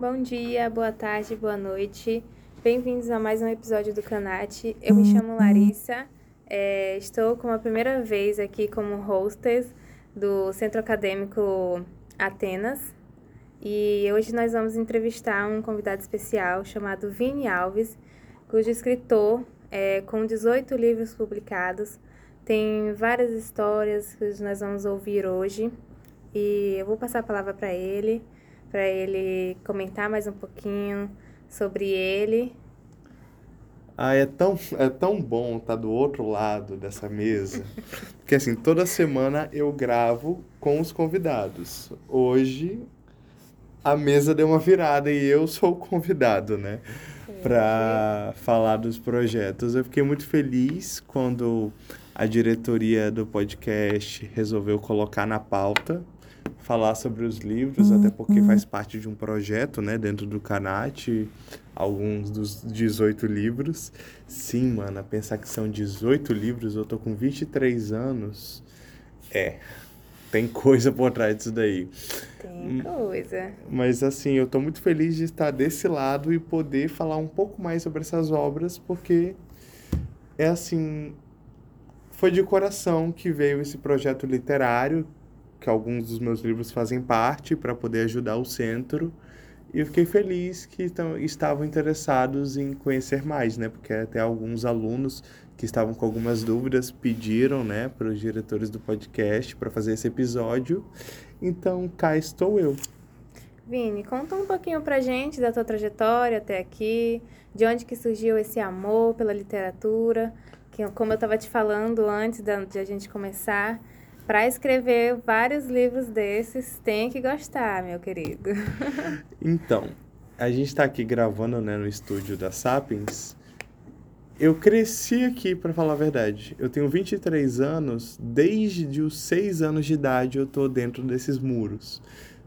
Bom dia, boa tarde, boa noite. Bem-vindos a mais um episódio do Canate. Eu me chamo Larissa, é, estou como a primeira vez aqui como hostess do Centro Acadêmico Atenas. E hoje nós vamos entrevistar um convidado especial chamado Vini Alves, cujo escritor, é, com 18 livros publicados, tem várias histórias que nós vamos ouvir hoje. E eu vou passar a palavra para ele para ele comentar mais um pouquinho sobre ele. Ah, é tão, é tão bom estar tá do outro lado dessa mesa. Porque assim, toda semana eu gravo com os convidados. Hoje a mesa deu uma virada e eu sou o convidado, né? Para falar dos projetos. Eu fiquei muito feliz quando a diretoria do podcast resolveu colocar na pauta falar sobre os livros, até porque faz parte de um projeto, né, dentro do Canate, alguns dos 18 livros. Sim, mano, pensar que são 18 livros, eu tô com 23 anos. É, tem coisa por trás disso daí. Tem coisa. Mas assim, eu tô muito feliz de estar desse lado e poder falar um pouco mais sobre essas obras, porque é assim, foi de coração que veio esse projeto literário que alguns dos meus livros fazem parte para poder ajudar o centro. E eu fiquei feliz que estavam interessados em conhecer mais, né? Porque até alguns alunos que estavam com algumas dúvidas pediram, né, para os diretores do podcast para fazer esse episódio. Então, cá estou eu. Vini, conta um pouquinho pra gente da tua trajetória até aqui, de onde que surgiu esse amor pela literatura, que como eu estava te falando antes de a gente começar, para escrever vários livros desses, tem que gostar, meu querido. então, a gente está aqui gravando né, no estúdio da Sapiens. Eu cresci aqui, para falar a verdade. Eu tenho 23 anos, desde os 6 anos de idade eu tô dentro desses muros.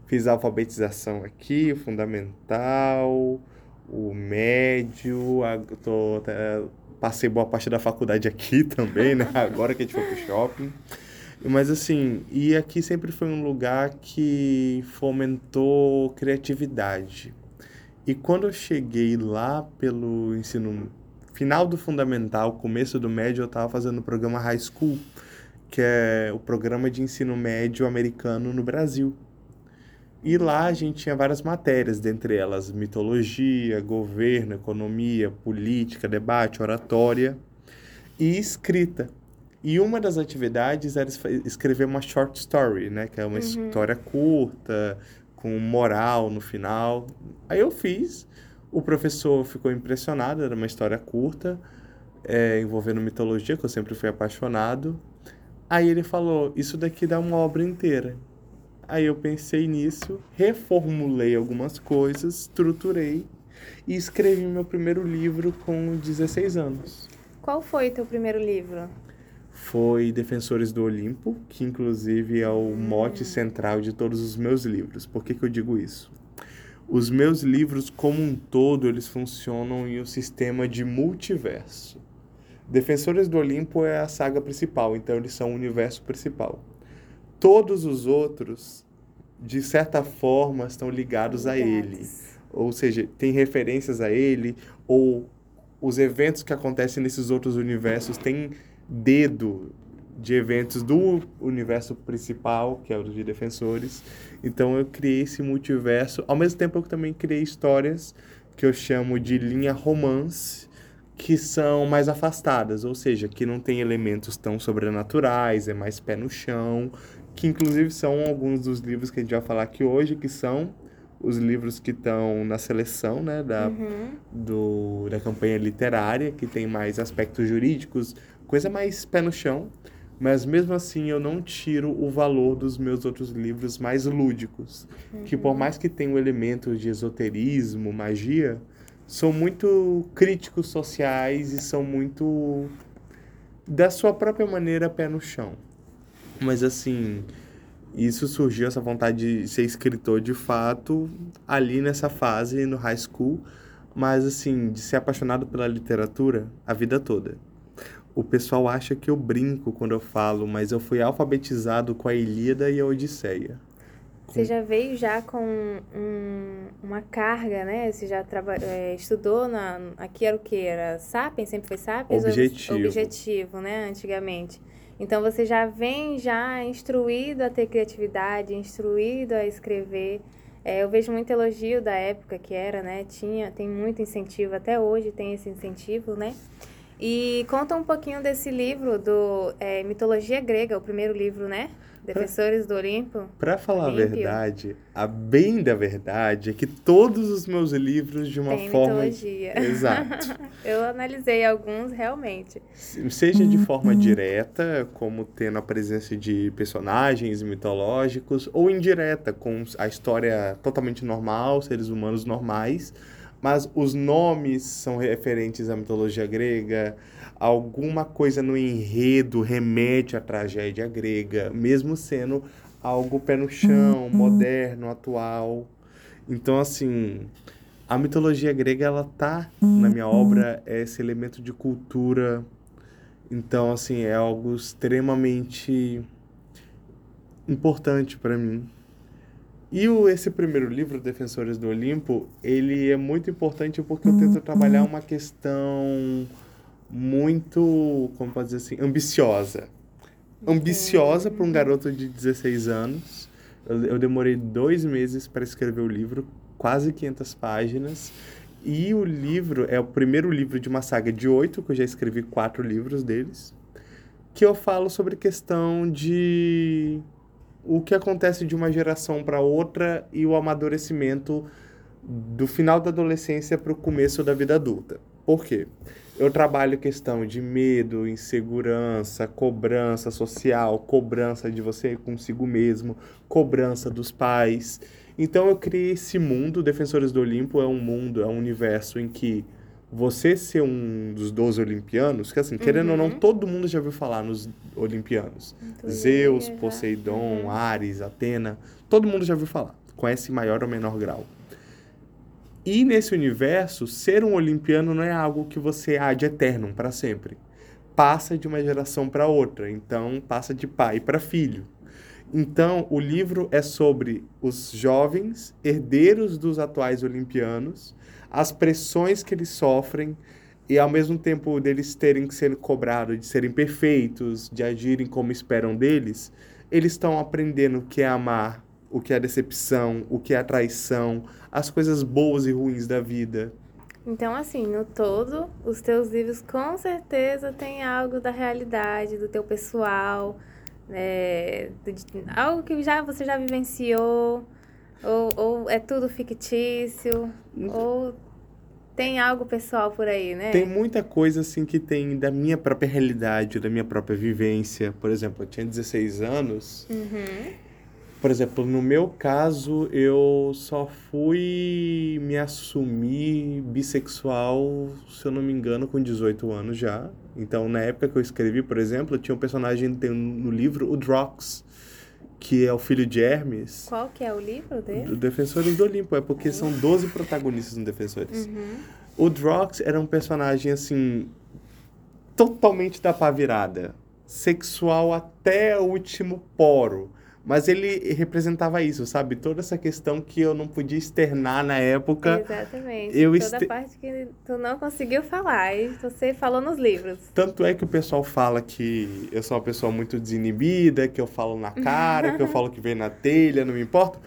Fiz a alfabetização aqui, o fundamental, o médio, a, tô, passei boa parte da faculdade aqui também, né? Agora que a gente foi pro shopping. Mas assim, e aqui sempre foi um lugar que fomentou criatividade. E quando eu cheguei lá pelo ensino final do fundamental, começo do médio, eu estava fazendo o programa High School, que é o programa de ensino médio americano no Brasil. E lá a gente tinha várias matérias, dentre elas mitologia, governo, economia, política, debate, oratória e escrita. E uma das atividades era escrever uma short story, né? Que é uma uhum. história curta, com moral no final. Aí eu fiz. O professor ficou impressionado, era uma história curta, é, envolvendo mitologia, que eu sempre fui apaixonado. Aí ele falou: Isso daqui dá uma obra inteira. Aí eu pensei nisso, reformulei algumas coisas, estruturei e escrevi meu primeiro livro com 16 anos. Qual foi teu primeiro livro? Foi Defensores do Olimpo, que inclusive é o mote central de todos os meus livros. Por que, que eu digo isso? Os meus livros, como um todo, eles funcionam em um sistema de multiverso. Defensores do Olimpo é a saga principal, então eles são o universo principal. Todos os outros, de certa forma, estão ligados a ele. Ou seja, tem referências a ele, ou os eventos que acontecem nesses outros universos têm dedo de eventos do universo principal, que é o de Defensores. Então eu criei esse multiverso. Ao mesmo tempo eu também criei histórias que eu chamo de linha romance, que são mais afastadas, ou seja, que não tem elementos tão sobrenaturais, é mais pé no chão, que inclusive são alguns dos livros que a gente vai falar aqui hoje, que são os livros que estão na seleção né, da, uhum. do, da campanha literária, que tem mais aspectos jurídicos, coisa mais pé no chão, mas mesmo assim eu não tiro o valor dos meus outros livros mais lúdicos, uhum. que por uhum. mais que tenham elementos de esoterismo, magia, são muito críticos sociais e são muito da sua própria maneira pé no chão. Mas assim, isso surgiu essa vontade de ser escritor de fato ali nessa fase no high school, mas assim, de ser apaixonado pela literatura a vida toda o pessoal acha que eu brinco quando eu falo, mas eu fui alfabetizado com a Ilíada e a Odisseia. Você já veio já com um, um uma carga, né? Você já traba, é, estudou na. Aqui era o que? Era Sapiens? Sempre foi Sapiens? Objetivo. Objetivo, né? Antigamente. Então você já vem já instruído a ter criatividade, instruído a escrever. É, eu vejo muito elogio da época que era, né? Tinha, tem muito incentivo, até hoje tem esse incentivo, né? E conta um pouquinho desse livro do é, Mitologia Grega, o primeiro livro, né? Defensores do Olimpo. Para falar Olímpio. a verdade, a bem da verdade é que todos os meus livros de uma Tem forma mitologia. exato. Eu analisei alguns realmente. Seja de forma direta, como tendo a presença de personagens mitológicos, ou indireta, com a história totalmente normal, seres humanos normais, mas os nomes são referentes à mitologia grega, alguma coisa no enredo remete à tragédia grega, mesmo sendo algo pé no chão, uhum. moderno, atual. Então, assim, a mitologia grega, ela tá na minha uhum. obra, é esse elemento de cultura. Então, assim, é algo extremamente importante para mim. E o, esse primeiro livro, Defensores do Olimpo, ele é muito importante porque eu tento trabalhar uma questão muito, como pode dizer assim, ambiciosa. Ambiciosa para um garoto de 16 anos. Eu, eu demorei dois meses para escrever o livro, quase 500 páginas. E o livro é o primeiro livro de uma saga de oito, que eu já escrevi quatro livros deles, que eu falo sobre questão de o que acontece de uma geração para outra e o amadurecimento do final da adolescência para o começo da vida adulta. Por quê? Eu trabalho questão de medo, insegurança, cobrança social, cobrança de você consigo mesmo, cobrança dos pais. Então eu criei esse mundo, Defensores do Olimpo é um mundo, é um universo em que você ser um dos 12 olimpianos, que assim, querendo ou não, uhum. todo mundo já ouviu falar nos olimpianos. Zeus, Poseidon, uhum. Ares, Atena, todo mundo já ouviu falar. Conhece maior ou menor grau. E nesse universo, ser um olimpiano não é algo que você há de eterno para sempre. Passa de uma geração para outra, então passa de pai para filho. Então, o livro é sobre os jovens herdeiros dos atuais olimpianos, as pressões que eles sofrem e ao mesmo tempo deles terem que ser cobrados de serem perfeitos, de agirem como esperam deles, eles estão aprendendo o que é amar, o que é decepção, o que é traição, as coisas boas e ruins da vida. Então, assim, no todo, os teus livros com certeza têm algo da realidade, do teu pessoal, é, de, algo que já você já vivenciou, ou, ou é tudo fictício, ou tem algo pessoal por aí, né? Tem muita coisa assim que tem da minha própria realidade, da minha própria vivência. Por exemplo, eu tinha 16 anos. Uhum. Por exemplo, no meu caso, eu só fui me assumir bissexual, se eu não me engano, com 18 anos já. Então, na época que eu escrevi, por exemplo, tinha um personagem no livro, o Drox, que é o filho de Hermes. Qual que é o livro dele? Do Defensores do Olimpo, é porque uhum. são 12 protagonistas no Defensores. Uhum. O Drox era um personagem, assim, totalmente da pá virada. Sexual até o último poro mas ele representava isso, sabe? Toda essa questão que eu não podia externar na época. Exatamente. Eu Toda este... parte que tu não conseguiu falar e você falou nos livros. Tanto é que o pessoal fala que eu sou uma pessoa muito desinibida, que eu falo na cara, que eu falo que vem na telha, não me importa.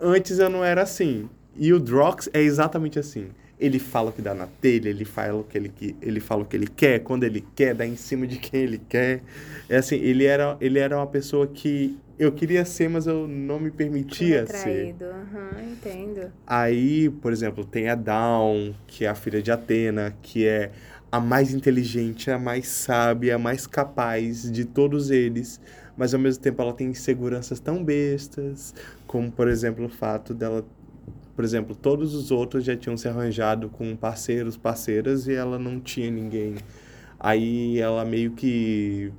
Antes eu não era assim. E o Drox é exatamente assim. Ele fala o que dá na telha, ele fala o que ele, ele fala o que ele quer, quando ele quer, dá em cima de quem ele quer. É assim, ele era, ele era uma pessoa que eu queria ser, mas eu não me permitia ser. Uhum, entendo. Aí, por exemplo, tem a Dawn, que é a filha de Atena, que é a mais inteligente, a mais sábia, a mais capaz de todos eles, mas ao mesmo tempo ela tem inseguranças tão bestas, como por exemplo o fato dela, por exemplo, todos os outros já tinham se arranjado com parceiros, parceiras e ela não tinha ninguém. Aí ela meio que,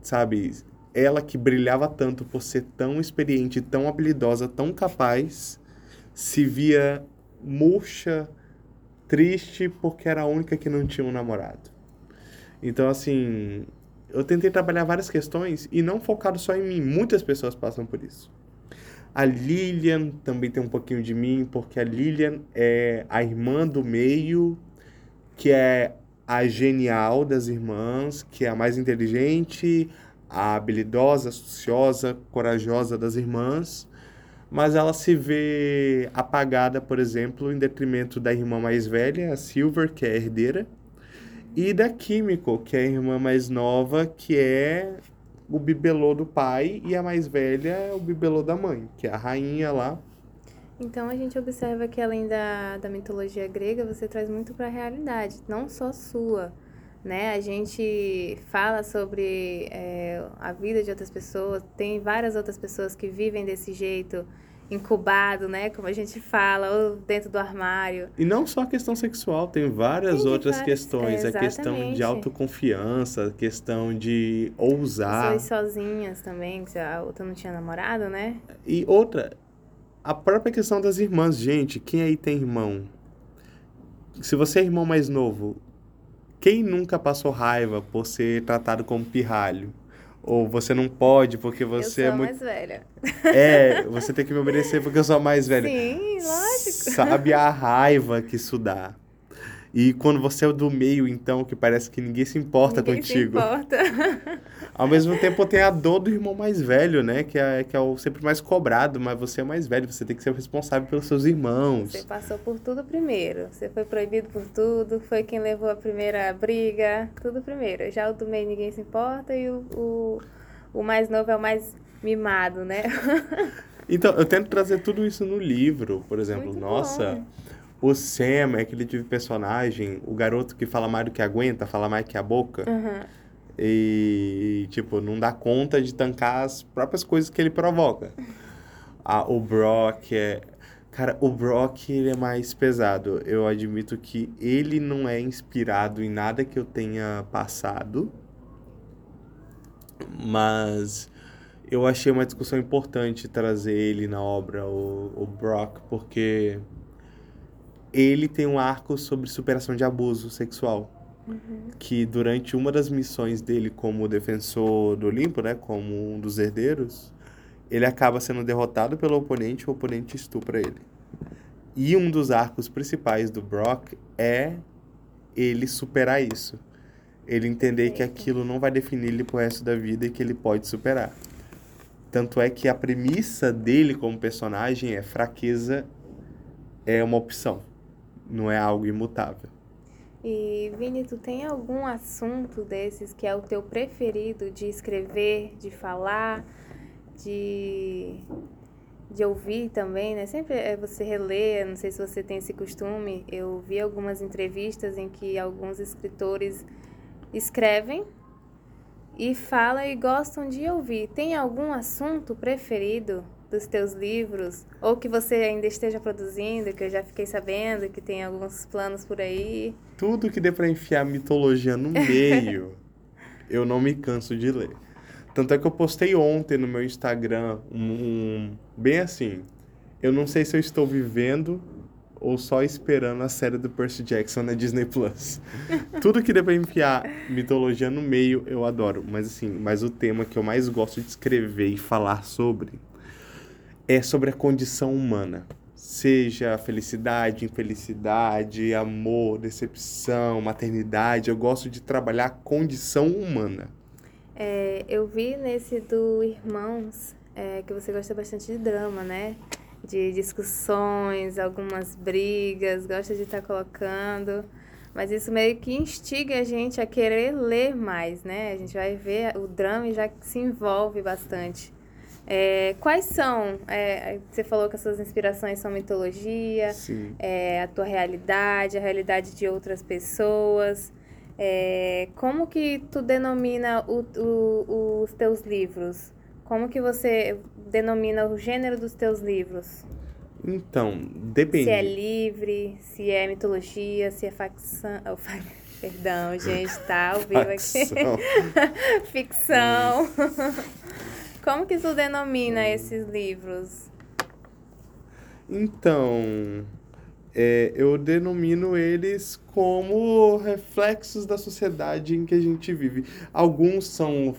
sabe, ela que brilhava tanto por ser tão experiente, tão habilidosa, tão capaz, se via murcha, triste porque era a única que não tinha um namorado. Então, assim, eu tentei trabalhar várias questões e não focado só em mim. Muitas pessoas passam por isso. A Lilian também tem um pouquinho de mim, porque a Lilian é a irmã do meio, que é a genial das irmãs, que é a mais inteligente, a habilidosa, astuciosa, corajosa das irmãs, mas ela se vê apagada, por exemplo, em detrimento da irmã mais velha, a Silver, que é herdeira, e da Químico, que é a irmã mais nova, que é o bibelô do pai, e a mais velha é o bibelô da mãe, que é a rainha lá. Então a gente observa que além da, da mitologia grega, você traz muito para a realidade, não só sua. Né? A gente fala sobre é, a vida de outras pessoas, tem várias outras pessoas que vivem desse jeito, incubado, né? Como a gente fala, ou dentro do armário. E não só a questão sexual, tem várias tem outras várias, questões. É, a questão de autoconfiança, a questão de ousar. Pessoas sozinhas também, que a outra não tinha namorado, né? E outra, a própria questão das irmãs. Gente, quem aí tem irmão? Se você é irmão mais novo, quem nunca passou raiva por ser tratado como pirralho? Ou você não pode porque você eu é muito. mais velha. É, você tem que me obedecer porque eu sou mais velha. Sim, lógico. Sabe a raiva que isso dá. E quando você é do meio, então, que parece que ninguém se importa ninguém contigo. Se importa. Ao mesmo tempo tem a dor do irmão mais velho, né? Que é, que é o sempre mais cobrado, mas você é mais velho, você tem que ser o responsável pelos seus irmãos. Você passou por tudo primeiro. Você foi proibido por tudo, foi quem levou a primeira briga, tudo primeiro. Já o do meio ninguém se importa e o, o, o mais novo é o mais mimado, né? então, eu tento trazer tudo isso no livro, por exemplo. Muito Nossa. Bom. O Sam é aquele tipo de personagem, o garoto que fala mais do que aguenta, fala mais que a boca. Uhum. E, tipo, não dá conta de tancar as próprias coisas que ele provoca. Ah, o Brock é. Cara, o Brock ele é mais pesado. Eu admito que ele não é inspirado em nada que eu tenha passado. Mas eu achei uma discussão importante trazer ele na obra, o, o Brock, porque ele tem um arco sobre superação de abuso sexual. Uhum. Que durante uma das missões dele como defensor do Olimpo, né, como um dos herdeiros, ele acaba sendo derrotado pelo oponente, o oponente estupra ele. E um dos arcos principais do Brock é ele superar isso. Ele entender que aquilo não vai definir ele pro resto da vida e que ele pode superar. Tanto é que a premissa dele como personagem é fraqueza é uma opção não é algo imutável. E Vini, tu tem algum assunto desses que é o teu preferido de escrever, de falar, de, de ouvir também, né? Sempre é você reler, não sei se você tem esse costume. Eu vi algumas entrevistas em que alguns escritores escrevem e falam e gostam de ouvir. Tem algum assunto preferido dos teus livros, ou que você ainda esteja produzindo, que eu já fiquei sabendo que tem alguns planos por aí. Tudo que dê para enfiar mitologia no meio, eu não me canso de ler. Tanto é que eu postei ontem no meu Instagram um, um bem assim. Eu não sei se eu estou vivendo ou só esperando a série do Percy Jackson na Disney Plus. Tudo que dê pra enfiar mitologia no meio, eu adoro. Mas assim, mas o tema que eu mais gosto de escrever e falar sobre é sobre a condição humana. Seja felicidade, infelicidade, amor, decepção, maternidade. Eu gosto de trabalhar a condição humana. É, eu vi nesse do Irmãos é, que você gosta bastante de drama, né? De discussões, algumas brigas, gosta de estar tá colocando. Mas isso meio que instiga a gente a querer ler mais, né? A gente vai ver o drama e já se envolve bastante. É, quais são? É, você falou que as suas inspirações são mitologia, é, a tua realidade, a realidade de outras pessoas. É, como que tu denomina o, o, os teus livros? Como que você denomina o gênero dos teus livros? Então, depende. Se é livre, se é mitologia, se é facção. Oh, Perdão, gente, tá ao vivo aqui. Ficção. Como que tu denomina esses livros? Então, é, eu denomino eles como reflexos da sociedade em que a gente vive. Alguns são,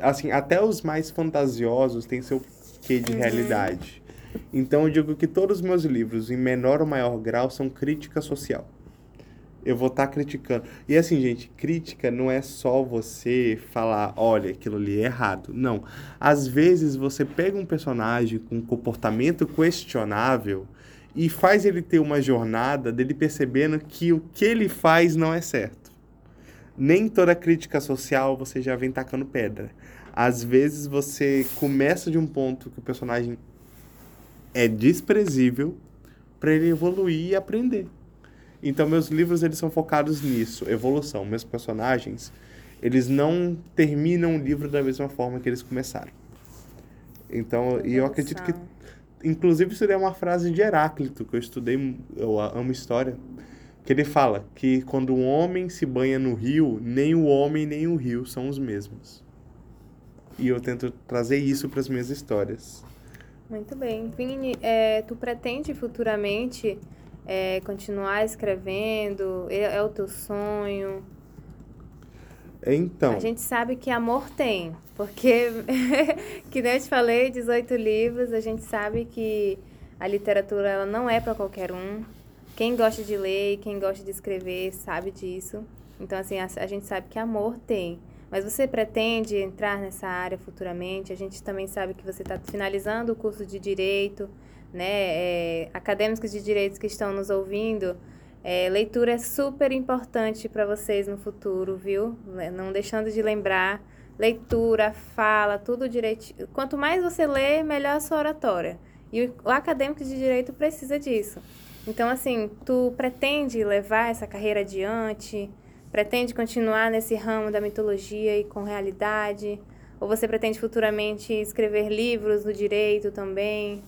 assim, até os mais fantasiosos têm seu quê de uhum. realidade. Então eu digo que todos os meus livros, em menor ou maior grau, são crítica social. Eu vou estar tá criticando. E assim, gente, crítica não é só você falar, olha, aquilo ali é errado. Não. Às vezes você pega um personagem com um comportamento questionável e faz ele ter uma jornada dele percebendo que o que ele faz não é certo. Nem toda crítica social você já vem tacando pedra. Às vezes você começa de um ponto que o personagem é desprezível para ele evoluir e aprender. Então meus livros eles são focados nisso, evolução. Meus personagens, eles não terminam o livro da mesma forma que eles começaram. Então, e eu acredito que inclusive isso é uma frase de Heráclito que eu estudei, eu amo história, que ele fala que quando um homem se banha no rio, nem o homem nem o rio são os mesmos. E eu tento trazer isso para as minhas histórias. Muito bem. Vini, é, tu pretende futuramente é, continuar escrevendo? É, é o teu sonho? Então. A gente sabe que amor tem, porque, que nem eu te falei, 18 livros, a gente sabe que a literatura ela não é para qualquer um. Quem gosta de ler, quem gosta de escrever, sabe disso. Então, assim, a, a gente sabe que amor tem. Mas você pretende entrar nessa área futuramente? A gente também sabe que você está finalizando o curso de Direito, né? É, acadêmicos de Direitos que estão nos ouvindo, é, leitura é super importante para vocês no futuro, viu? Né, não deixando de lembrar, leitura, fala, tudo direito. Quanto mais você lê, melhor a sua oratória. E o, o acadêmico de direito precisa disso. Então, assim, tu pretende levar essa carreira adiante? Pretende continuar nesse ramo da mitologia e com realidade? Ou você pretende futuramente escrever livros no direito também?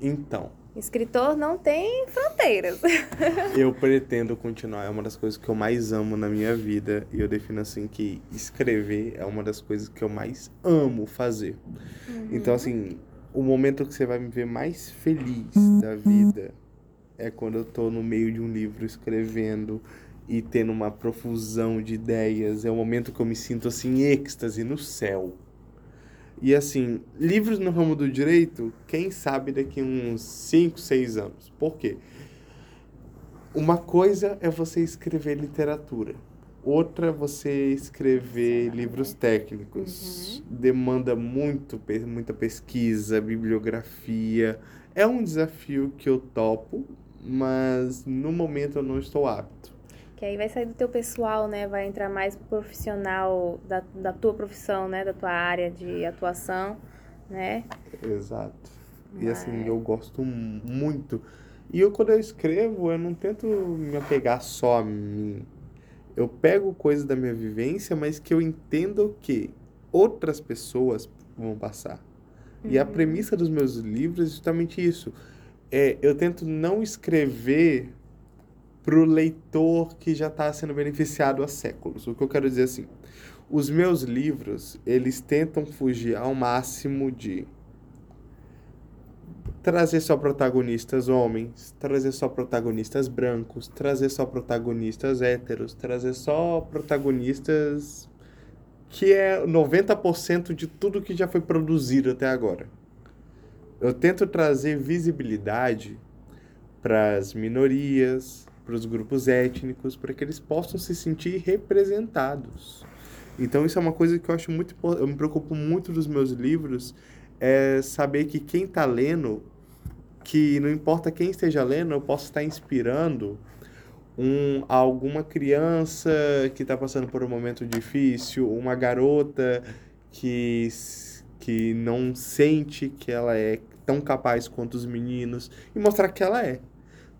Então. Escritor não tem fronteiras. eu pretendo continuar, é uma das coisas que eu mais amo na minha vida. E eu defino assim que escrever é uma das coisas que eu mais amo fazer. Uhum. Então, assim, o momento que você vai me ver mais feliz da vida é quando eu tô no meio de um livro escrevendo e tendo uma profusão de ideias. É o momento que eu me sinto assim, êxtase no céu. E assim, livros no ramo do direito, quem sabe daqui uns 5, 6 anos. Por quê? Uma coisa é você escrever literatura. Outra é você escrever livros técnicos. Uhum. Demanda muito, muita pesquisa, bibliografia. É um desafio que eu topo, mas no momento eu não estou apto. Que aí vai sair do teu pessoal, né? Vai entrar mais profissional da, da tua profissão, né? Da tua área de atuação, né? Exato. E assim, eu gosto muito. E eu, quando eu escrevo, eu não tento me apegar só a mim. Eu pego coisas da minha vivência, mas que eu entendo que outras pessoas vão passar. Uhum. E a uhum. premissa dos meus livros é justamente isso. É, eu tento não escrever para o leitor que já está sendo beneficiado há séculos. O que eu quero dizer assim, os meus livros, eles tentam fugir ao máximo de trazer só protagonistas homens, trazer só protagonistas brancos, trazer só protagonistas héteros, trazer só protagonistas que é 90% de tudo que já foi produzido até agora. Eu tento trazer visibilidade para as minorias, para os grupos étnicos, para que eles possam se sentir representados. Então isso é uma coisa que eu acho muito eu me preocupo muito dos meus livros é saber que quem está lendo, que não importa quem esteja lendo, eu posso estar inspirando um, alguma criança que está passando por um momento difícil, uma garota que, que não sente que ela é tão capaz quanto os meninos e mostrar que ela é.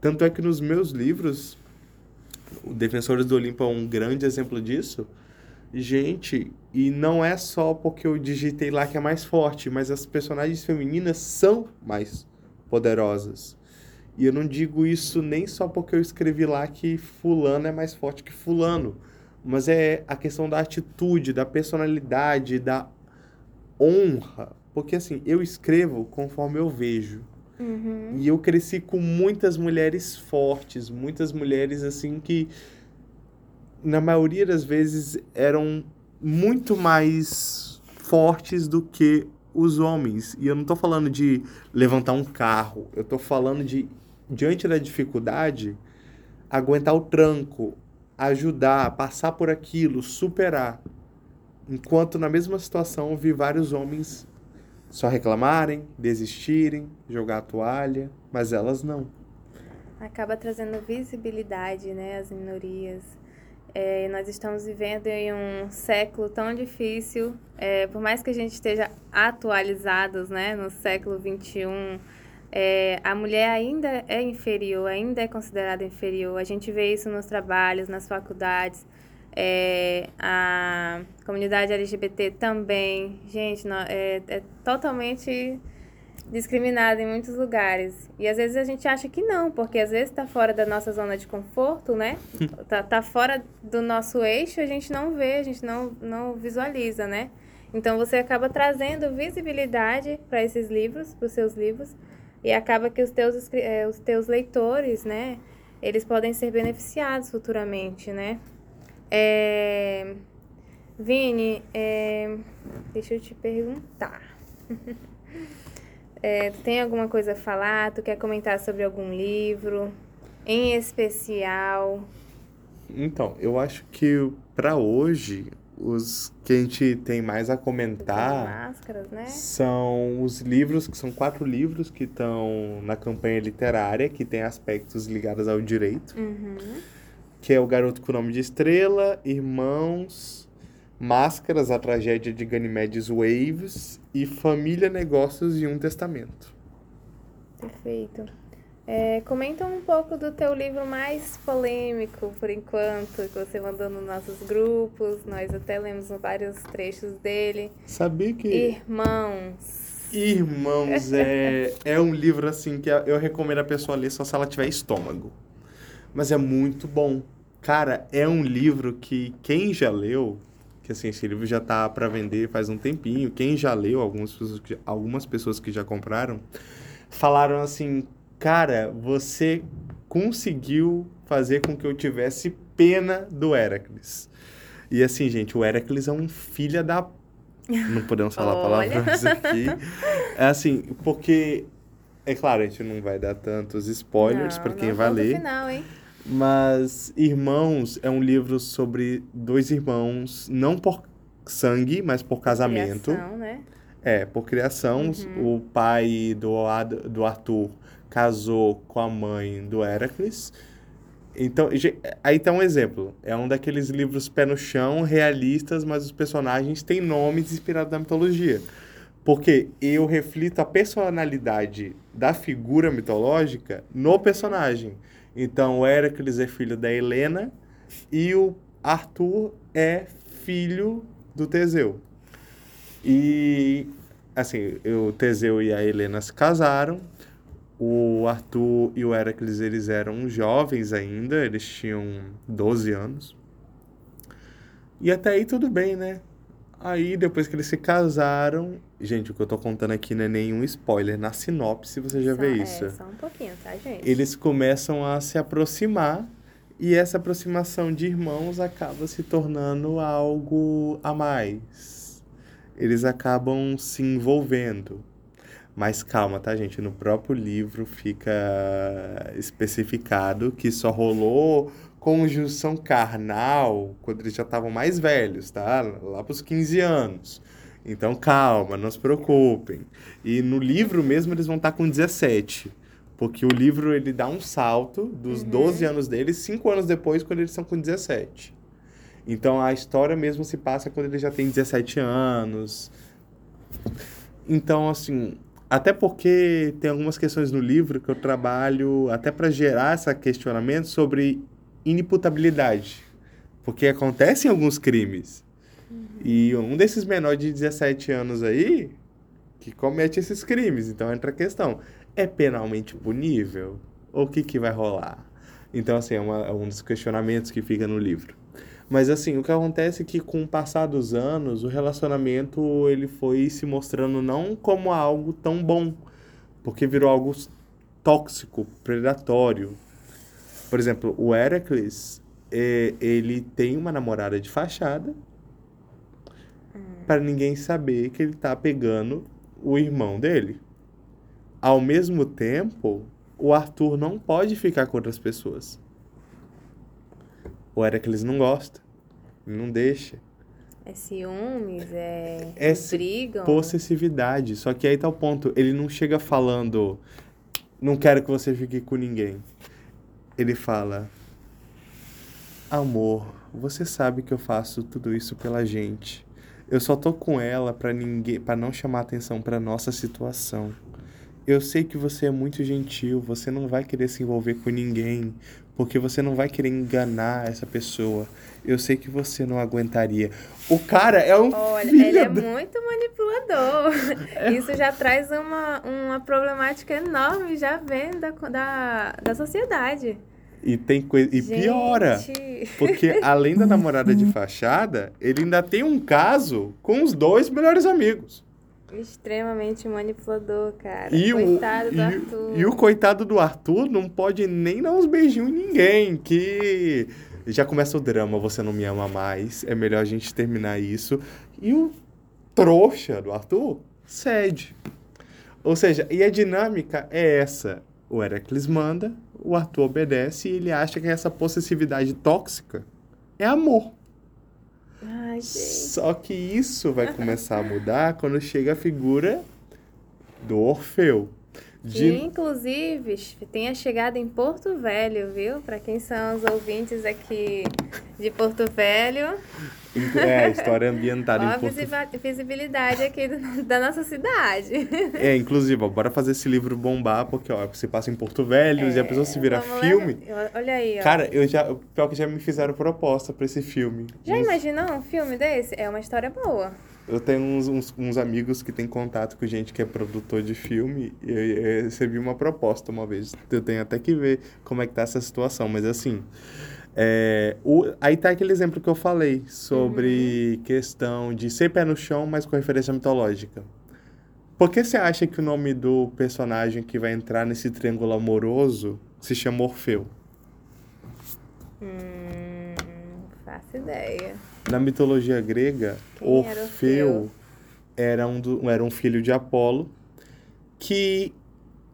Tanto é que nos meus livros, o Defensores do Olimpo é um grande exemplo disso. Gente, e não é só porque eu digitei lá que é mais forte, mas as personagens femininas são mais poderosas. E eu não digo isso nem só porque eu escrevi lá que fulano é mais forte que fulano, mas é a questão da atitude, da personalidade, da honra. Porque assim, eu escrevo conforme eu vejo. Uhum. E eu cresci com muitas mulheres fortes, muitas mulheres assim que, na maioria das vezes, eram muito mais fortes do que os homens. E eu não tô falando de levantar um carro. Eu tô falando de, diante da dificuldade, aguentar o tranco, ajudar, passar por aquilo, superar. Enquanto na mesma situação eu vi vários homens só reclamarem, desistirem, jogar a toalha, mas elas não. Acaba trazendo visibilidade, né, às minorias. É, nós estamos vivendo em um século tão difícil, é, por mais que a gente esteja atualizados, né, no século 21, é, a mulher ainda é inferior, ainda é considerada inferior. A gente vê isso nos trabalhos, nas faculdades. É, a comunidade LGBT também, gente, não, é, é totalmente discriminada em muitos lugares. E às vezes a gente acha que não, porque às vezes está fora da nossa zona de conforto, né? tá, tá fora do nosso eixo, a gente não vê, a gente não, não visualiza, né? Então você acaba trazendo visibilidade para esses livros, para os seus livros, e acaba que os teus, é, os teus leitores, né? Eles podem ser beneficiados futuramente, né? É... Vini, é... deixa eu te perguntar. é, tu tem alguma coisa a falar? Tu quer comentar sobre algum livro em especial? Então, eu acho que para hoje os que a gente tem mais a comentar máscaras, né? são os livros, que são quatro livros que estão na campanha literária, que tem aspectos ligados ao direito. Uhum que é O Garoto com o Nome de Estrela, Irmãos, Máscaras, A Tragédia de Ganymedes Waves e Família, Negócios e um Testamento. Perfeito. É, comenta um pouco do teu livro mais polêmico, por enquanto, que você mandou nos nossos grupos. Nós até lemos vários trechos dele. Sabia que... Irmãos. Irmãos, é, é um livro assim que eu recomendo a pessoa ler só se ela tiver estômago mas é muito bom. Cara, é um livro que quem já leu, que assim, esse livro já tá para vender faz um tempinho, quem já leu, algumas pessoas que, algumas pessoas que já compraram, falaram assim, cara, você conseguiu fazer com que eu tivesse pena do Heracles. E assim, gente, o Heracles é um filho da... Não podemos falar palavras aqui. É assim, porque... É claro, a gente não vai dar tantos spoilers para quem vai ler. Final, hein? Mas Irmãos é um livro sobre dois irmãos, não por sangue, mas por casamento. Criação, né? É, por criação. Uhum. O pai do, Ad, do Arthur casou com a mãe do Heracles. Então, aí tá um exemplo. É um daqueles livros pé no chão, realistas, mas os personagens têm nomes inspirados na mitologia. Porque eu reflito a personalidade da figura mitológica no personagem. Então, o Heracles é filho da Helena e o Arthur é filho do Teseu. E, assim, o Teseu e a Helena se casaram. O Arthur e o Heracles, eles eram jovens ainda, eles tinham 12 anos. E até aí tudo bem, né? Aí, depois que eles se casaram, gente, o que eu tô contando aqui não é nenhum spoiler. Na sinopse você já só, vê é, isso. Só um pouquinho, tá, gente? Eles começam a se aproximar e essa aproximação de irmãos acaba se tornando algo a mais. Eles acabam se envolvendo. Mas calma, tá, gente? No próprio livro fica especificado que só rolou conjunção carnal quando eles já estavam mais velhos, tá? Lá para os 15 anos. Então, calma, não se preocupem. E no livro mesmo eles vão estar tá com 17. Porque o livro ele dá um salto dos uhum. 12 anos deles, 5 anos depois, quando eles são com 17. Então a história mesmo se passa quando eles já têm 17 anos. Então, assim, até porque tem algumas questões no livro que eu trabalho até para gerar esse questionamento sobre inimputabilidade. Porque acontecem alguns crimes. Uhum. E um desses menores de 17 anos aí que comete esses crimes. Então entra a questão: é penalmente punível? Ou o que, que vai rolar? Então, assim, é, uma, é um dos questionamentos que fica no livro. Mas, assim, o que acontece é que com o passar dos anos, o relacionamento ele foi se mostrando não como algo tão bom, porque virou algo tóxico, predatório, por exemplo, o Heracles, é, ele tem uma namorada de fachada hum. para ninguém saber que ele tá pegando o irmão dele. Ao mesmo tempo, o Arthur não pode ficar com outras pessoas. O Heracles não gosta. Não deixa. É ciúmes, é. É brigam. Possessividade. Só que aí tá o ponto. Ele não chega falando, não quero que você fique com ninguém. Ele fala, amor, você sabe que eu faço tudo isso pela gente. Eu só tô com ela pra ninguém, para não chamar atenção pra nossa situação. Eu sei que você é muito gentil, você não vai querer se envolver com ninguém, porque você não vai querer enganar essa pessoa. Eu sei que você não aguentaria. O cara é um Olha, filho ele é da- muito manipulador. Isso já traz uma, uma problemática enorme, já vem da, da, da sociedade. E tem coisa e piora, porque além da namorada de fachada, ele ainda tem um caso com os dois melhores amigos. Extremamente manipulador, cara. E Coitado o, do e, Arthur. e o coitado do Arthur não pode nem dar uns beijinhos em ninguém, que já começa o drama, você não me ama mais, é melhor a gente terminar isso. E o trouxa do Arthur cede. Ou seja, e a dinâmica é essa. O Heracles manda, o Arthur obedece e ele acha que essa possessividade tóxica é amor. Ai. Só que isso vai começar a mudar quando chega a figura do Orfeu. Que, De... inclusive, tem a chegada em Porto Velho, viu? Para quem são os ouvintes aqui de Porto Velho. É, história ambientada Ó a visibilidade aqui do- da nossa cidade. É, inclusive, ó, bora fazer esse livro bombar, porque, ó, você passa em Porto Velho e a pessoa se vira É, filme. levar- Olha aí, ó. Cara, eu já. Pior que já me fizeram proposta pra esse filme. Já imaginou um filme desse? É uma história boa. Eu tenho uns, uns, uns amigos que têm contato com gente que é produtor de filme e eu, eu recebi uma proposta uma vez. Eu tenho até que ver como é que tá essa situação, mas assim. É, o, aí tá aquele exemplo que eu falei sobre questão de ser pé no chão, mas com referência mitológica. Por que você acha que o nome do personagem que vai entrar nesse triângulo amoroso se chama Orfeu? Hum, não faço ideia. Na mitologia grega, Orfeu Orfeu? era um, do- era um filho de Apolo que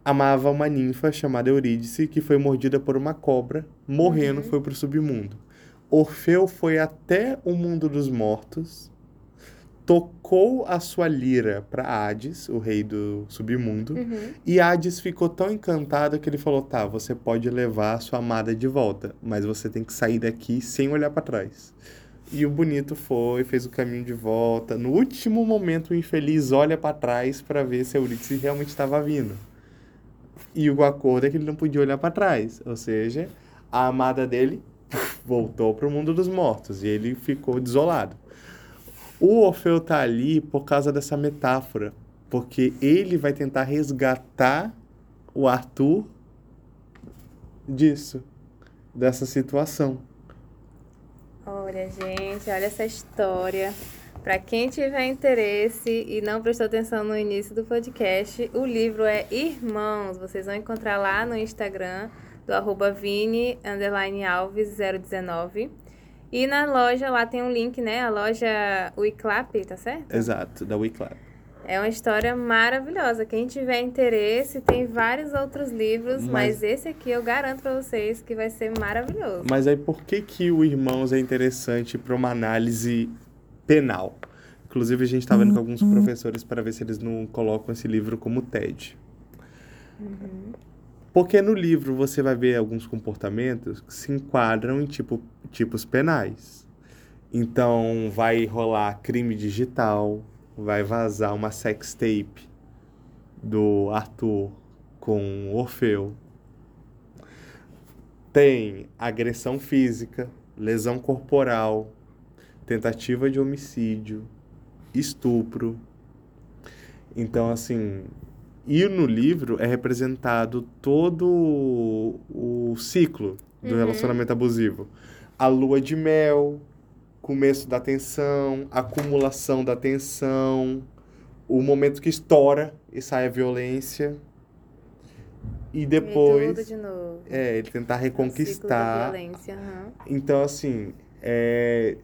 amava uma ninfa chamada Eurídice, que foi mordida por uma cobra, morrendo, Uhum. foi pro submundo. Orfeu foi até o mundo dos mortos, tocou a sua lira para Hades, o rei do submundo, Uhum. e Hades ficou tão encantado que ele falou: "Tá, você pode levar a sua amada de volta, mas você tem que sair daqui sem olhar para trás." E o bonito foi, fez o caminho de volta. No último momento, o infeliz olha para trás para ver se a Eurídice realmente estava vindo. E o acordo é que ele não podia olhar para trás, ou seja, a amada dele voltou para o mundo dos mortos e ele ficou desolado. O Orfeu tá ali por causa dessa metáfora, porque ele vai tentar resgatar o Arthur disso, dessa situação. Olha, gente, olha essa história. Para quem tiver interesse e não prestou atenção no início do podcast, o livro é Irmãos. Vocês vão encontrar lá no Instagram do arroba Vini underline Alves 019. E na loja lá tem um link, né? A loja Wiclap, tá certo? Exato, da Wiclap. É uma história maravilhosa. Quem tiver interesse, tem vários outros livros, Mas- mas, esse aqui eu garanto pra vocês que vai ser maravilhoso. Mas aí por que que o Irmãos é interessante para uma análise penal? Inclusive a gente está vendo com alguns professores para ver se eles não colocam esse livro como TED. Porque no livro você vai ver alguns comportamentos que se enquadram em tipo, tipos penais. Então vai rolar crime digital, vai vazar uma sex tape do Arthur com o Orfeu. Tem agressão física, lesão corporal, tentativa de homicídio, estupro. Então, assim, e no livro é representado todo o, ciclo do Uhum. relacionamento abusivo. A lua de mel, começo da tensão, acumulação da tensão, o momento que estoura e sai a violência. E depois, tudo de novo. é, ele tentar da reconquistar. violência, aham. Então, assim, é,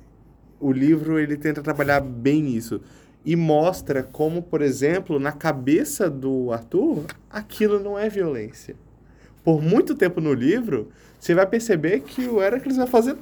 o livro ele tenta trabalhar bem isso. e mostra como, por exemplo, na cabeça do Arthur, aquilo não é violência. Por muito tempo no livro, você vai perceber que o Heracles vai fazer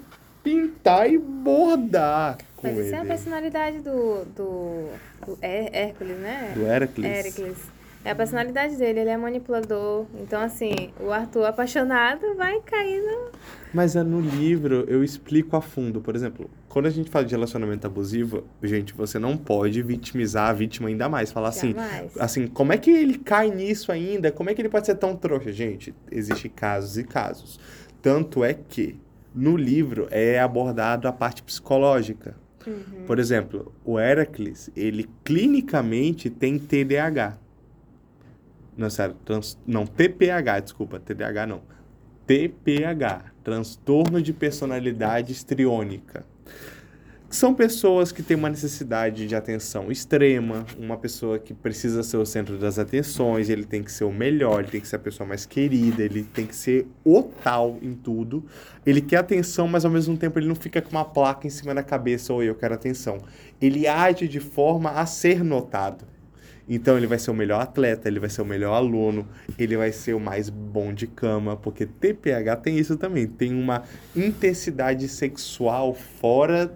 pintar e bordar com Mas ele. isso é a personalidade do, do, do Hé- Hércules, né? Do Heracles. Hércules. É a personalidade dele, ele é manipulador. Então, assim, o Arthur apaixonado vai cair no... Mas é no livro eu explico a fundo. Por exemplo, quando a gente fala de relacionamento abusivo, gente, você não pode vitimizar a vítima ainda mais. Falar assim, Jamais. assim, como é que ele cai nisso ainda? Como é que ele pode ser tão trouxa? Gente, existem casos e casos. Tanto é que no livro é abordado a parte psicológica. Uhum. Por exemplo, o Heracles, ele clinicamente tem TDAH. Não, sério, trans, não, TPH, desculpa, TDAH não. TPH, transtorno de personalidade histriônica. São pessoas que têm uma necessidade de atenção extrema, uma pessoa que precisa ser o centro das atenções, ele tem que ser o melhor, ele tem que ser a pessoa mais querida, ele tem que ser o tal em tudo. Ele quer atenção, mas ao mesmo tempo ele não fica com uma placa em cima da cabeça, ou eu quero atenção. Ele age de forma a ser notado. Então ele vai ser o melhor atleta, ele vai ser o melhor aluno, ele vai ser o mais bom de cama, porque TPH tem isso também, tem uma intensidade sexual fora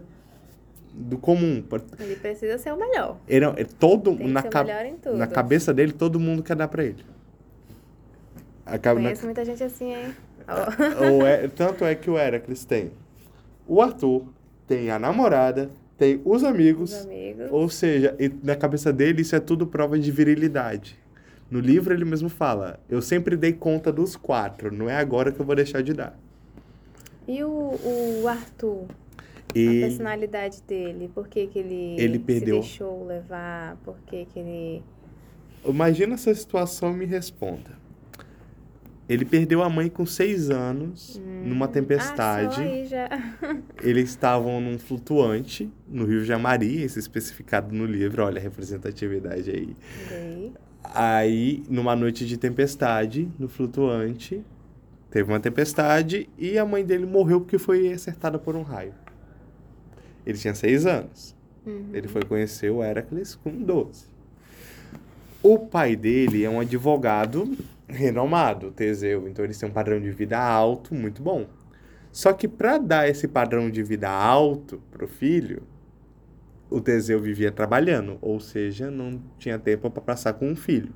do comum. Ele precisa ser o melhor. Ele, é todo Tem na, ca- melhor em tudo. na cabeça dele todo mundo quer dar pra ele. Acaba na- muita gente assim, hein? Ó. o He- tanto é que o Heracles tem o Arthur, tem a namorada, tem os amigos, Os amigos. ou seja, na cabeça dele isso é tudo prova de virilidade. No livro ele mesmo fala: Eu sempre dei conta dos quatro, não é agora que eu vou deixar de dar. E o, o Arthur? A E personalidade dele? Por que, que ele, Ele perdeu. se deixou levar? Por que, que ele... imagina essa situação e me responda. Ele perdeu a mãe com seis anos, numa Ah, tempestade. aí já... Eles estavam num flutuante no Rio Jamari, é especificado no livro, olha a representatividade aí. Dei. Aí, numa noite de tempestade, no flutuante, teve uma tempestade e a mãe dele morreu porque foi acertada por um raio. Ele tinha seis anos. Uhum. Ele foi conhecer o Heracles com 12. O pai dele é um advogado renomado, Teseu, então eles têm um padrão de vida alto, muito bom. Só que para dar esse padrão de vida alto pro filho, o Teseu vivia trabalhando, ou seja, não tinha tempo para passar com um filho.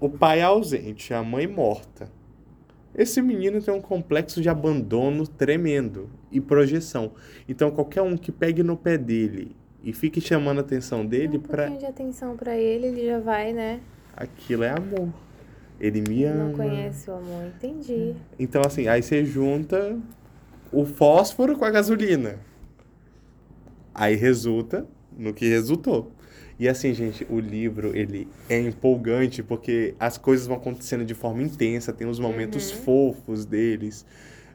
O pai é ausente, a mãe morta. Esse menino tem um complexo de abandono tremendo e projeção. Então qualquer um que pegue no pé dele e fique chamando a atenção dele um para pouquinho de atenção pra ele, ele já vai, né? aquilo é amor. Ele me ama. Não conhece o amor, entendi. Então assim, aí você junta o fósforo com a gasolina. Aí resulta no que resultou. E assim, gente, o livro, ele é empolgante porque as coisas vão acontecendo de forma intensa, tem os momentos fofos deles.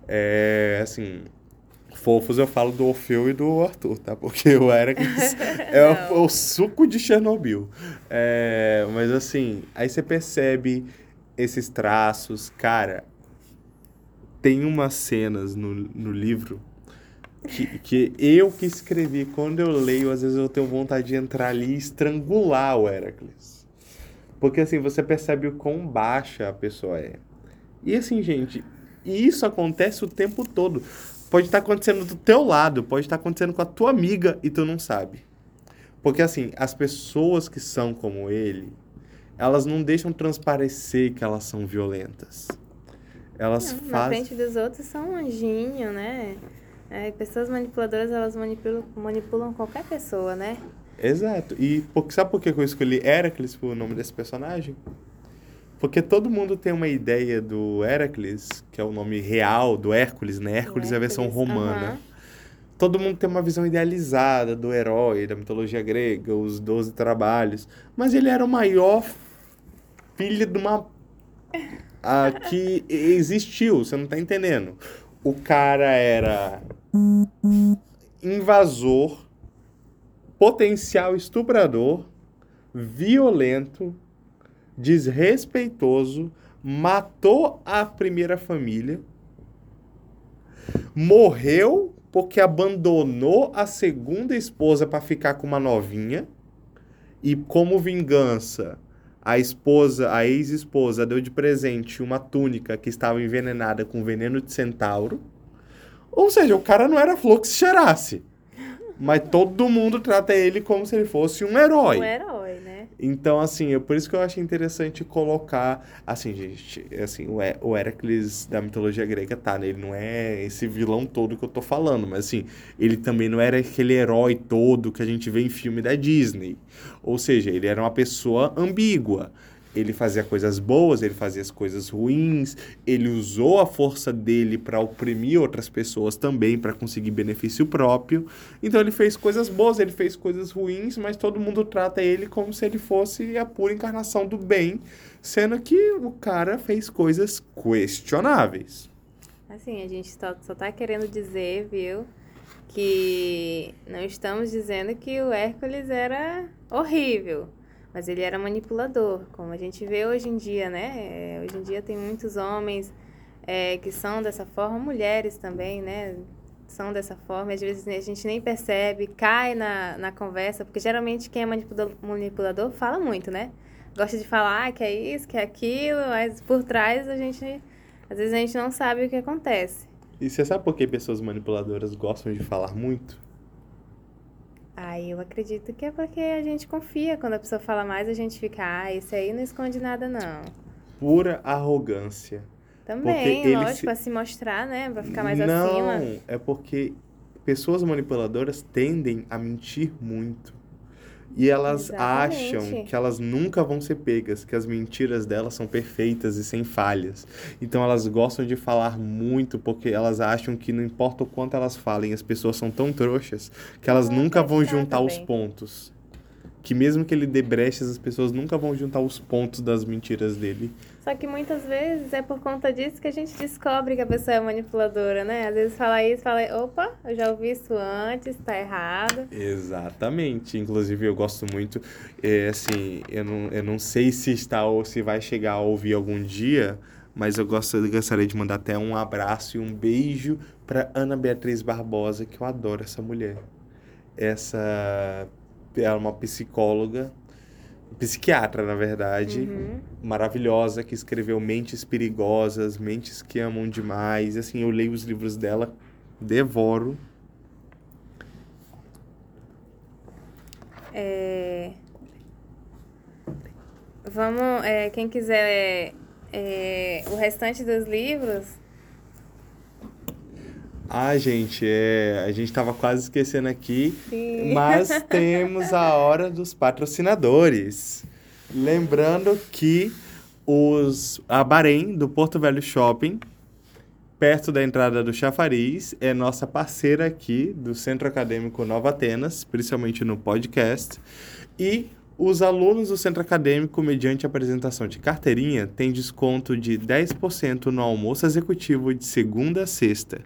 É, assim, fofos eu falo do Orfeu e do Arthur, tá? Porque o Heracles é o, o suco de Chernobyl. É, mas assim, aí você percebe esses traços, cara, tem umas cenas no, no livro que, que eu que escrevi, quando eu leio, às vezes eu tenho vontade de entrar ali e estrangular o Heracles. Porque assim, você percebe o quão baixa a pessoa é. E assim, gente, isso acontece o tempo todo. Pode estar acontecendo do teu lado, pode estar acontecendo com a tua amiga e tu não sabe. Porque assim, as pessoas que são como ele, elas não deixam transparecer que elas são violentas. Elas Não, Na fazem. frente dos outros são um anjinho, né? É, pessoas manipuladoras, elas manipulam, manipulam qualquer pessoa, né? Exato. E sabe por que eu escolhi Heracles por o nome desse personagem? Porque todo mundo tem uma ideia do Heracles, que é o nome real do Hércules, né? Hércules é a versão Hércules, romana. Todo mundo tem uma visão idealizada do herói, da mitologia grega, os Doze Trabalhos. Mas ele era o maior filho de uma. Ah, que existiu, você não tá entendendo. O cara era invasor, potencial estuprador, violento, desrespeitoso, matou a primeira família, morreu porque abandonou a segunda esposa para ficar com uma novinha, e como vingança, a esposa, a ex-esposa, deu de presente uma túnica que estava envenenada com veneno de centauro. Ou seja, o cara não era se cheirasse. Mas todo mundo trata ele como se ele fosse um herói. Um herói, né? Então, assim, é por isso que eu acho interessante colocar, assim, gente, assim, o, Hé- o Hércules da mitologia grega, tá, né? Ele não é esse vilão todo que eu tô falando, mas assim, ele também não era aquele herói todo que a gente vê em filme da Disney. Ou seja, ele era uma pessoa ambígua. Ele fazia coisas boas, ele fazia as coisas ruins, ele usou a força dele para oprimir outras pessoas também, para conseguir benefício próprio. Então ele fez coisas boas, ele fez coisas ruins, mas todo mundo trata ele como se ele fosse a pura encarnação do bem, sendo que o cara fez coisas questionáveis. Assim, a gente só, só tá querendo dizer, viu, que não estamos dizendo que o Hércules era horrível, mas ele era manipulador, como a gente vê hoje em dia, né? É, Hoje em dia tem muitos homens é, que são dessa forma, mulheres também, né? São dessa forma, às vezes a gente nem percebe, cai na, na conversa, porque geralmente quem é manipula- manipulador fala muito, né? Gosta de falar que é isso, que é aquilo, mas por trás a gente às vezes a gente não sabe o que acontece. E você sabe por que pessoas manipuladoras gostam de falar muito? Aí eu acredito que é porque a gente confia. Quando a pessoa fala mais, a gente fica, ah, esse aí não esconde nada, não. Pura arrogância. Também, ele lógico, se- pra se mostrar, né? Pra ficar mais não, acima. é porque pessoas manipuladoras tendem a mentir muito. E elas Exatamente. acham que elas nunca vão ser pegas, que as mentiras delas são perfeitas e sem falhas. Então elas gostam de falar muito porque elas acham que não importa o quanto elas falem, as pessoas são tão trouxas que elas Ah, nunca vão juntar os também. pontos. Que mesmo que ele dê brechas, as pessoas nunca vão juntar os pontos das mentiras dele. Só que muitas vezes é por conta disso que a gente descobre que a pessoa é manipuladora, né? Às vezes fala isso, fala, opa, eu já ouvi isso antes, tá errado. Exatamente. Inclusive, eu gosto muito. É, assim, eu não, eu não sei se está ou se vai chegar a ouvir algum dia, mas eu gosto, gostaria de mandar até um abraço e um beijo para Ana Beatriz Barbosa, que eu adoro essa mulher. Essa é uma psicóloga, psiquiatra, na verdade, Uhum. maravilhosa, que escreveu Mentes Perigosas, Mentes que Amam Demais. Assim, eu leio os livros dela, devoro. É, Vamos, é, quem quiser é, o restante dos livros, Ah, gente, é, a gente tava quase esquecendo aqui, Sim. mas temos a hora dos patrocinadores. Lembrando que os a Bahrein do Porto Velho Shopping, perto da entrada do Chafariz, é nossa parceira aqui do Centro Acadêmico Nova Atenas, principalmente no podcast. E os alunos do Centro Acadêmico, mediante apresentação de carteirinha, têm desconto de 10% no almoço executivo de segunda a sexta.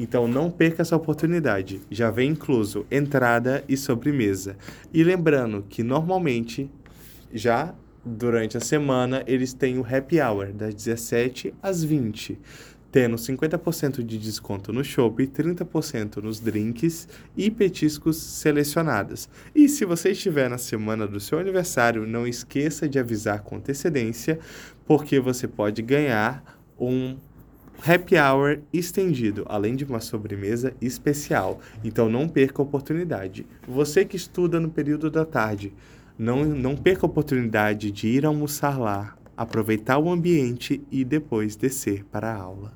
Então não perca essa oportunidade. Já vem incluso entrada e sobremesa. E lembrando que normalmente já durante a semana eles têm o happy hour das 17 às 20, tendo 50% de desconto no chopp, 30% nos drinks e petiscos selecionados. E se você estiver na semana do seu aniversário, não esqueça de avisar com antecedência, porque você pode ganhar um happy hour estendido, além de uma sobremesa especial. Então não perca a oportunidade. Você que estuda no período da tarde, não, não perca a oportunidade de ir almoçar lá, aproveitar o ambiente e depois descer para a aula.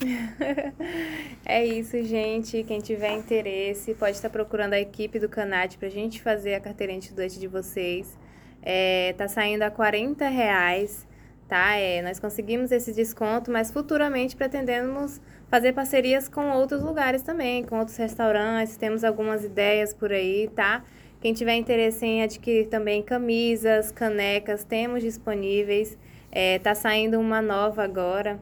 É isso, gente. Quem tiver interesse pode estar procurando a equipe do Canat para a gente fazer a carteirinha de estudante de vocês. É, tá saindo a 40 reais, tá? É, nós conseguimos esse desconto, mas futuramente pretendemos fazer parcerias com outros lugares também, com outros restaurantes. Temos algumas ideias por aí, tá? Quem tiver interesse em adquirir também camisas, canecas, temos disponíveis. É, tá saindo uma nova agora,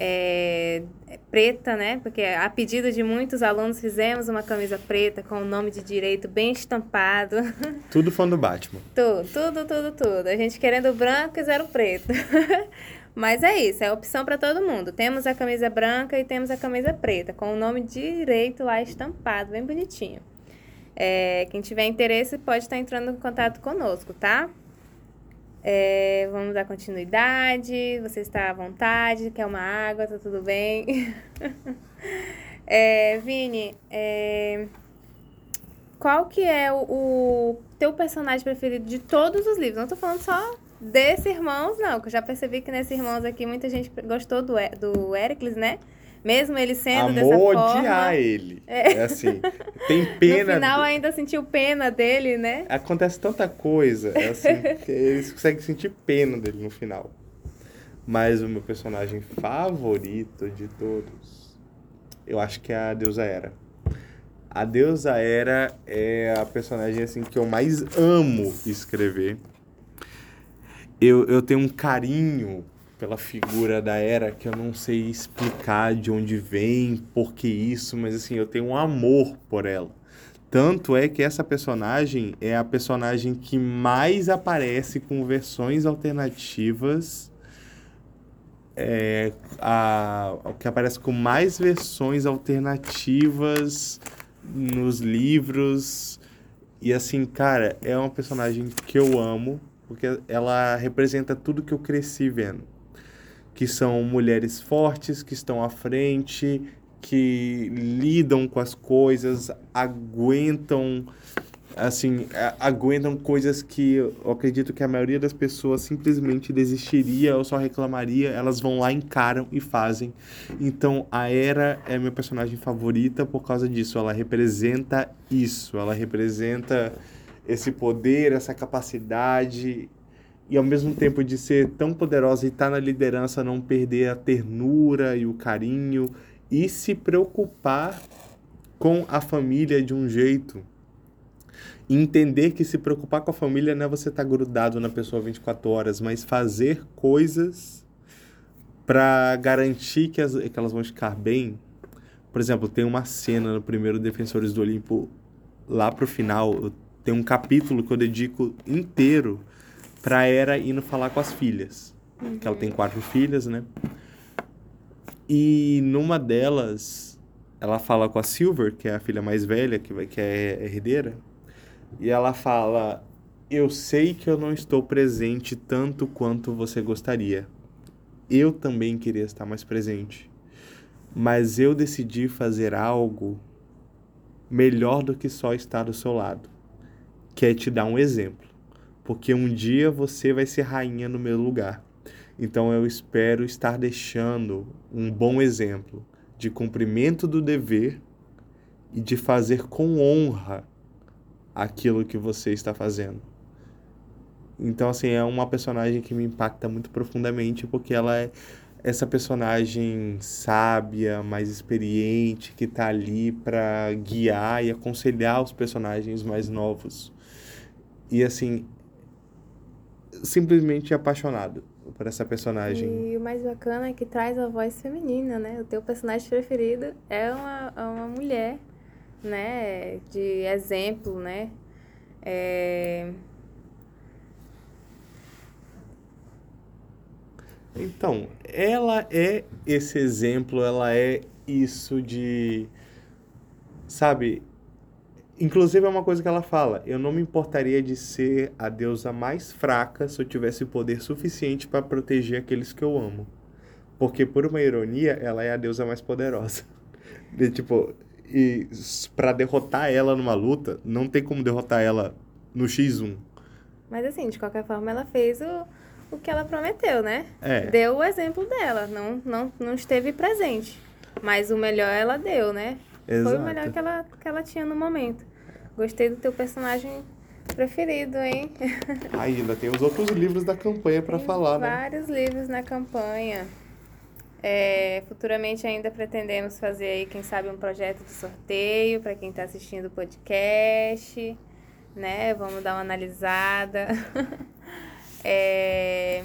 é, preta, né? Porque a pedido de muitos alunos fizemos uma camisa preta com o nome de direito bem estampado. Tudo fã do Batman. tudo, tudo, tudo, tudo. A gente querendo branco e zero preto. Mas é isso, é opção para todo mundo. Temos a camisa branca e temos a camisa preta, com o nome direito lá estampado, bem bonitinho. É, quem tiver interesse pode estar entrando em contato conosco, tá? É, vamos dar continuidade. Você está à vontade, quer uma água, tá tudo bem? é, Vini, é, qual que é o, o, teu personagem preferido de todos os livros? Não tô falando só desse Irmãos, não, que eu já percebi que nesse Irmãos aqui muita gente gostou do, do Éricles, né? Mesmo ele sendo Amor dessa forma. odiar ele. É. é. assim, tem pena. No final ainda sentiu pena dele, né? Acontece tanta coisa, é assim, que eles conseguem sentir pena dele no final. Mas o meu personagem favorito de todos, eu acho que é a Deusa Era. A Deusa Era é a personagem assim que eu mais amo escrever. Eu, eu tenho um carinho pela figura da Era que eu não sei explicar de onde vem, por que isso, mas assim, eu tenho um amor por ela. Tanto é que essa personagem é a personagem que mais aparece com versões alternativas. É, a, que aparece com mais versões alternativas nos livros. E assim, cara, é uma personagem que eu amo, porque ela representa tudo que eu cresci vendo que são mulheres fortes, que estão à frente, que lidam com as coisas, aguentam assim, aguentam coisas que eu acredito que a maioria das pessoas simplesmente desistiria ou só reclamaria, elas vão lá, encaram e fazem. Então, a Era é minha personagem favorita por causa disso, ela representa isso, ela representa esse poder, essa capacidade e ao mesmo tempo de ser tão poderosa e estar tá na liderança, não perder a ternura e o carinho e se preocupar com a família de um jeito. Entender que se preocupar com a família não é você estar tá grudado na pessoa 24 horas, mas fazer coisas para garantir que, as, que elas vão ficar bem. Por exemplo, tem uma cena no primeiro Defensores do Olimpo, lá pro final, tem um capítulo que eu dedico inteiro pra Era indo falar com as filhas. Uhum. Que ela tem quatro filhas, né? E numa delas, ela fala com a Silver, que é a filha mais velha, que, vai, que é herdeira. E ela fala: Eu sei que eu não estou presente tanto quanto você gostaria. Eu também queria estar mais presente. Mas eu decidi fazer algo melhor do que só estar do seu lado, que é te dar um exemplo porque um dia você vai ser rainha no meu lugar. Então eu espero estar deixando um bom exemplo de cumprimento do dever e de fazer com honra aquilo que você está fazendo. Então, assim, é uma personagem que me impacta muito profundamente porque ela é essa personagem sábia, mais experiente, que está ali para guiar e aconselhar os personagens mais novos. E, assim, simplesmente apaixonado por essa personagem. E o mais bacana é que traz a voz feminina, né? O teu personagem preferido é uma, é uma mulher, né? De exemplo, né? É... Então, ela é esse exemplo, ela é isso de. Sabe, Inclusive é uma coisa que ela fala: eu não me importaria de ser a deusa mais fraca se eu tivesse poder suficiente para proteger aqueles que eu amo. Porque, por uma ironia, ela é a deusa mais poderosa. De, tipo, e para derrotar ela numa luta, não tem como derrotar ela no X1. Mas assim, de qualquer forma, ela fez o, o que ela prometeu, né? É. Deu o exemplo dela, não, não, não esteve presente. Mas o melhor ela deu, né? Exato. Foi o melhor que ela, que ela tinha no momento. Gostei do teu personagem preferido, hein? Ainda tem os outros livros da campanha para falar, né? Vários livros na campanha. É, futuramente ainda pretendemos fazer aí, quem sabe, um projeto de sorteio para quem está assistindo o podcast, né? Vamos dar uma analisada. é,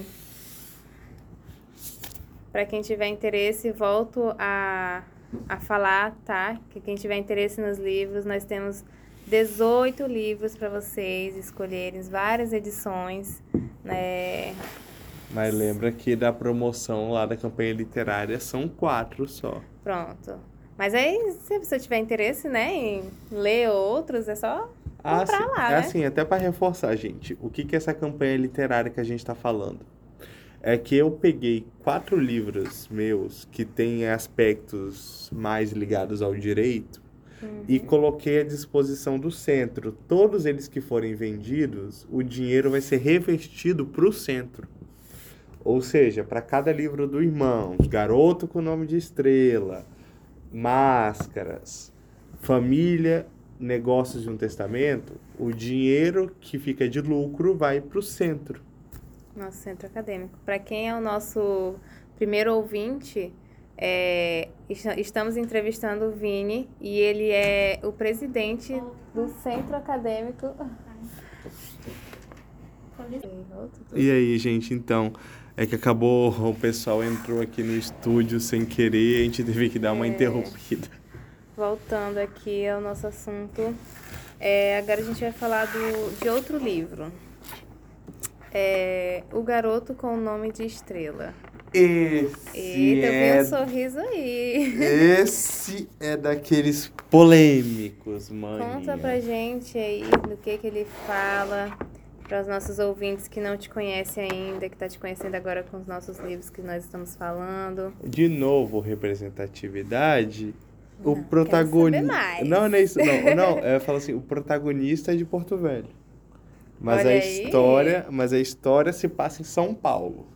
para quem tiver interesse, volto a a falar, tá? Que quem tiver interesse nos livros, nós temos 18 livros para vocês escolherem, várias edições, né? Mas lembra que da promoção lá da campanha literária são quatro só. Pronto. Mas aí, se a pessoa tiver interesse, né, em ler outros, é só Ah, comprar sim. lá, é né? assim, até para reforçar, gente, o que que é essa campanha literária que a gente está falando? É que eu peguei quatro livros meus que têm aspectos mais ligados ao direito e coloquei à disposição do centro. Todos eles que forem vendidos, o dinheiro vai ser revestido para o centro. Ou seja, para cada livro do Irmãos, Garoto com Nome de Estrela, Máscaras, Família, Negócios de um Testamento, o dinheiro que fica de lucro vai para o centro. Nosso centro acadêmico. Para quem é o nosso primeiro ouvinte, é, est- estamos entrevistando o Vini e ele é o presidente do centro acadêmico. E aí, gente, então, é que acabou, o pessoal entrou aqui no estúdio sem querer, a gente teve que dar uma É. interrompida. Voltando aqui ao nosso assunto, é, agora a gente vai falar do, de outro livro. É, o Garoto com o Nome de Estrela. Esse Eita, eu vi é um sorriso aí. Esse é daqueles polêmicos, mãe. Conta pra gente aí do que que ele fala para os nossos ouvintes que não te conhecem ainda, que tá te conhecendo agora com os nossos livros que nós estamos falando. De novo, representatividade. O protagonista. Não, não é isso. Não, não. É, fala assim, o protagonista é de Porto Velho. Mas Olha a aí. história, mas a história se passa em São Paulo.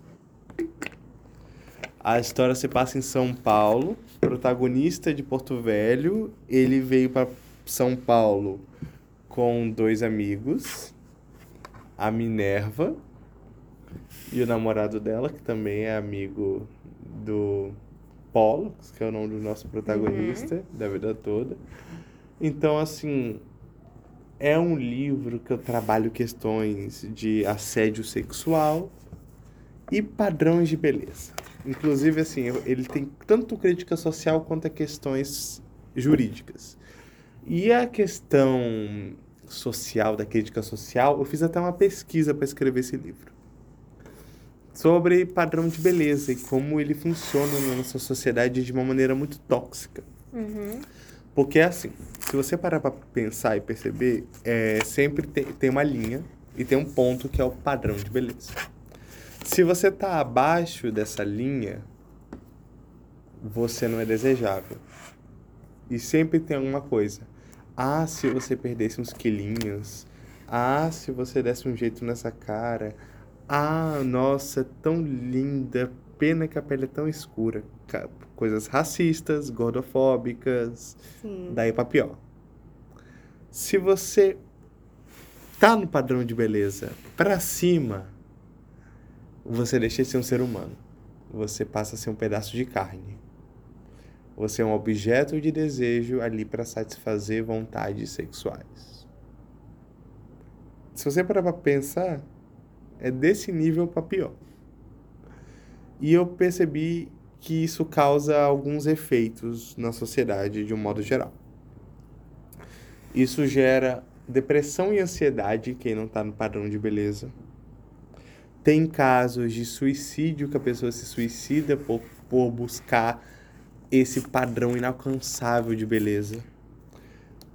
A história se passa em São Paulo. Protagonista de Porto Velho, ele veio para São Paulo com dois amigos, a Minerva e o namorado dela, que também é amigo do Pollux, que é o nome do nosso protagonista da vida toda. Então, assim, é um livro que eu trabalho questões de assédio sexual e padrões de beleza. Inclusive, assim, ele tem tanto crítica social quanto questões jurídicas. E a questão social, da crítica social, eu fiz até uma pesquisa para escrever esse livro. Sobre padrão de beleza e como ele funciona na nossa sociedade de uma maneira muito tóxica. Uhum. Porque é assim, se você parar pra pensar e perceber, é, sempre tem, tem uma linha e tem um ponto que é o padrão de beleza. Se você tá abaixo dessa linha, você não é desejável. E sempre tem alguma coisa. Ah, se você perdesse uns quilinhos. Ah, se você desse um jeito nessa cara. Ah, nossa, é tão linda. Pena que a pele é tão escura. Coisas racistas, gordofóbicas, Sim. daí pra pior. Se você tá no padrão de beleza pra cima, você deixa de ser um ser humano. Você passa a ser um pedaço de carne. Você é um objeto de desejo ali para satisfazer vontades sexuais. Se você parar pra pensar, é desse nível pra pior. E eu percebi que isso causa alguns efeitos na sociedade de um modo geral. Isso gera depressão e ansiedade em quem não está no padrão de beleza. Tem casos de suicídio que a pessoa se suicida por, por buscar esse padrão inalcançável de beleza.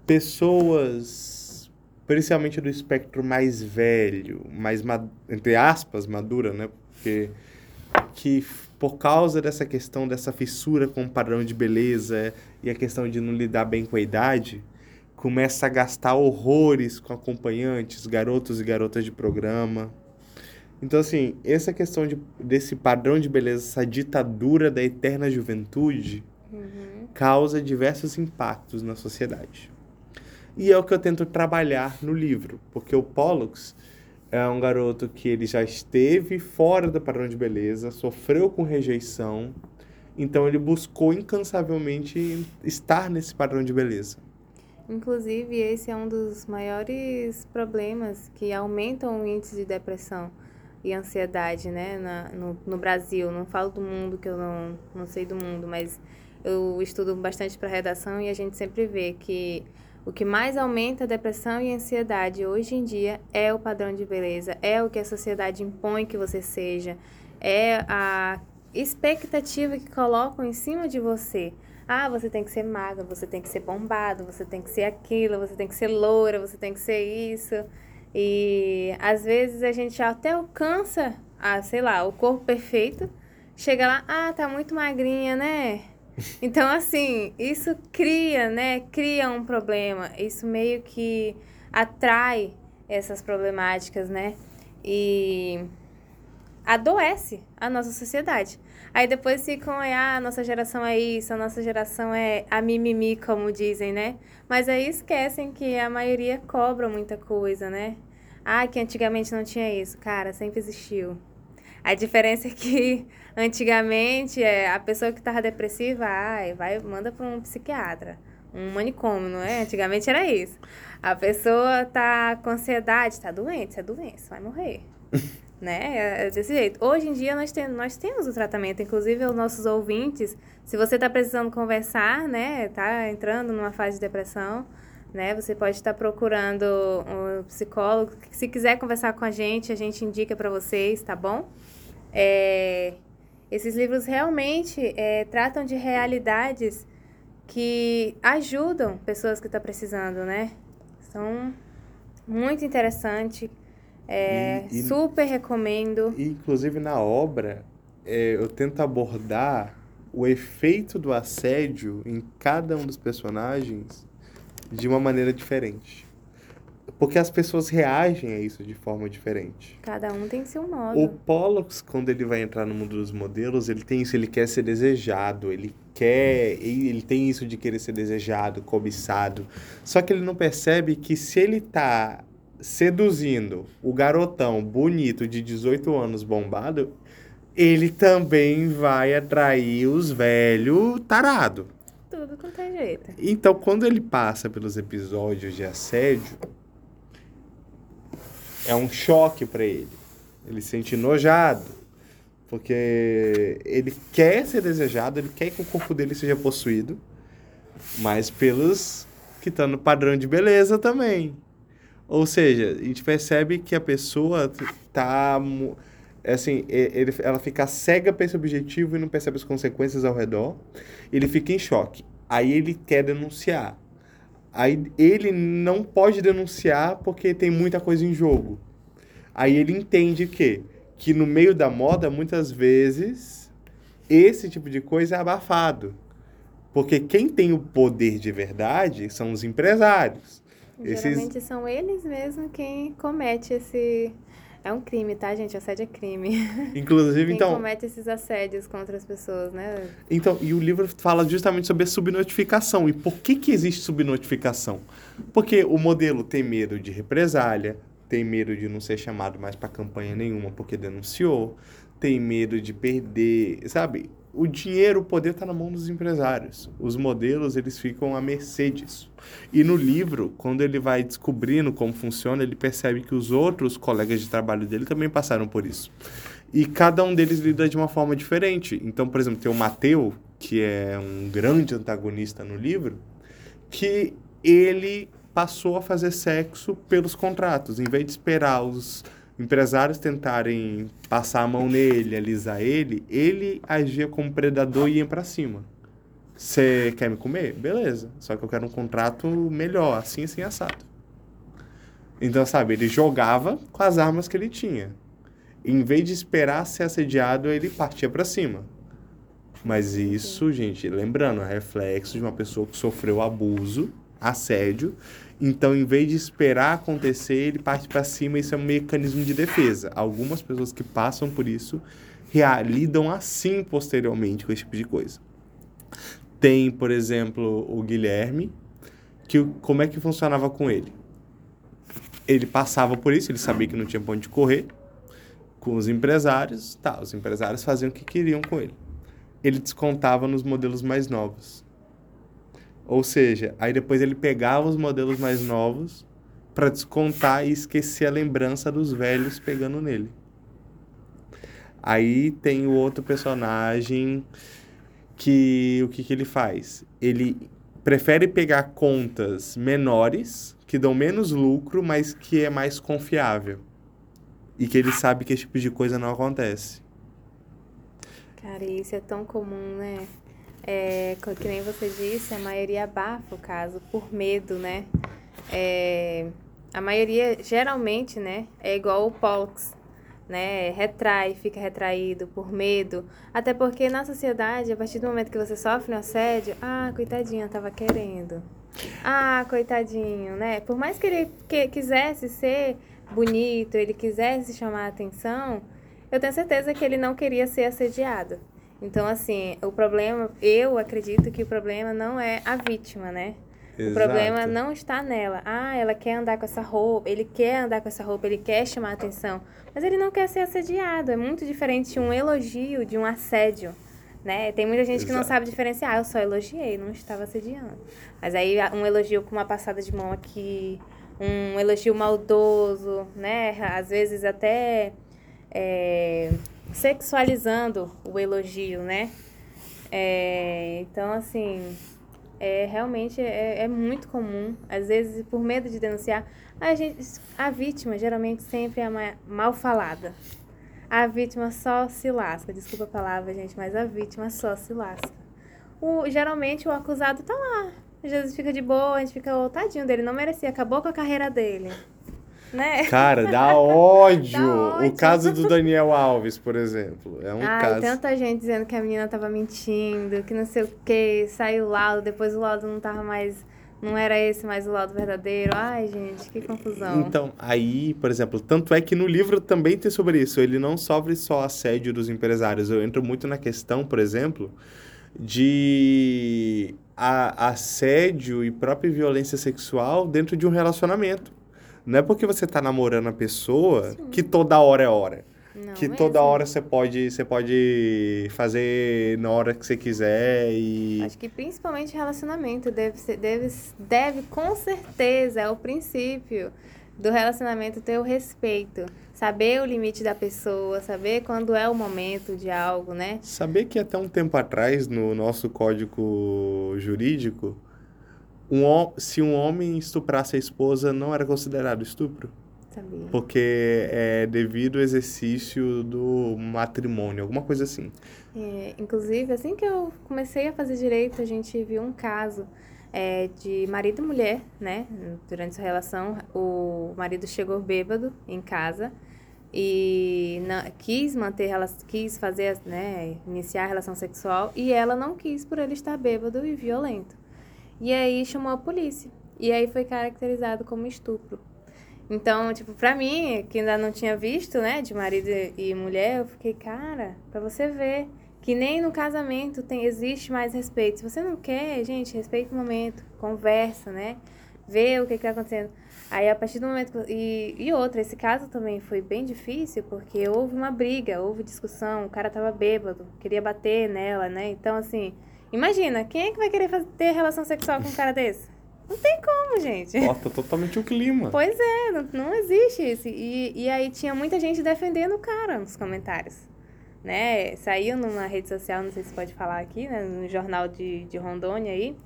Pessoas, principalmente do espectro mais velho, mais, ma- entre aspas, madura, né? Porque que por causa dessa questão dessa fissura com o padrão de beleza e a questão de não lidar bem com a idade, começa a gastar horrores com acompanhantes, garotos e garotas de programa. Então, assim, essa questão de, desse padrão de beleza, essa ditadura da eterna juventude, Uhum. causa diversos impactos na sociedade. E é o que eu tento trabalhar no livro, porque o Pollux é um garoto que ele já esteve fora do padrão de beleza, sofreu com rejeição, então ele buscou incansavelmente estar nesse padrão de beleza. Inclusive, esse é um dos maiores problemas que aumentam o índice de depressão e ansiedade, né, na, no, no Brasil. Não falo do mundo, que eu não, não sei do mundo, mas eu estudo bastante para redação e a gente sempre vê que o que mais aumenta a depressão e a ansiedade hoje em dia é o padrão de beleza, é o que a sociedade impõe que você seja, é a expectativa que colocam em cima de você. Ah, você tem que ser magro, você tem que ser bombado, você tem que ser aquilo, você tem que ser loura, você tem que ser isso. E às vezes a gente até alcança, ah, sei lá, o corpo perfeito, chega lá, ah, tá muito magrinha, né? Então, assim, isso cria, né? Cria um problema. Isso meio que atrai essas problemáticas, né? E adoece a nossa sociedade. Aí depois ficam, ah, a nossa geração é isso, a nossa geração é a mimimi, como dizem, né? Mas aí esquecem que a maioria cobra muita coisa, né? Ah, que antigamente não tinha isso. Cara, sempre existiu. A diferença é que antigamente é, a pessoa que estava depressiva, ai, vai, manda para um psiquiatra, um manicômio, não é? Antigamente era isso. A pessoa tá com ansiedade, tá doente, isso é doença, vai morrer. né? É, é desse jeito. Hoje em dia nós, tem, nós temos o tratamento, inclusive os nossos ouvintes, se você está precisando conversar, né, tá entrando numa fase de depressão, né? Você pode estar procurando um psicólogo. Se quiser conversar com a gente, a gente indica para vocês, tá bom? É, esses livros realmente é, tratam de realidades que ajudam pessoas que estão tá precisando, né? São muito interessante. É, e, e, super recomendo. Inclusive na obra, é, eu tento abordar o efeito do assédio em cada um dos personagens de uma maneira diferente. Porque as pessoas reagem a isso de forma diferente. Cada um tem seu modo. O Pollux, quando ele vai entrar no mundo dos modelos, ele tem isso, ele quer ser desejado, ele quer, ele tem isso de querer ser desejado, cobiçado. Só que ele não percebe que se ele tá seduzindo o garotão bonito de 18 anos bombado, ele também vai atrair os velhos tarado. Tudo quanto é jeito. Então, quando ele passa pelos episódios de assédio, é um choque para ele. Ele se sente enojado, porque ele quer ser desejado, ele quer que o corpo dele seja possuído, mas pelos que estão no padrão de beleza também. Ou seja, a gente percebe que a pessoa tá assim, ele, ela fica cega para esse objetivo e não percebe as consequências ao redor. Ele fica em choque. Aí ele quer denunciar. Aí ele não pode denunciar porque tem muita coisa em jogo. Aí ele entende que que no meio da moda muitas vezes esse tipo de coisa é abafado. Porque quem tem o poder de verdade são os empresários. Geralmente Esses... são eles mesmos quem comete esse é um crime, tá, gente? Assédio é crime. Inclusive, Quem então. comete esses assédios contra as pessoas, né? Então, e o livro fala justamente sobre a subnotificação. E por que, que existe subnotificação? Porque o modelo tem medo de represália, tem medo de não ser chamado mais para campanha nenhuma porque denunciou, tem medo de perder, sabe? O dinheiro, o poder está na mão dos empresários. Os modelos, eles ficam à mercê disso. E no livro, quando ele vai descobrindo como funciona, ele percebe que os outros colegas de trabalho dele também passaram por isso. E cada um deles lida de uma forma diferente. Então, por exemplo, tem o Mateu, que é um grande antagonista no livro, que ele passou a fazer sexo pelos contratos, em vez de esperar os empresários tentarem passar a mão nele, alisar ele, ele agia como predador e ia para cima. Você quer me comer? Beleza. Só que eu quero um contrato melhor, assim, assim, assado. Então, sabe, ele jogava com as armas que ele tinha. Em vez de esperar ser assediado, ele partia para cima. Mas isso, gente, lembrando, é reflexo de uma pessoa que sofreu abuso, assédio, então, em vez de esperar acontecer, ele parte para cima. Isso é um mecanismo de defesa. Algumas pessoas que passam por isso lidam assim posteriormente com esse tipo de coisa. Tem, por exemplo, o Guilherme, que como é que funcionava com ele? Ele passava por isso, ele sabia que não tinha ponto de correr com os empresários, tá, os empresários faziam o que queriam com ele. Ele descontava nos modelos mais novos. Ou seja, aí depois ele pegava os modelos mais novos para descontar e esquecer a lembrança dos velhos pegando nele. Aí tem o outro personagem que o que, que ele faz? Ele prefere pegar contas menores que dão menos lucro, mas que é mais confiável. E que ele sabe que esse tipo de coisa não acontece. Cara, isso é tão comum, né? É, que nem você disse, a maioria abafa o caso por medo, né? É, a maioria, geralmente, né, é igual o Pollux, né? Retrai, fica retraído por medo. Até porque na sociedade, a partir do momento que você sofre um assédio, ah, coitadinha, tava querendo. Ah, coitadinho, né? Por mais que ele que, quisesse ser bonito, ele quisesse chamar a atenção, eu tenho certeza que ele não queria ser assediado. Então, assim, o problema, eu acredito que o problema não é a vítima, né? Exato. O problema não está nela. Ah, ela quer andar com essa roupa, ele quer andar com essa roupa, ele quer chamar a atenção. Mas ele não quer ser assediado. É muito diferente um elogio de um assédio. Né? Tem muita gente Exato. que não sabe diferenciar. Eu só elogiei, não estava assediando. Mas aí um elogio com uma passada de mão aqui, um elogio maldoso, né? Às vezes até é, sexualizando o elogio, né? É, então, assim, é, realmente é, é, muito comum, às vezes por medo de denunciar, a, gente, a vítima geralmente sempre é mal falada. A vítima só se lasca, desculpa a palavra, gente, mas a vítima só se lasca. O, geralmente o acusado tá lá, às vezes fica de boa, a gente fica, oh, tadinho dele, não merecia, acabou com a carreira dele. Né? Cara, dá ódio. dá ódio. O caso do Daniel Alves, por exemplo. É um Ai, caso. tanta gente dizendo que a menina tava mentindo, que não sei o que, saiu o laudo, depois o laudo não tava mais. Não era esse mais o laudo verdadeiro. Ai, gente, que confusão. Então, aí, por exemplo, tanto é que no livro também tem sobre isso. Ele não sofre só assédio dos empresários. Eu entro muito na questão, por exemplo, de a, assédio e própria violência sexual dentro de um relacionamento. Não é porque você tá namorando a pessoa Sim. que toda hora é hora. Não que mesmo. toda hora você pode, você pode fazer na hora que você quiser e... Acho que principalmente relacionamento deve, ser, deve, deve com certeza, é o princípio do relacionamento ter o respeito. Saber o limite da pessoa, saber quando é o momento de algo, né? Saber que até um tempo atrás, no nosso código jurídico, um, se um homem estuprasse a esposa, não era considerado estupro. Sabia. Porque é devido ao exercício do matrimônio, alguma coisa assim. É, inclusive, assim que eu comecei a fazer direito, a gente viu um caso é, de marido e mulher, né? Durante essa relação, o marido chegou bêbado em casa e não, quis manter quis fazer, né, iniciar a relação sexual e ela não quis por ele estar bêbado e violento. E aí chamou a polícia. E aí foi caracterizado como estupro. Então, tipo, pra mim, que ainda não tinha visto, né, de marido e mulher, eu fiquei, cara, pra você ver que nem no casamento tem existe mais respeito. Se você não quer, gente, respeita o momento, conversa, né? Vê o que que tá acontecendo. Aí, a partir do momento... E, e outra, esse caso também foi bem difícil, porque houve uma briga, houve discussão, o cara tava bêbado, queria bater nela, né? Então, assim... Imagina, quem é que vai querer fazer, ter relação sexual com um cara desse? Não tem como, gente. Corta totalmente o clima. Pois é, não, não existe isso. E, e aí tinha muita gente defendendo o cara nos comentários. Né? Saiu numa rede social, não sei se pode falar aqui, né? No jornal de, de Rondônia aí.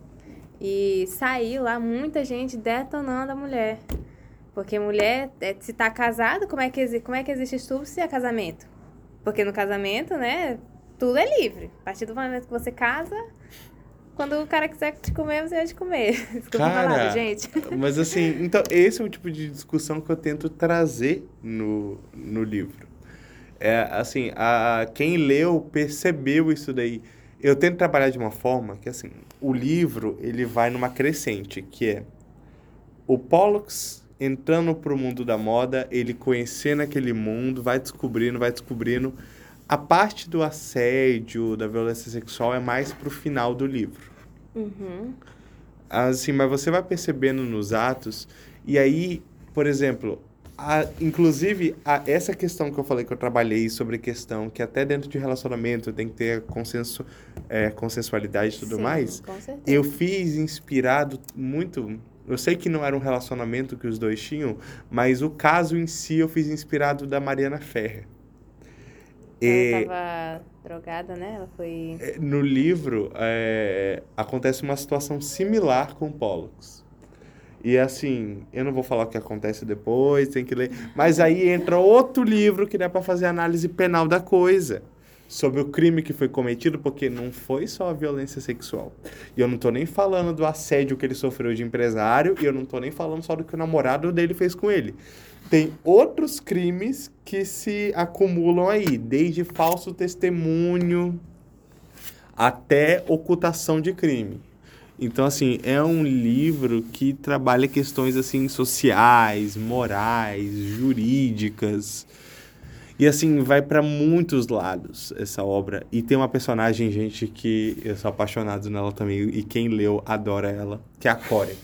E saiu lá muita gente detonando a mulher. Porque mulher, é, se tá casado, como é que, como é que existe estupro se é casamento? Porque no casamento, né, tudo é livre. A partir do momento que você casa, quando o cara quiser te comer, você vai te comer. Desculpa cara, falar, gente. Mas assim, então esse é o tipo de discussão que eu tento trazer no, no livro. É assim, a, quem leu percebeu isso daí. Eu tento trabalhar de uma forma que assim, o livro ele vai numa crescente, que é o Pollux entrando para o mundo da moda, ele conhecendo aquele mundo, vai descobrindo, vai descobrindo a parte do assédio, da violência sexual é mais pro final do livro. Uhum. Assim, mas você vai percebendo nos atos, e aí, por exemplo, a, inclusive, a, essa questão que eu falei que eu trabalhei sobre questão que até dentro de relacionamento tem que ter consenso, é, consensualidade e tudo Sim, mais, eu fiz inspirado muito. Eu sei que não era um relacionamento que os dois tinham, mas o caso em si eu fiz inspirado da Mariana Ferrer. Ela estava drogada, né? Ela foi. É, no livro é, acontece uma situação similar com Pollux. E assim, eu não vou falar o que acontece depois, tem que ler. Mas aí entra outro livro que dá para fazer análise penal da coisa. sobre o crime que foi cometido, porque não foi só a violência sexual. E eu não tô nem falando do assédio que ele sofreu de empresário, e eu não tô nem falando só do que o namorado dele fez com ele. Tem outros crimes que se acumulam aí, desde falso testemunho até ocultação de crime. Então, assim, é um livro que trabalha questões, assim, sociais, morais, jurídicas. E, assim, vai para muitos lados essa obra. E tem uma personagem, gente, que eu sou apaixonado nela também. E quem leu adora ela, que é a Core.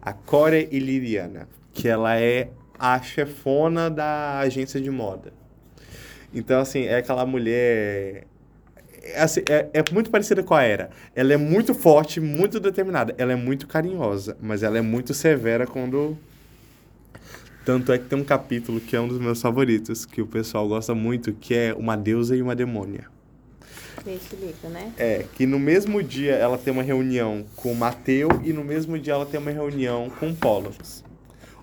A Core Iliriana. Que ela é a chefona da agência de moda. Então, assim, é aquela mulher é, assim, é, é, muito parecida com a Era. Ela é muito forte, muito determinada. Ela é muito carinhosa, mas ela é muito severa quando. Tanto é que tem um capítulo que é um dos meus favoritos, que o pessoal gosta muito, que é Uma Deusa e uma Demônia. Explica, né? É, que no mesmo dia ela tem uma reunião com o Mateu e no mesmo dia ela tem uma reunião com o Pollux.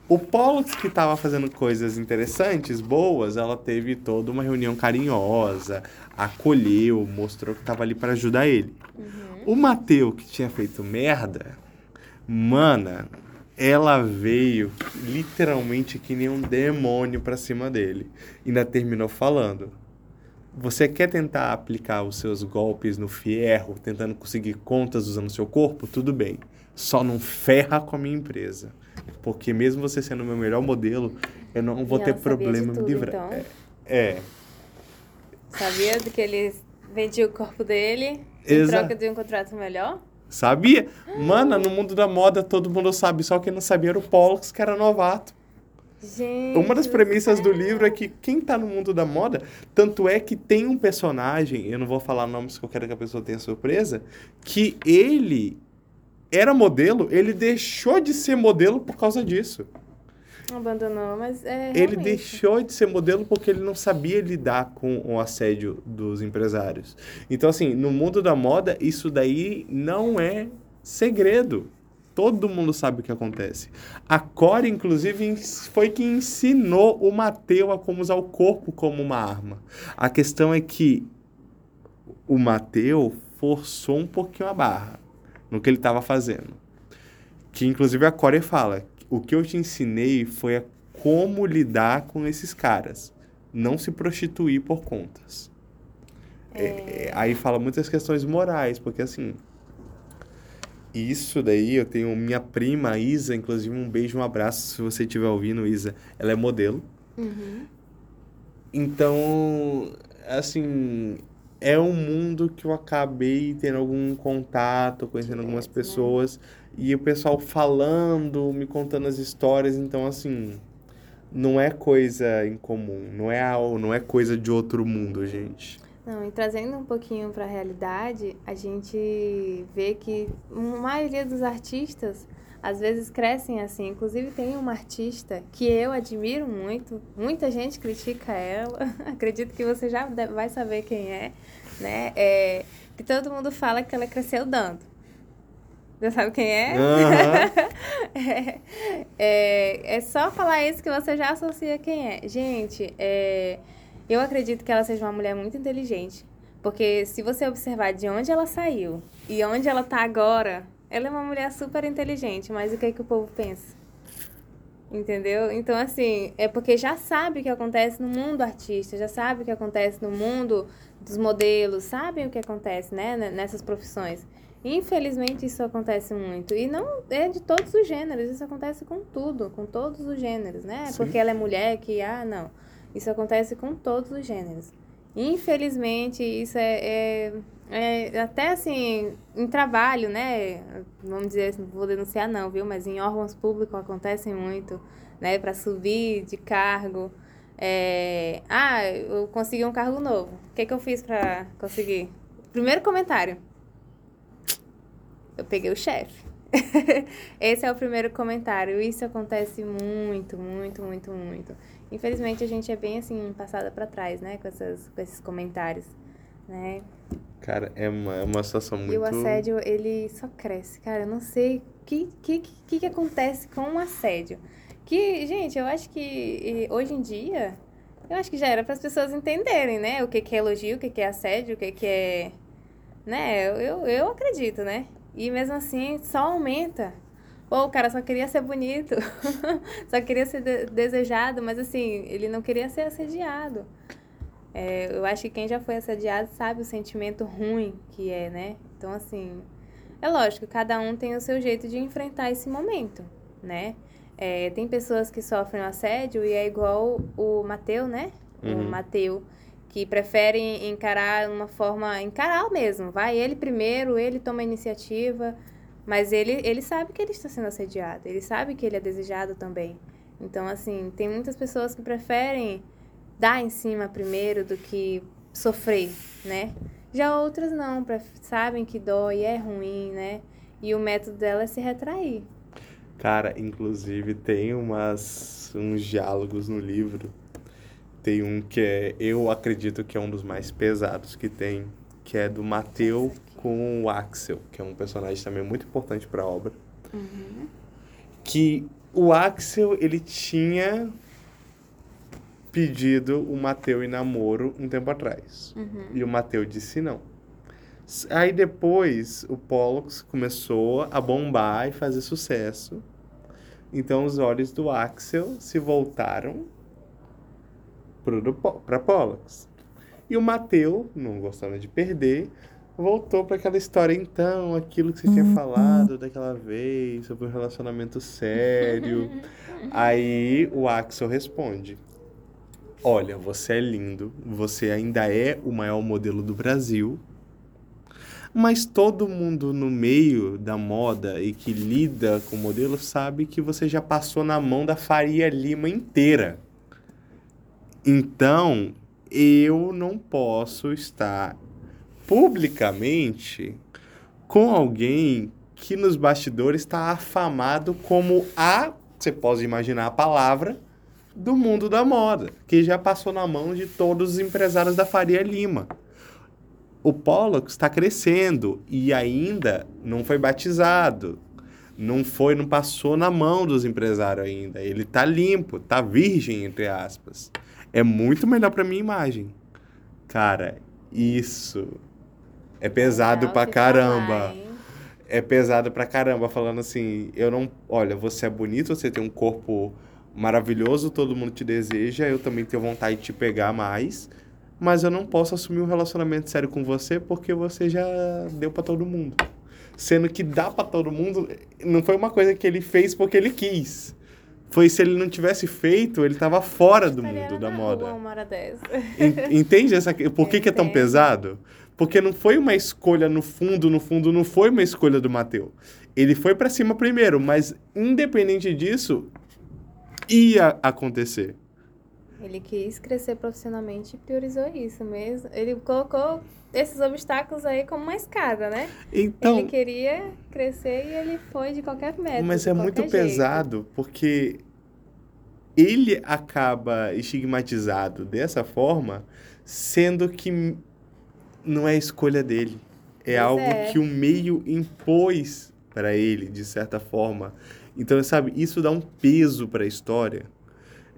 O Pollux, que estava fazendo coisas interessantes, boas, ela teve toda uma reunião carinhosa, acolheu, mostrou que estava ali para ajudar ele. Uhum. O Mateu, que tinha feito merda, mana, ela veio literalmente que nem um demônio para cima dele. Ainda terminou falando. Você quer tentar aplicar os seus golpes no fierro, tentando conseguir contas usando seu corpo? Tudo bem. Só não ferra com a minha empresa. Porque mesmo você sendo o meu melhor modelo, eu não vou e ter problema em me livrar. Então. É, é. Sabia de que ele vendia o corpo dele em troca de um contrato melhor? Sabia? Mana, no mundo da moda todo mundo sabe, só quem não sabia era o Pollux, que era novato. Gente, Uma das premissas do livro é que quem tá no mundo da moda, tanto é que tem um personagem, eu não vou falar nomes porque eu quero que a pessoa tenha surpresa, que ele era modelo, ele deixou de ser modelo por causa disso. Abandonou, mas é. Realmente. Ele deixou de ser modelo porque ele não sabia lidar com o assédio dos empresários. Então, assim, no mundo da moda, isso daí não é segredo. Todo mundo sabe o que acontece. A Core, inclusive, foi quem ensinou o Mateu a como usar o corpo como uma arma. A questão é que o Mateu forçou um pouquinho a barra no que ele estava fazendo. Que inclusive a Core fala: o que eu te ensinei foi a como lidar com esses caras, não se prostituir por contas. É... É, aí fala muitas questões morais, porque assim, isso daí eu tenho minha prima Isa, inclusive um beijo, um abraço se você estiver ouvindo, Isa. Ela é modelo. Uhum. Então, assim, é um mundo que eu acabei tendo algum contato, conhecendo algumas pessoas, e o pessoal falando, me contando as histórias, então assim, não é coisa incomum, não é não é coisa de outro mundo, gente. Não, e trazendo um pouquinho para a realidade, a gente vê que a maioria dos artistas às vezes crescem assim. Inclusive tem uma artista que eu admiro muito, muita gente critica ela, acredito que você já vai saber quem é, né? É, que todo mundo fala que ela cresceu dando. Você sabe quem é? Uhum. é, é? é, só falar isso que você já associa quem é. Gente, é, eu acredito que ela seja uma mulher muito inteligente. Porque se você observar de onde ela saiu e onde ela está agora, ela é uma mulher super inteligente, mas o que, é que o povo pensa? Entendeu? Então, assim, é porque já sabe o que acontece no mundo artista, já sabe o que acontece no mundo dos modelos, sabem o que acontece, né, nessas profissões. Infelizmente, isso acontece muito. E não é de todos os gêneros, isso acontece com tudo, com todos os gêneros, né? Sim. Porque ela é mulher que, ah, não. Isso acontece com todos os gêneros. Infelizmente, isso é, é é, até assim, em trabalho, né? Vamos dizer, não vou denunciar não, viu? Mas em órgãos públicos acontecem muito, né? Para subir de cargo. É, ah, eu consegui um cargo novo. O que, que eu fiz para conseguir? Primeiro comentário. Eu peguei o chefe. Esse é o primeiro comentário. Isso acontece muito, muito, muito, muito. Infelizmente a gente é bem assim passada para trás, né, com, essas, com esses comentários, né? Cara, é uma, é uma situação muito... E o assédio, ele só cresce. Cara, eu não sei o que, que, que, que acontece com o assédio. Que, gente, eu acho que hoje em dia Eu acho que já era para as pessoas entenderem, né? O que, que é elogio, o que, que é assédio, o que, que é. Né? Eu, eu, eu acredito, né? E mesmo assim, só aumenta. Pô, o cara só queria ser bonito, só queria ser de desejado, mas assim, ele não queria ser assediado. É, eu acho que quem já foi assediado sabe o sentimento ruim que é, né? Então, assim, é lógico, cada um tem o seu jeito de enfrentar esse momento, né? É, tem pessoas que sofrem assédio e é igual o Mateu, né? Uhum. O Mateu, que preferem encarar uma forma, encarar mesmo. Vai ele primeiro, ele toma a iniciativa, mas ele, ele sabe que ele está sendo assediado, ele sabe que ele é desejado também. Então, assim, tem muitas pessoas que preferem dar em cima primeiro do que sofrer, né? Já outras não, sabem que dói, é ruim, né? E o método dela é se retrair. Cara, inclusive tem umas, uns diálogos no livro. Tem um que é, eu acredito que é um dos mais pesados que tem, que é do Mateu com o Axel, que é um personagem também muito importante para a obra. Uhum. Que o Axel, ele tinha pedido o Mateu em namoro um tempo atrás. Uhum. E o Mateu disse não. Aí depois o Pollux começou a bombar e fazer sucesso. Então os olhos do Axel se voltaram para Pollux. E o Mateu, não gostando de perder, voltou para aquela história então, aquilo que você tinha uhum. falado daquela vez sobre um relacionamento sério. Aí o Axel responde: Olha, você é lindo, você ainda é o maior modelo do Brasil mas todo mundo no meio da moda e que lida com modelo sabe que você já passou na mão da Faria Lima inteira. Então, eu não posso estar publicamente com alguém que nos bastidores está afamado como a, você pode imaginar a palavra, do mundo da moda, que já passou na mão de todos os empresários da Faria Lima o Pollux está crescendo e ainda não foi batizado. Não foi, não passou na mão dos empresários ainda. Ele está limpo, está virgem, entre aspas. É muito melhor para minha imagem. Cara, isso é pesado pra caramba. Falar, é pesado pra caramba, falando assim, eu não, olha, você é bonito, você tem um corpo maravilhoso, todo mundo te deseja, eu também tenho vontade de te pegar mais mas eu não posso assumir um relacionamento sério com você porque você já deu para todo mundo. Sendo que dá para todo mundo, não foi uma coisa que ele fez porque ele quis. Foi se ele não tivesse feito, ele tava fora do mundo da moda. Uma hora dessa. Entende essa por que, que é tão pesado? Porque não foi uma escolha no fundo, no fundo não foi uma escolha do Mateu. Ele foi para cima primeiro, mas independente disso, ia acontecer. Ele quis crescer profissionalmente e priorizou isso mesmo. Ele colocou esses obstáculos aí como uma escada, né? Então, ele queria crescer e ele foi de qualquer método. Mas é muito jeito. pesado porque ele acaba estigmatizado dessa forma, sendo que não é escolha dele. É pois algo é. que o meio impôs para ele, de certa forma. Então, sabe, isso dá um peso para a história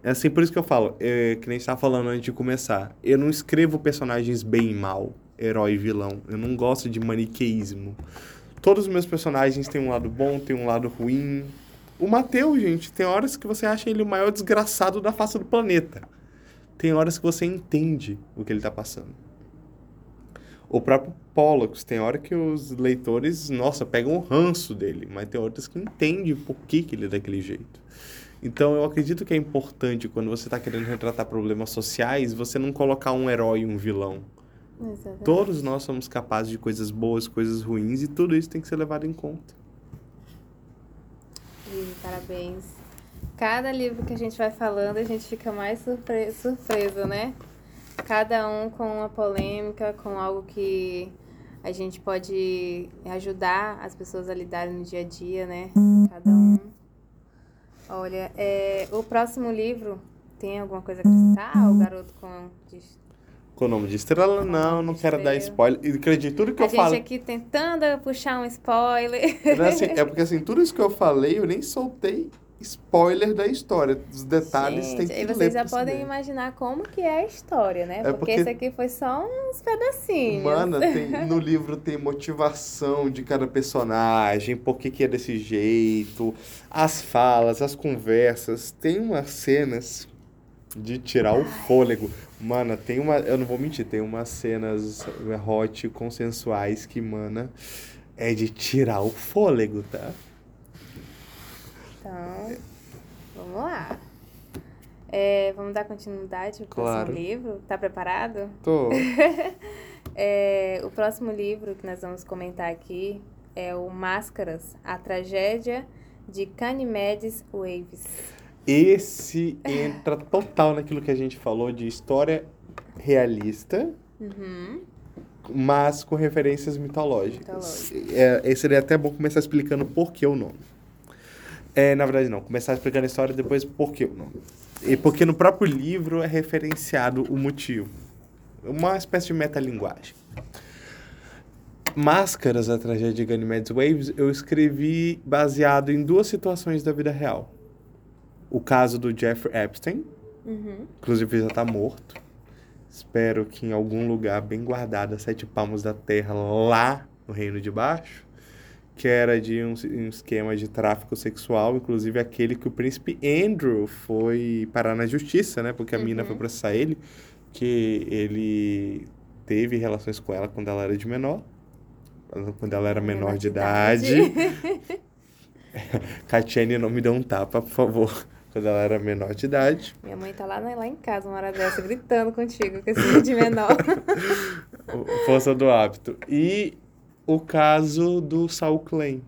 é assim, por isso que eu falo, é, que nem estava falando antes de começar. Eu não escrevo personagens bem e mal, herói e vilão. Eu não gosto de maniqueísmo. Todos os meus personagens têm um lado bom, têm um lado ruim. O Mateus, gente, tem horas que você acha ele o maior desgraçado da face do planeta. Tem horas que você entende o que ele está passando. O próprio Pollux, tem hora que os leitores, nossa, pegam o ranço dele, mas tem outras que entendem por que, que ele é daquele jeito. Então eu acredito que é importante quando você está querendo retratar problemas sociais, você não colocar um herói e um vilão. Exatamente. Todos nós somos capazes de coisas boas, coisas ruins e tudo isso tem que ser levado em conta. E, parabéns. Cada livro que a gente vai falando, a gente fica mais surpre surpreso, né? Cada um com uma polêmica, com algo que a gente pode ajudar as pessoas a lidarem no dia a dia, né? Cada um Olha, é, o próximo livro tem alguma coisa a acrescentar? O Garoto com... Com o nome de estrela? Não, não quero dar spoiler. E acredito, tudo que a eu falo... A gente aqui tentando puxar um spoiler. É, assim, é porque assim, tudo isso que eu falei, eu nem soltei spoiler da história. Os detalhes Gente, tem que E ler vocês já podem saber. imaginar como que é a história, né? É porque, porque- esse aqui foi só uns pedacinhos. Mano, tem- no livro tem motivação de cada personagem, por que que é desse jeito, as falas, as conversas. Tem umas cenas de tirar o fôlego. Mano, tem uma. Eu não vou mentir, tem umas cenas hot consensuais que, mana, é de tirar o fôlego, tá? Então, vamos lá. É, vamos dar continuidade pro Claro. próximo livro? Tá preparado? Tô. É, o próximo livro que nós vamos comentar aqui é o Máscaras, a tragédia de Canimedes Waves. Esse entra total naquilo que a gente falou de história realista, Uhum. mas com referências mitológicas. Mitológicas. É, esse seria até bom começar explicando por que o nome. É, na verdade, não. Começar explicando a história e depois por que o nome. E porque no próprio livro é referenciado o motivo. Uma espécie de metalinguagem. Máscaras, a tragédia de Ganymedes Waves, eu escrevi baseado em duas situações da vida real. O caso do Jeffrey Epstein, Uhum. inclusive já está morto. Espero que em algum lugar bem guardado a sete palmos da terra, lá no Reino de Baixo, que era de um, um esquema de tráfico sexual, inclusive aquele que o príncipe Andrew foi parar na justiça, né? Porque a mina Uhum. foi processar ele, que ele teve relações com ela quando ela era de menor, quando ela era menor, de idade. Catiane, não me dê um tapa, por favor. Quando ela era menor de idade. Minha mãe tá lá, lá em casa, uma hora dessa, gritando contigo, com esse de menor. Força do hábito. E o caso do Saul Klein,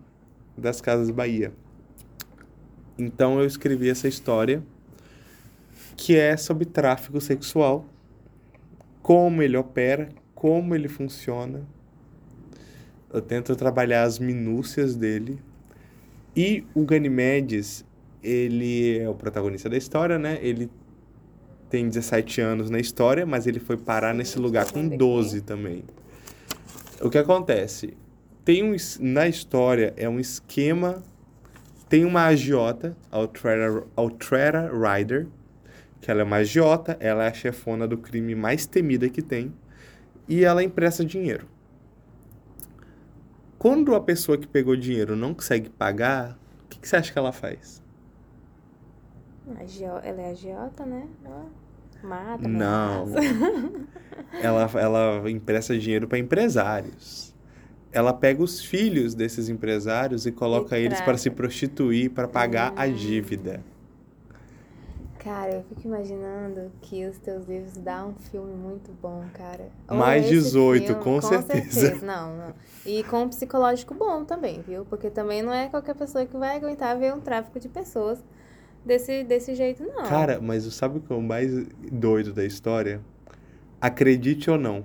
das Casas Bahia. Então eu escrevi essa história que é sobre tráfico sexual, como ele opera, como ele funciona. Eu tento trabalhar as minúcias dele. E o Ganymedes, ele é o protagonista da história, né? Ele tem 17 anos na história, mas ele foi parar nesse lugar com vendo aqui. 12 também. O que acontece? Tem um, na história é um esquema. Tem uma agiota, a Altrera, Rider, que ela é uma agiota, ela é a chefona do crime mais temida que tem, e ela empresta dinheiro. Quando a pessoa que pegou dinheiro não consegue pagar, o que, que você acha que ela faz? Ela é agiota, né? Ela Mata, Não. ela, ela empresta dinheiro para empresários. Ela pega os filhos desses empresários e coloca E eles para se prostituir, para pagar a Hum. dívida. Cara, eu fico imaginando que os teus livros dão um filme muito bom, cara. Ou Mais esse 18, filme- com certeza. Não, não. E com um psicológico bom também, viu? Porque também não é qualquer pessoa que vai aguentar ver um tráfico de pessoas desse, desse jeito, não. Cara, mas sabe o que é o mais doido da história? Acredite ou não,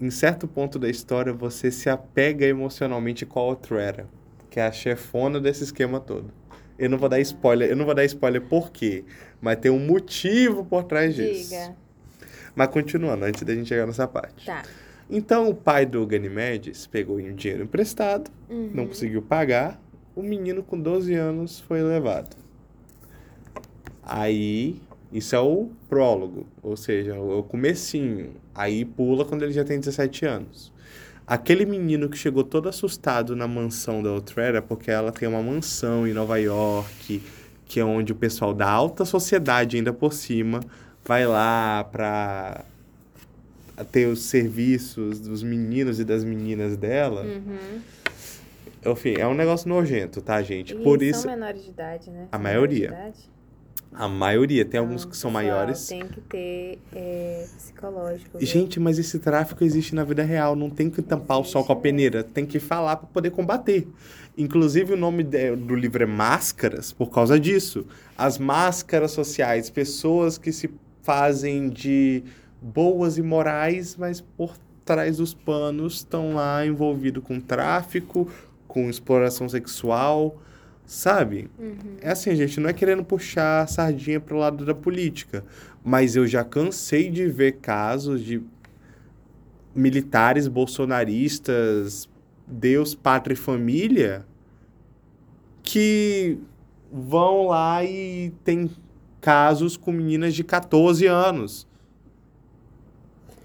em certo ponto da história você se apega emocionalmente com a Outrera, que é a chefona desse esquema todo. Eu não vou dar spoiler, eu não vou dar spoiler por quê, mas tem um motivo por trás disso. Diga. Mas continuando, antes da gente chegar nessa parte. Tá. Então o pai do Ganymedes pegou um dinheiro emprestado, não Uhum. conseguiu pagar, o menino com 12 anos foi levado. Aí, isso é o prólogo, ou seja, é o comecinho. Aí pula quando ele já tem 17 anos. Aquele menino que chegou todo assustado na mansão da Outrera, porque ela tem uma mansão em Nova York, que é onde o pessoal da alta sociedade, ainda por cima, vai lá pra ter os serviços dos meninos e das meninas dela. Uhum. Enfim, é um negócio nojento, tá, gente? E Por isso, são menores de idade, né? A São maioria. A maioria, tem alguns que são maiores. Tem que ter é, psicológico. viu? Gente, mas esse tráfico existe na vida real, não tem que tampar o sol com a Existe peneira, tem que falar para poder combater. Inclusive o nome do livro é Máscaras por causa disso. As máscaras sociais, pessoas que se fazem de boas e morais, mas por trás dos panos estão lá envolvidos com tráfico, com exploração sexual, sabe? Uhum. É assim, gente, não é querendo puxar a sardinha pro lado da política, mas eu já cansei de ver casos de militares bolsonaristas, Deus, pátria e família, que vão lá e tem casos com meninas de 14 anos.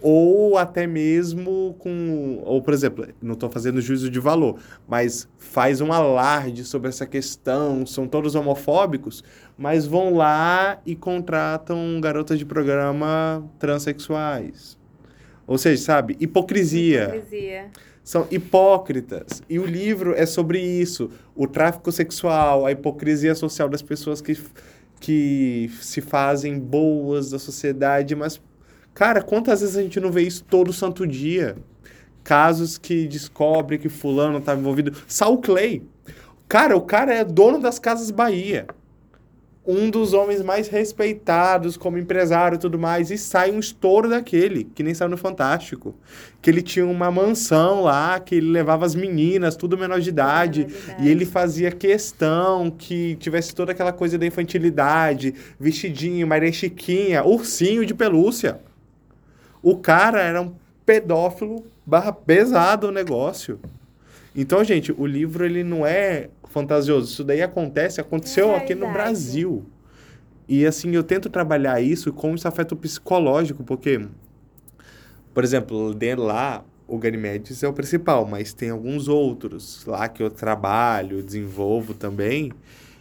Ou até mesmo com. Ou, por exemplo, não estou fazendo juízo de valor, mas faz um alarde sobre essa questão, são todos homofóbicos, mas vão lá e contratam garotas de programa transexuais. Ou seja, sabe? Hipocrisia. Hipocrisia. São hipócritas. E o livro é sobre isso: o tráfico sexual, a hipocrisia social das pessoas que, que se fazem boas da sociedade, mas Cara, quantas vezes a gente não vê isso todo santo dia? Casos que descobre que fulano estava envolvido. Saul Clay. Cara, o cara é dono das Casas Bahia. Um dos homens mais respeitados como empresário e tudo mais. E sai um estouro daquele, que nem saiu no Fantástico. Que ele tinha uma mansão lá, que ele levava as meninas, tudo menor de idade. Idade. E ele fazia questão que tivesse toda aquela coisa da infantilidade, vestidinho, Maria Chiquinha, ursinho de pelúcia. O cara era um pedófilo barra pesado o negócio. Então, gente, o livro ele não é fantasioso. Isso daí acontece, aconteceu é aqui no Brasil. E assim, eu tento trabalhar isso com isso afeta o psicológico, porque, por exemplo, de lá, o Ganymedes é o principal, mas tem alguns outros lá que eu trabalho, desenvolvo também,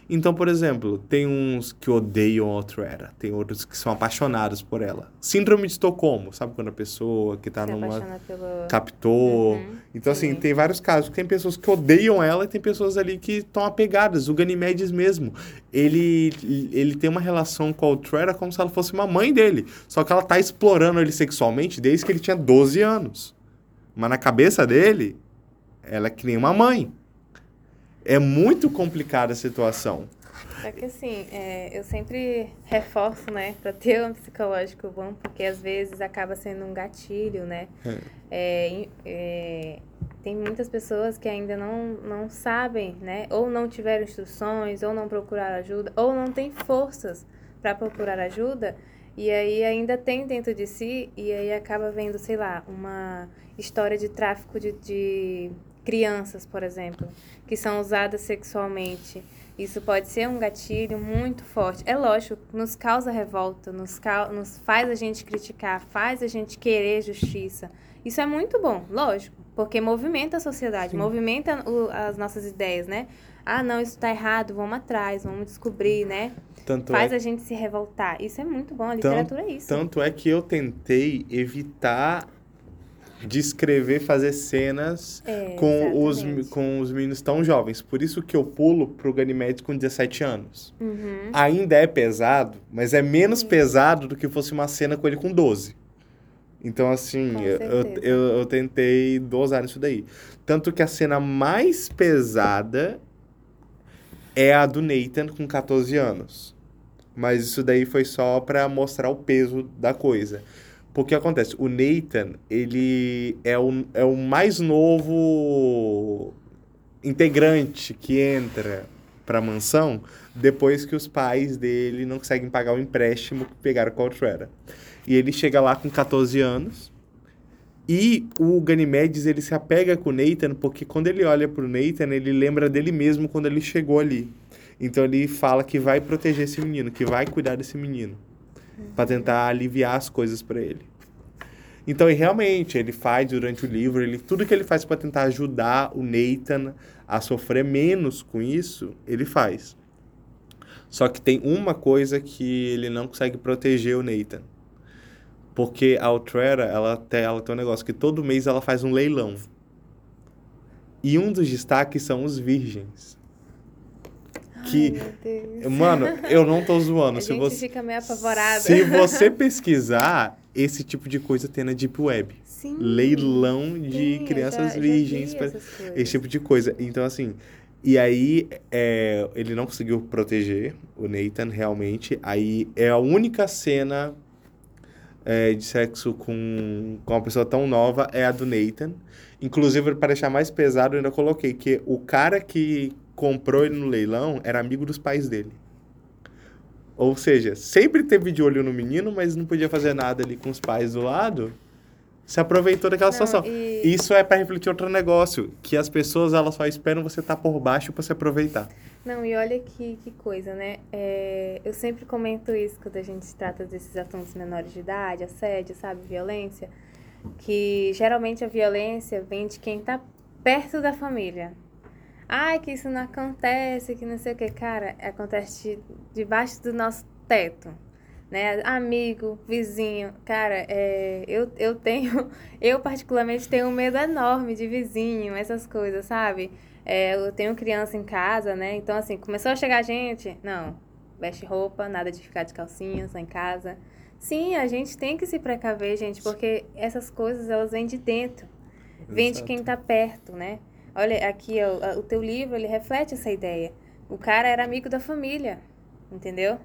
então, por exemplo, tem uns que odeiam a Outrera, tem outros que são apaixonados por ela. Síndrome de Estocolmo, sabe quando a pessoa que tá Se numa pelo... captou. Uhum, então, sim. assim, tem vários casos. Tem pessoas que odeiam ela e tem pessoas ali que estão apegadas. O Ganymedes mesmo, ele, ele tem uma relação com a Outrera como se ela fosse uma mãe dele. Só que ela tá explorando ele sexualmente desde que ele tinha 12 anos. Mas na cabeça dele, ela é que nem uma mãe. É muito complicada a situação. É que assim, é, eu sempre reforço, né, para ter um psicológico bom, porque às vezes acaba sendo um gatilho, né? É. É, é, tem muitas pessoas que ainda não, não sabem, né? Ou não tiveram instruções, ou não procuraram ajuda, ou não têm forças para procurar ajuda, e aí ainda tem dentro de si, e aí acaba vendo, sei lá, uma história de tráfico de, de crianças, por exemplo, que são usadas sexualmente. Isso pode ser um gatilho muito forte. É lógico, nos causa revolta, nos, nos faz a gente criticar, faz a gente querer justiça. Isso é muito bom, lógico, porque movimenta a sociedade, Sim. movimenta o, as nossas ideias, né? Ah, não, isso está errado, vamos atrás, vamos descobrir, né? Tanto faz é... a gente se revoltar. Isso é muito bom, a literatura tanto, é isso. Tanto é que eu tentei evitar de escrever, fazer cenas é, com, os, com os meninos tão jovens. Por isso que eu pulo pro Ganymede com 17 anos. Uhum. Ainda é pesado, mas é menos Sim. pesado do que fosse uma cena com ele com 12. Então, assim, eu, eu, eu, tentei dosar isso daí. Tanto que a cena mais pesada é a do Nathan com 14 anos. Mas isso daí foi só para mostrar o peso da coisa. Porque acontece, o Nathan, ele é o, é o mais novo integrante que entra para a mansão depois que os pais dele não conseguem pagar o empréstimo que pegaram com a Outrera. E ele chega lá com 14 anos. E o Ganymedes, ele se apega com o Nathan, porque quando ele olha pro Nathan, ele lembra dele mesmo quando ele chegou ali. Então ele fala que vai proteger esse menino, que vai cuidar desse menino para tentar aliviar as coisas para ele. Então, e realmente, ele faz durante o livro, ele tudo que ele faz para tentar ajudar o Nathan a sofrer menos com isso, ele faz. Só que tem uma coisa que ele não consegue proteger o Nathan. Porque a Outrera, ela tem, ela tem um negócio que todo mês ela faz um leilão. E um dos destaques são os virgens que. Ai, mano, eu não tô zoando. A se gente você, fica meio apavorada. Se você pesquisar, esse tipo de coisa tem na Deep Web. Sim. Leilão de Sim, crianças já, virgens. Já esse tipo de coisa. Então, assim. E aí, é, ele não conseguiu proteger o Nathan, realmente. Aí é a única cena é, de sexo com, com uma pessoa tão nova é a do Nathan. Inclusive, para deixar mais pesado, eu ainda coloquei que o cara que comprou ele no leilão era amigo dos pais dele. Ou seja, sempre teve de olho no menino, mas não podia fazer nada ali com os pais do lado. Se aproveitou daquela não, situação. E... Isso é para refletir outro negócio, que as pessoas elas só esperam você estar tá por baixo para se aproveitar. Não, e olha que, que coisa, né? É, eu sempre comento isso quando a gente trata desses assuntos menores de idade, assédio, sabe, violência, que geralmente a violência vem de quem tá perto da família. Ai, que isso não acontece, que não sei o que. Cara, acontece debaixo do nosso teto, né? Amigo, vizinho. Cara, é, eu, eu tenho, eu particularmente tenho um medo enorme de vizinho, essas coisas, sabe? É, eu tenho criança em casa, né? Então, assim, começou a chegar gente, não, veste roupa, nada de ficar de calcinha só em casa. Sim, a gente tem que se precaver, gente, porque essas coisas, elas vêm de dentro. Vem de quem tá perto, né? Olha, aqui, ó, o teu livro, ele reflete essa ideia. O cara era amigo da família, entendeu?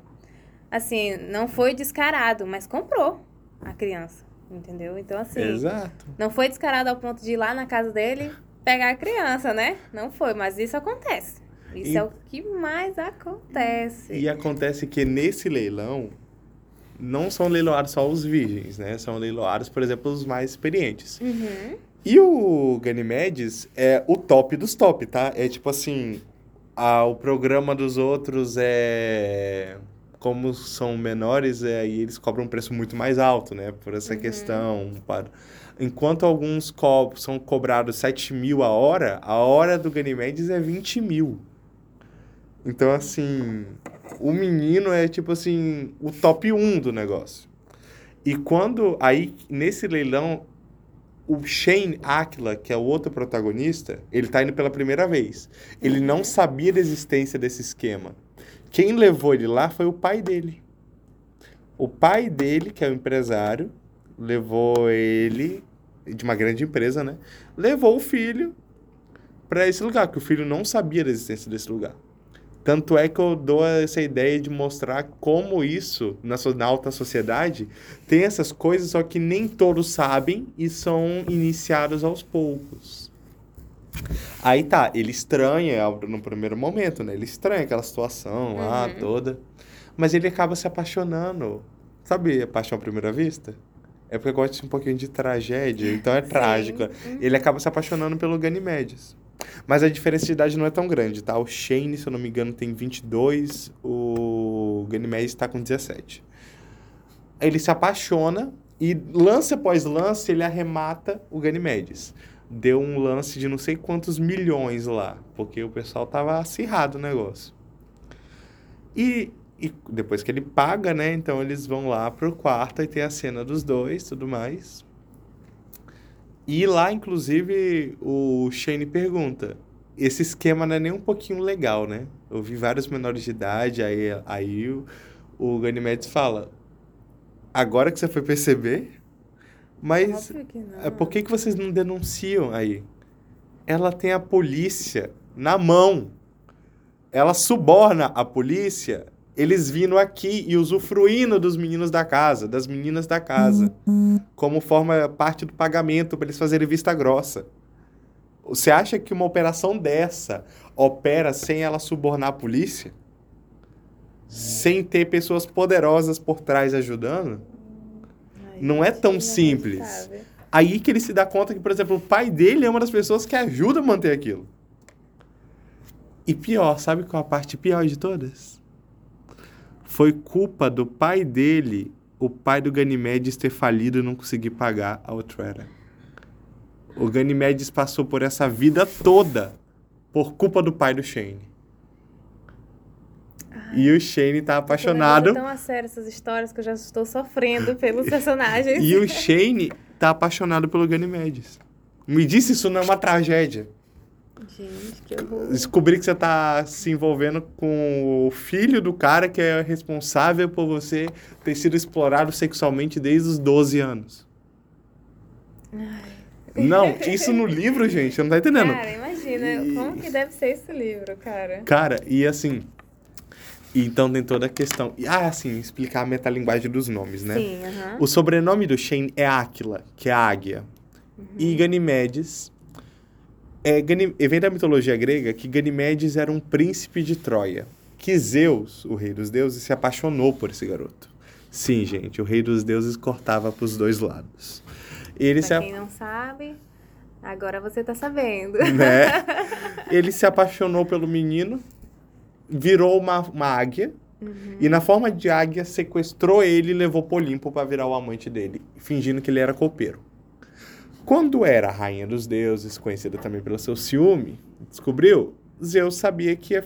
Assim, não foi descarado, mas comprou a criança, entendeu? Então, assim... Exato. Não foi descarado ao ponto de ir lá na casa dele pegar a criança, né? Não foi, mas isso acontece. Isso E- é o que mais acontece. E acontece que nesse leilão não são leiloados só os virgens, né? São leiloados, por exemplo, os mais experientes. Uhum. E o Ganymedes é o top dos top, tá? É tipo assim, a, o programa dos outros é como são menores, é, aí eles cobram um preço muito mais alto, né? Por essa questão. para- Enquanto alguns co são cobrados 7 mil a hora, a hora do Ganymedes é 20 mil. Então, assim, o menino é tipo assim, o top 1 do negócio. E quando, aí, nesse leilão, o Shane Aquila, que é o outro protagonista, ele tá indo pela primeira vez. Ele não sabia da existência desse esquema. Quem levou ele lá foi o pai dele. O pai dele, que é o empresário, levou ele de uma grande empresa, né? Levou o filho para esse lugar, que o filho não sabia da existência desse lugar. Tanto é que eu dou essa ideia de mostrar como isso, na, na alta sociedade, tem essas coisas, só que nem todos sabem e são iniciados aos poucos. Aí tá, ele estranha no primeiro momento, né? Ele estranha aquela situação lá Uhum. toda. Mas ele acaba se apaixonando. Sabe a paixão à primeira vista? É porque eu gosto um pouquinho de tragédia, então é trágico. Ele acaba se apaixonando pelo Ganymedes. Mas a diferença de idade não é tão grande, tá? O Shane, se eu não me engano, tem 22, o Ganymedes tá com 17. Ele se apaixona e lance após lance ele arremata o Ganymedes. Deu um lance de não sei quantos milhões lá, porque o pessoal tava acirrado o negócio. E, e depois que ele paga, né? Então eles vão lá pro quarto e tem a cena dos dois, tudo mais. E lá, inclusive, o Shane pergunta: esse esquema não é nem um pouquinho legal, né? Eu vi vários menores de idade, aí, aí o, o Ganymedes fala: agora que você foi perceber, mas é, por que, que vocês não denunciam aí? Ela tem a polícia na mão. Ela suborna a polícia, eles vindo aqui e usufruindo dos meninos da casa, das meninas da casa, como forma parte do pagamento para eles fazerem vista grossa. Você acha que uma operação dessa opera sem ela subornar a polícia? Sem ter pessoas poderosas por trás ajudando? Ai, não é tão gente, simples. Aí que ele se dá conta que, por exemplo, o pai dele é uma das pessoas que ajuda a manter aquilo. E pior, sabe qual a parte pior de todas? Foi culpa do pai dele, o pai do Ganymedes ter falido e não conseguir pagar a Outrera. O Ganymedes passou por essa vida toda por culpa do pai do Shane. E o Shane tá apaixonado. tão a sério essas histórias que eu já estou sofrendo pelos personagens. E o Shane tá apaixonado pelo Ganymedes. Me disse isso não é uma tragédia. Gente, que horror. Descobrir que você tá se envolvendo com o filho do cara que é responsável por você ter sido explorado sexualmente desde os 12 anos. Não, isso no livro, gente, você não tá entendendo. Cara, imagina, como que deve ser esse livro, cara? Cara, e assim. Então tem toda a questão. E, ah, assim, explicar a metalinguagem dos nomes, né? Sim, aham. O sobrenome do Shane é Áquila, que é águia. E Ganimedes é, Gani- vem da mitologia grega que Ganimedes era um príncipe de Troia. Que Zeus, o rei dos deuses, se apaixonou por esse garoto. Sim, gente, o rei dos deuses cortava pros dois lados. Ele se, Pra a- quem não sabe, agora você tá sabendo. né? Ele se apaixonou pelo menino virou uma, uma águia. E na forma de águia, sequestrou ele e levou pro Olimpo para virar o amante dele, fingindo que ele era copeiro. Quando era a rainha dos deuses, conhecida também pelo seu ciúme, descobriu, Zeus sabia que ia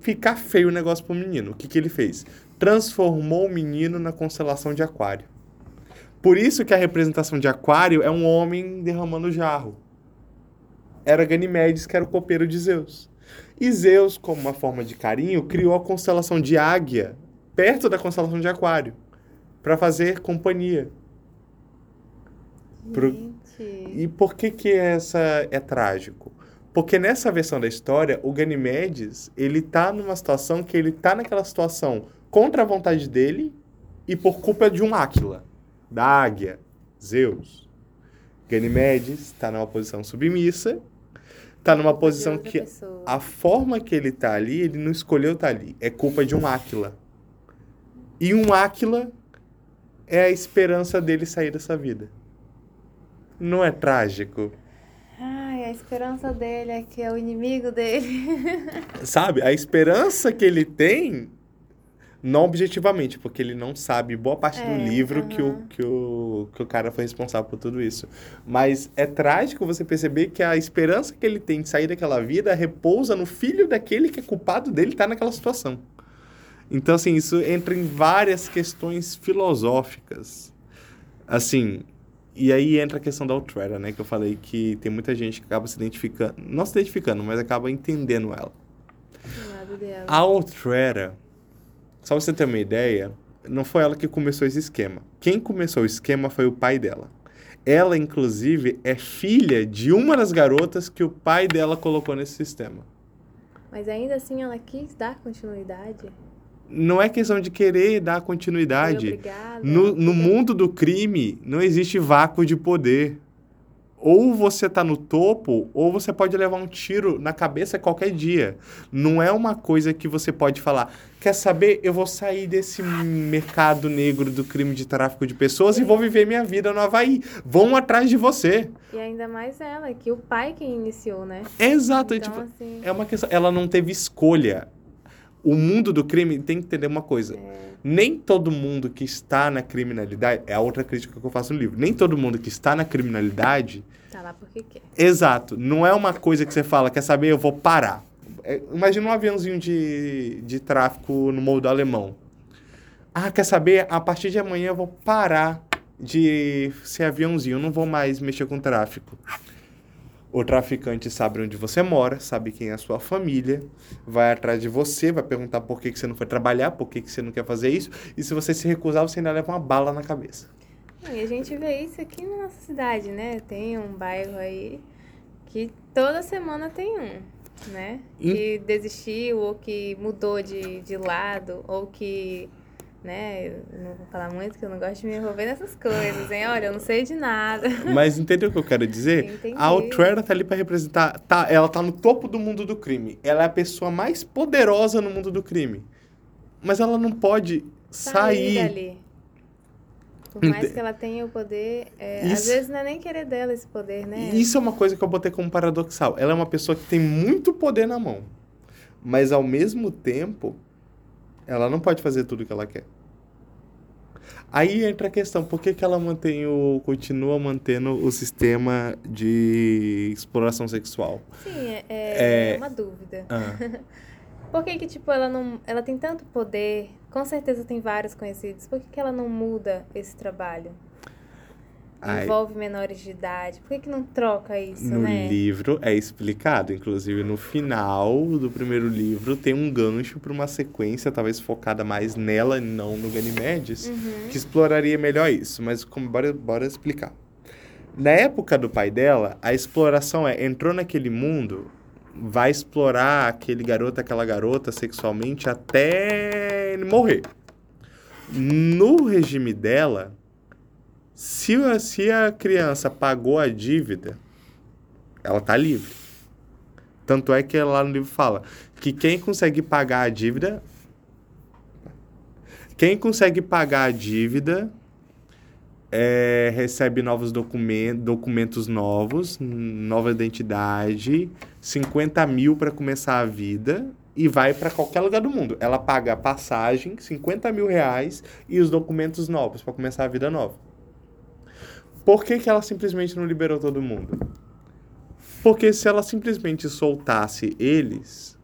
ficar feio o negócio pro menino. O que, que ele fez? Transformou o menino na constelação de Aquário. Por isso que a representação de Aquário é um homem derramando jarro. Era Ganimedes, que era o copeiro de Zeus. E Zeus, como uma forma de carinho, criou a constelação de Águia, perto da constelação de Aquário, para fazer companhia. Pro-. E por que que essa é trágico? Porque nessa versão da história, o Ganimedes, ele tá numa situação que ele tá naquela situação contra a vontade dele e por culpa de um Áquila, da águia, Zeus. Ganimedes está numa posição submissa, tá numa posição que pessoa. a forma que ele tá ali, ele não escolheu estar ali. É culpa de um Áquila. E um Áquila é a esperança dele sair dessa vida. Não é trágico? Ai, a esperança dele é que é o inimigo dele. Sabe? A esperança que ele tem, não objetivamente, porque ele não sabe boa parte do É, livro que, o, que, o, que o cara foi responsável por tudo isso. Mas é trágico você perceber que a esperança que ele tem de sair daquela vida repousa no filho daquele que é culpado dele estar naquela situação. Então, assim, isso entra em várias questões filosóficas. Assim, e aí entra a questão da Outrera, né? Que eu falei que tem muita gente que acaba se identificando, não se identificando, mas acaba entendendo ela. A Outrera, só você ter uma ideia, não foi ela que começou esse esquema. Quem começou o esquema foi o pai dela. Ela, inclusive, é filha de uma das garotas que o pai dela colocou nesse sistema. Mas ainda assim ela quis dar continuidade. Não é questão de querer dar continuidade. obrigada. No, no mundo do crime, não existe vácuo de poder. Ou você tá no topo, ou você pode levar um tiro na cabeça qualquer dia. Não é uma coisa que você pode falar, quer saber, eu vou sair desse mercado negro do crime de tráfico de pessoas e vou viver minha vida no Havaí. Vão atrás de você. E ainda mais ela, que o pai quem iniciou, né? Exato. Então, tipo, assim, é uma questão. Ela não teve escolha. O mundo do crime tem que entender uma coisa. É. Nem todo mundo que está na criminalidade. É a outra crítica que eu faço no livro. Nem todo mundo que está na criminalidade. tá lá porque quer. Exato. Não é uma coisa que você fala, quer saber, eu vou parar. É, imagina um aviãozinho de, de tráfico no molde alemão. Ah, quer saber? A partir de amanhã eu vou parar de ser aviãozinho. Eu não vou mais mexer com tráfico. O traficante sabe onde você mora, sabe quem é a sua família, vai atrás de você, vai perguntar por que, que você não foi trabalhar, por que, que você não quer fazer isso, e se você se recusar, você ainda leva uma bala na cabeça. Não, E a gente vê isso aqui na nossa cidade, né? Tem um bairro aí que toda semana tem um, né? Que desistiu, ou que mudou de, de lado, ou que, né? Eu não vou falar muito, que eu não gosto de me envolver nessas coisas, hein? Olha, eu não sei de nada. Mas entendeu o que eu quero dizer? Entendi. A Outrera tá ali pra representar. Tá, ela tá no topo do mundo do crime. Ela é a pessoa mais poderosa no mundo do crime. Mas ela não pode Sair sair. dali. Por mais que ela tenha o poder, é, às Isso- vezes não é nem querer dela esse poder, né? Isso é uma coisa que eu botei como paradoxal. Ela é uma pessoa que tem muito poder na mão. Mas ao mesmo tempo, ela não pode fazer tudo o que ela quer. Aí entra a questão, por que, que ela mantém o. continua mantendo o sistema de exploração sexual? Sim, é, é É- uma dúvida. Ah. Por que que, tipo, ela não... Ela tem tanto poder, com certeza tem vários conhecidos. Por que que ela não muda esse trabalho? Ai. Envolve menores de idade. Por que que não troca isso, No né? livro é explicado, inclusive no final do primeiro livro tem um gancho para uma sequência, talvez focada mais nela e não no Ganimedes, Uhum. que exploraria melhor isso, mas como, bora, bora explicar. Na época do pai dela, a exploração é entrou naquele mundo, vai explorar aquele garoto, aquela garota sexualmente até ele morrer. No regime dela, se, se a criança pagou a dívida, ela tá livre. Tanto é que lá no livro fala que quem consegue pagar a dívida. Quem consegue pagar a dívida é, recebe novos documentos, documentos novos, nova identidade, 50 mil para começar a vida e vai para qualquer lugar do mundo. Ela paga a passagem, 50 mil reais e os documentos novos para começar a vida nova. Por que, que ela simplesmente não liberou todo mundo? Porque se ela simplesmente soltasse eles,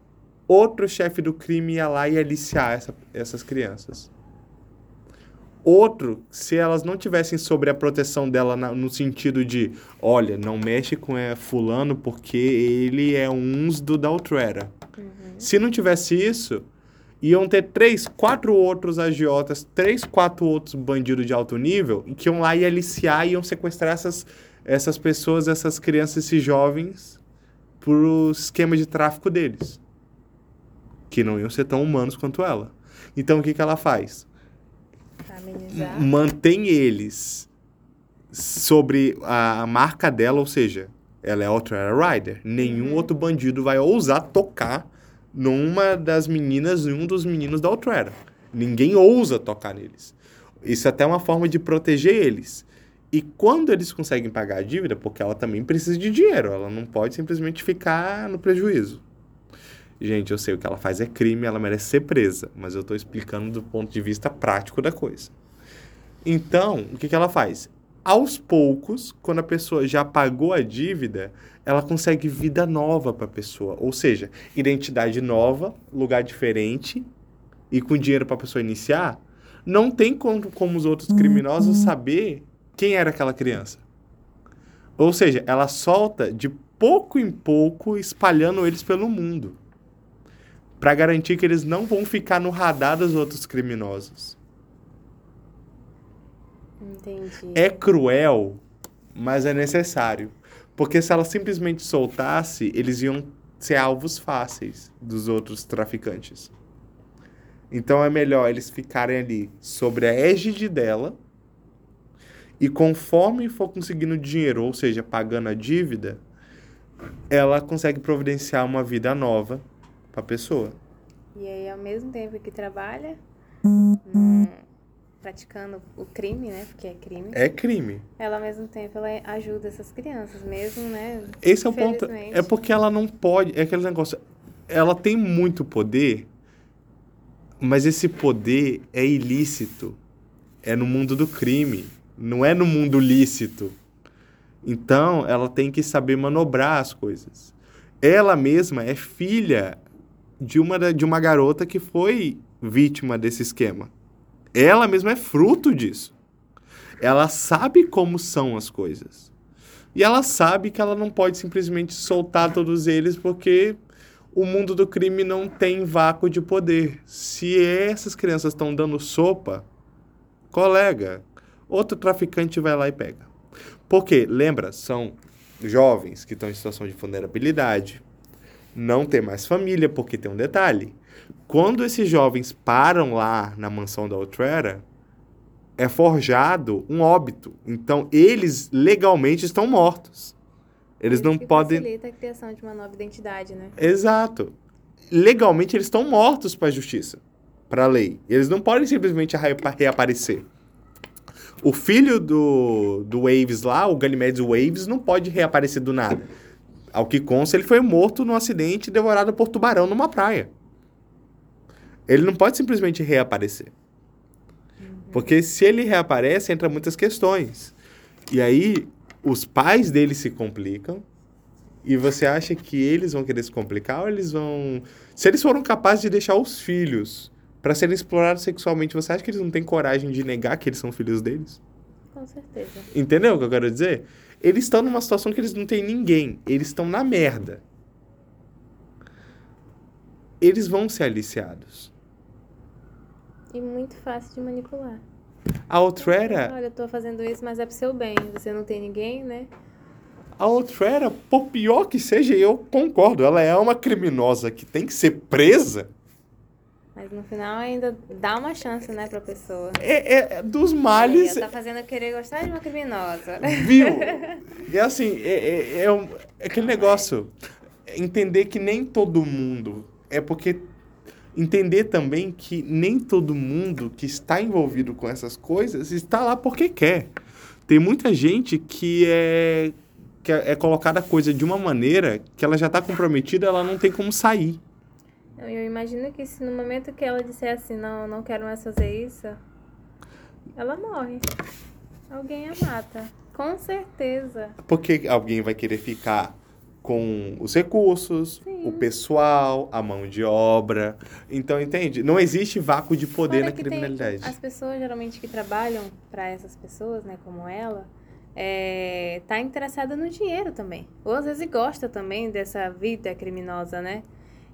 outro chefe do crime ia lá e aliciar essa, essas crianças. Outro, se elas não tivessem sobre a proteção dela na, no sentido de, olha, não mexe com é, fulano porque ele é uns do Daltrera. Uhum. Se não tivesse isso, iam ter três, quatro outros agiotas, três, quatro outros bandidos de alto nível, que iam lá e aliciar, iam sequestrar essas, essas pessoas, essas crianças, esses jovens, pro esquema de tráfico deles. Que não iam ser tão humanos quanto ela. Então, o que, que ela faz? Amenizar. mantém eles sobre a marca dela, ou seja, ela é Outrider Rider. Nenhum uhum. outro bandido vai ousar tocar numa das meninas, em um dos meninos da Outrider. Ninguém ousa tocar neles. Isso é até uma forma de proteger eles. E quando eles conseguem pagar a dívida, porque ela também precisa de dinheiro, ela não pode simplesmente ficar no prejuízo. Gente, eu sei o que ela faz é crime, ela merece ser presa, mas eu estou explicando do ponto de vista prático da coisa. Então, o que, que ela faz? Aos poucos, quando a pessoa já pagou a dívida, ela consegue vida nova para a pessoa. Ou seja, identidade nova, lugar diferente e com dinheiro para a pessoa iniciar. Não tem como, como os outros criminosos uhum. saber quem era aquela criança. Ou seja, ela solta de pouco em pouco, espalhando eles pelo mundo para garantir que eles não vão ficar no radar dos outros criminosos. Entendi. É cruel, mas é necessário. Porque se ela simplesmente soltasse, eles iam ser alvos fáceis dos outros traficantes. Então é melhor eles ficarem ali sobre a égide dela e conforme for conseguindo dinheiro, ou seja, pagando a dívida, ela consegue providenciar uma vida nova para a pessoa. E aí, ao mesmo tempo que trabalha, hum, praticando o crime, né? Porque é crime. É crime. Ela, ao mesmo tempo, ela ajuda essas crianças, mesmo, né? Esse é o ponto. É porque ela não pode. É aquele negócio. Ela tem muito poder, mas esse poder é ilícito. É no mundo do crime. Não é no mundo lícito. Então, ela tem que saber manobrar as coisas. Ela mesma é filha de uma, de uma garota que foi vítima desse esquema. Ela mesma é fruto disso. Ela sabe como são as coisas. E ela sabe que ela não pode simplesmente soltar todos eles porque o mundo do crime não tem vácuo de poder. Se essas crianças estão dando sopa, colega, outro traficante vai lá e pega. Porque, lembra, são jovens que estão em situação de vulnerabilidade, não ter mais família, porque tem um detalhe. Quando esses jovens param lá na mansão da Outrera, é forjado um óbito. Então, eles legalmente estão mortos. Eles Isso não podem. facilita a criação de uma nova identidade, né? Exato. Legalmente, eles estão mortos para a justiça, para a lei. Eles não podem simplesmente reaparecer. O filho do, do Waves lá, o Ganymedes Waves, não pode reaparecer do nada. Ao que consta, ele foi morto num acidente devorado por tubarão numa praia. Ele não pode simplesmente reaparecer. Porque se ele reaparece, entra muitas questões. E aí, os pais dele se complicam. E você acha que eles vão querer se complicar ou eles vão. Se eles foram capazes de deixar os filhos para serem explorados sexualmente, você acha que eles não têm coragem de negar que eles são filhos deles? Com certeza. Entendeu o que eu quero dizer? Eles estão numa situação que eles não têm ninguém. Eles estão na merda. Eles vão ser aliciados. E muito fácil de manipular. A Outrera... Olha, eu tô fazendo isso, mas é pro seu bem. Você não tem ninguém, né? A Outrera, por pior que seja, eu concordo. Ela é uma criminosa que tem que ser presa mas no final ainda dá uma chance, né, pra pessoa. É, é dos males. Aí, tá fazendo eu querer gostar de uma criminosa. Viu? é assim, é, é, é, um, é aquele negócio. Entender que nem todo mundo. É porque. Entender também que nem todo mundo que está envolvido com essas coisas está lá porque quer. Tem muita gente que é, que é, é colocada a coisa de uma maneira que ela já está comprometida, ela não tem como sair. Eu, eu imagino que se no momento que ela disser assim, não, não quero mais fazer isso, ela morre. Alguém a mata. Com certeza. Porque alguém vai querer ficar com os recursos, Sim. o pessoal, a mão de obra. Então, entende? Não existe vácuo de poder Fora na que tem- criminalidade. as pessoas geralmente que trabalham para essas pessoas, né, como ela, é, tá interessada no dinheiro também. Ou às vezes gosta também dessa vida criminosa, né?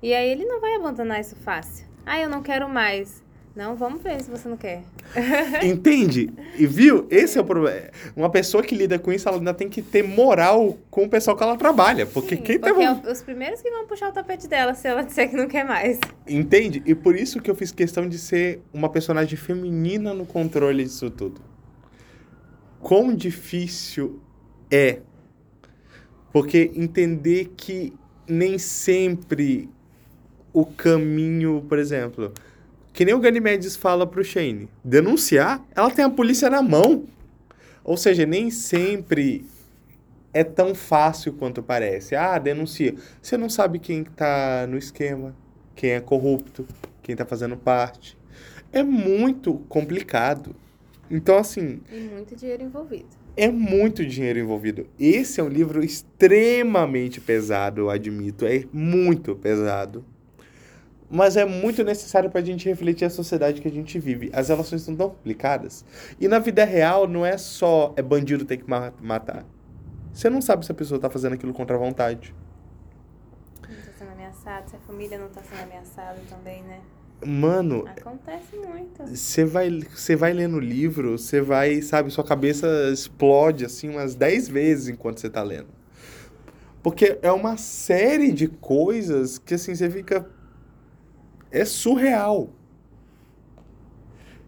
E aí ele não vai abandonar isso fácil. Ah, eu não quero mais. Não, vamos ver se você não quer. Entende? E viu? Esse é o problema. Uma pessoa que lida com isso, ela ainda tem que ter moral com o pessoal que ela trabalha. Porque Sim, quem tá. porque é os primeiros que vão puxar o tapete dela se ela disser que não quer mais. Entende? E por isso que eu fiz questão de ser uma personagem feminina no controle disso tudo. Quão difícil é. Porque entender que nem sempre o caminho, por exemplo, que nem o Ganymedes fala pro Shane, denunciar, ela tem a polícia na mão. Ou seja, nem sempre é tão fácil quanto parece. Ah, denuncia. Você não sabe quem tá no esquema, quem é corrupto, quem tá fazendo parte. É muito complicado. Então, assim, E muito dinheiro envolvido. é muito dinheiro envolvido. Esse é um livro extremamente pesado, eu admito. É muito pesado. Mas é muito necessário pra gente refletir a sociedade que a gente vive. As relações são tão complicadas. E na vida real, não é só é bandido ter que ma- matar. Você não sabe se a pessoa tá fazendo aquilo contra a vontade. Não tá sendo ameaçado, se a família não tá sendo ameaçada também, né? Mano, Acontece muito. Você vai, você vai lendo o livro, você vai, sabe, sua cabeça explode assim umas 10 vezes enquanto você tá lendo. Porque é uma série de coisas que assim você fica é surreal.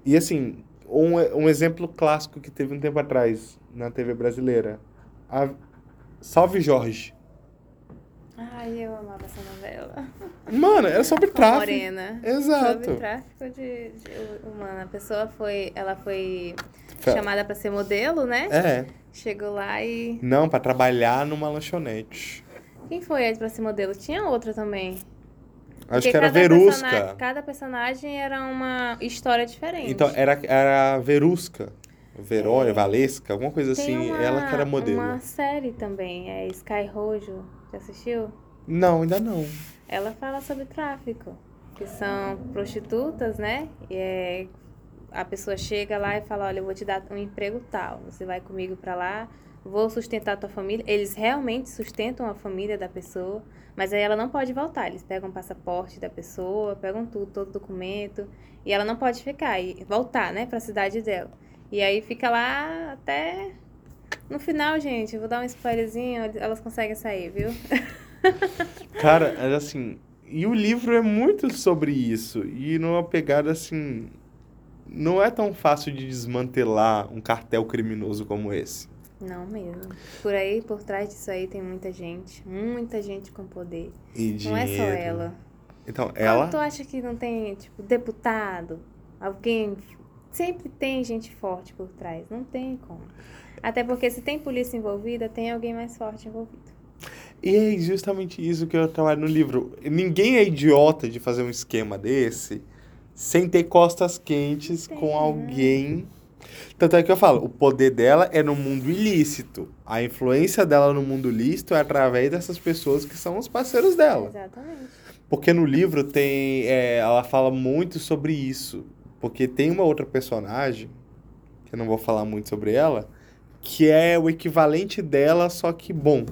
E assim, um, um exemplo clássico que teve um tempo atrás na TV brasileira, a Salve Jorge. Ai, eu amava essa novela. Mano, era sobre Com tráfico. Morena. Exato. Sobre tráfico de, de humana. A pessoa foi, ela foi chamada pra ser modelo, né? É. Chegou lá e Não, pra trabalhar numa lanchonete. quem foi aí pra ser modelo? Tinha outra também. Acho Porque que era cada Verusca. persona- Cada personagem era uma história diferente. Então, era, era Verusca. Verônica, É. Valesca, alguma coisa Tem assim. uma- ela que era modelo. uma série também, é Sky Rojo. Já assistiu? Não, ainda não. Ela fala sobre tráfico, que são prostitutas, né? E é, a pessoa chega lá e fala, olha, eu vou te dar um emprego tal, você vai comigo pra lá, vou sustentar a tua família. Eles realmente sustentam a família da pessoa, mas aí ela não pode voltar. Eles pegam o passaporte da pessoa, pegam tudo, todo documento, e ela não pode ficar e voltar, né, pra cidade dela. E aí fica lá até no final, gente, vou dar um spoilerzinho, elas conseguem sair, viu? Cara, era assim. E o livro é muito sobre isso. E numa pegada assim. Não é tão fácil de desmantelar um cartel criminoso como esse. Não mesmo. Por aí, por trás disso aí, tem muita gente. Muita gente com poder. E Não é dinheiro. só ela. Então, Ela... ela. Tu acha que não tem, tipo, deputado? Alguém. Sempre tem gente forte por trás. Não tem como. Até porque se tem polícia envolvida, tem alguém mais forte envolvido. E é justamente isso que eu trabalho no livro. Ninguém é idiota de fazer um esquema desse sem ter costas quentes Tem, com né? alguém. Tanto é que eu falo, o poder dela é no mundo ilícito. A influência dela no mundo lícito é através dessas pessoas que são os parceiros dela. Exatamente. Porque no livro tem. é, ela fala muito sobre isso. Porque tem uma outra personagem, que eu não vou falar muito sobre ela, que é o equivalente dela, só que bom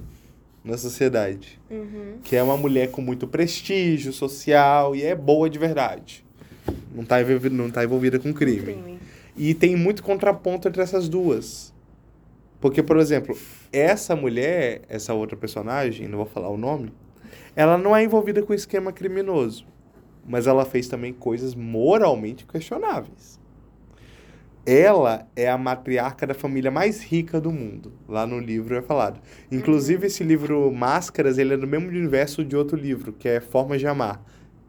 na sociedade. Uhum. Que é uma mulher com muito prestígio social e é boa de verdade. Não tá envolvida, não tá envolvida com crime. Crime. E tem muito contraponto entre essas duas. Porque, por exemplo, essa mulher, essa outra personagem, não vou falar o nome, ela não é envolvida com esquema criminoso. Mas ela fez também coisas moralmente questionáveis. Ela é a matriarca da família mais rica do mundo. Lá no livro é falado. Inclusive, esse livro Máscaras, ele é do mesmo universo de outro livro, que é Formas de Amar.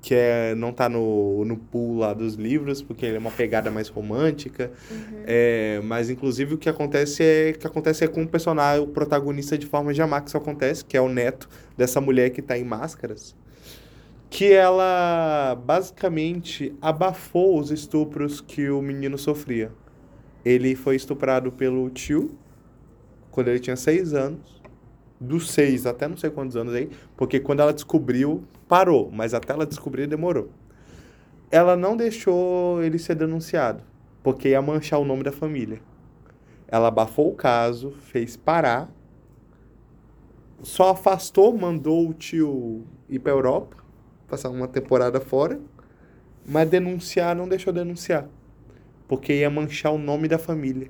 Que é, não tá no, no pool lá dos livros, porque ele é uma pegada mais romântica. Uhum. É, mas, inclusive, o que acontece é que acontece é com o personagem, o protagonista de Formas de Amar, que isso acontece, que é o neto dessa mulher que tá em Máscaras. que ela basicamente abafou os estupros que o menino sofria. Ele foi estuprado pelo tio quando ele tinha seis anos, dos seis até não sei quantos anos aí, porque quando ela descobriu, parou, mas até ela descobrir demorou. Ela não deixou ele ser denunciado, porque ia manchar o nome da família. Ela abafou o caso, fez parar, só afastou, mandou o tio ir para Europa, passar uma temporada fora, mas denunciar não deixou denunciar, porque ia manchar o nome da família.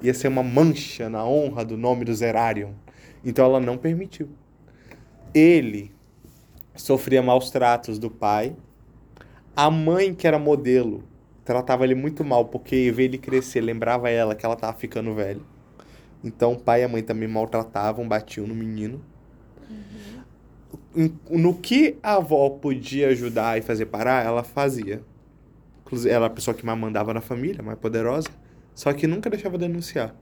Ia ser uma mancha na honra do nome do Zerarion. Então ela não permitiu. Ele sofria maus tratos do pai. A mãe, que era modelo, tratava ele muito mal, porque ver ele crescer lembrava ela que ela estava ficando velha. Então o pai e a mãe também maltratavam, batiam no menino. Uhum. No que a avó podia ajudar e fazer parar, ela fazia. Inclusive, ela era a pessoa que mais mandava na família, mais poderosa. Só que nunca deixava denunciar.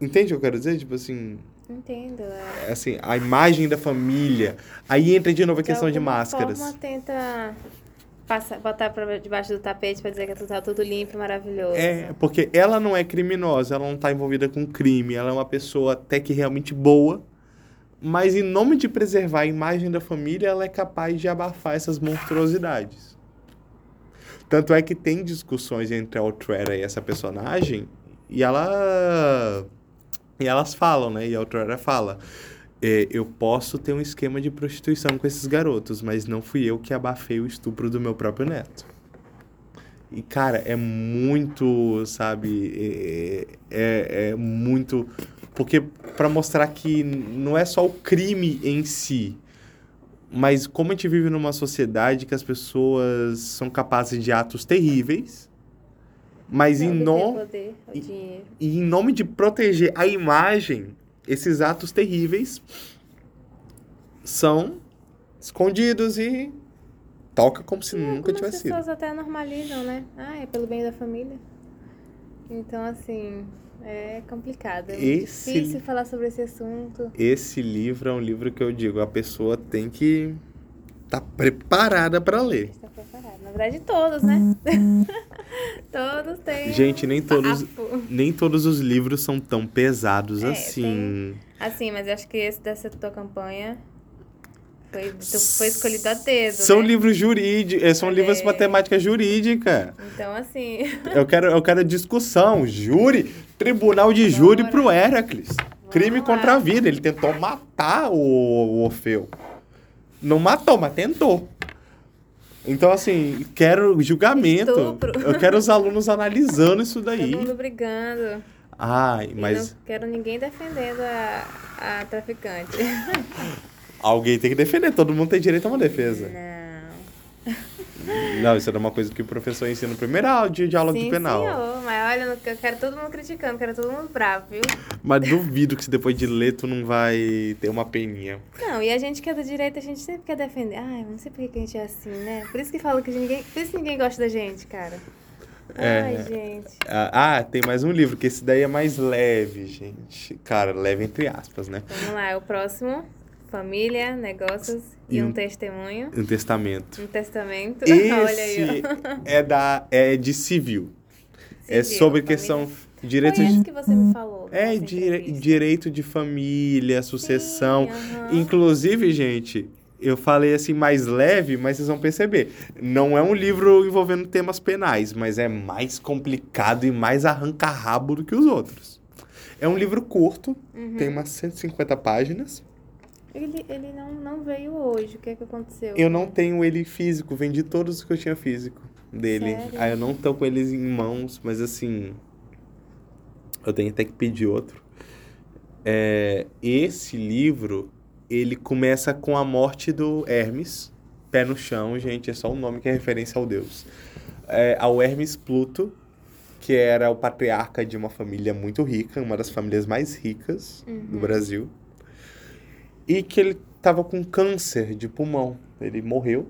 Entende o que eu quero dizer? Tipo assim. Entendo. É. Assim, a imagem da família. Aí entra de novo a de questão de máscaras. Forma, tenta passa, botar pra debaixo do tapete pra dizer que tá tudo limpo e maravilhoso. É, porque ela não é criminosa, ela não tá envolvida com crime, ela é uma pessoa até que realmente boa, mas em nome de preservar a imagem da família, ela é capaz de abafar essas monstruosidades. Tanto é que tem discussões entre a Outrera e essa personagem, e ela. E elas falam, né? E a Outrera fala é, eu posso ter um esquema de prostituição com esses garotos, mas não fui eu que abafei o estupro do meu próprio neto. E, cara, é muito, sabe, é, é, é muito. Porque para mostrar que não é só o crime em si, mas como a gente vive numa sociedade que as pessoas são capazes de atos terríveis, mas em nome. E, e em nome de proteger a imagem esses atos terríveis são escondidos e toca como se nunca tivesse sido. As pessoas até normalizam, né? Ah, é pelo bem da família. Então, assim, é complicado. É esse, difícil falar sobre esse assunto. Esse livro é um livro que eu digo, a pessoa tem que estar tá preparada para ler. Está preparada. Na verdade, todos, né? todos têm. Gente, nem todos, nem todos os livros são tão pesados é, assim. Tem... Assim, mas eu acho que esse dessa tua campanha foi, foi escolhido a dedo. São né? livros jurídicos, eh, são livros de matemática jurídica. Então, assim. eu quero, eu quero discussão. Júri, tribunal de júri pro Heracles. Crime contra a vida. Ele tentou matar o, o Orfeu. Não matou, mas tentou. Então, assim, quero julgamento. Estupro. Eu quero os alunos analisando isso daí. Todo mundo brigando. Ai, mas. não quero ninguém defendendo a, a traficante. Alguém tem que defender, todo mundo tem direito a uma defesa. Não. Não, isso era uma coisa que o professor ensina no primeiro áudio de aula Sim, penal. Senhor, mas olha, eu quero todo mundo criticando, quero todo mundo bravo, viu? Mas duvido que se depois de ler tu não vai ter uma peninha. Não, e a gente que é do direito, a gente sempre quer defender. Ai, não sei por que a gente é assim, né? Por isso que fala que ninguém. Por isso que ninguém gosta da gente, cara. É, Ai, gente. Ah, tem mais um livro, que esse daí é mais leve, gente. Cara, leve entre aspas, né? Vamos lá, é o próximo. Família, negócios e, um, um, testemunho. Um testamento. Um testamento. Esse Olha aí, é, da, é de civil. É civil é sobre questão. Direito Foi de... que você me falou. É, dire... direito de família, sucessão. Sim, Inclusive, gente, eu falei assim mais leve, mas vocês vão perceber. Não é um livro envolvendo temas penais, mas é mais complicado e mais arranca-rabo do que os outros. É um livro curto, uhum. tem umas 150 páginas. Ele, ele não, não veio hoje. O que é que aconteceu? Eu não tenho ele físico. Vendi todos os que eu tinha físico dele. Sério? Aí eu não tô com eles em mãos, mas assim. Eu tenho até que pedir outro. É, esse livro, ele começa com a morte do Hermes. Pé no chão, gente. É só um nome que é referência ao deus. É, ao Hermes Pluto, que era o patriarca de uma família muito rica, uma das famílias mais ricas uhum. do Brasil e que ele estava com câncer de pulmão. Ele morreu.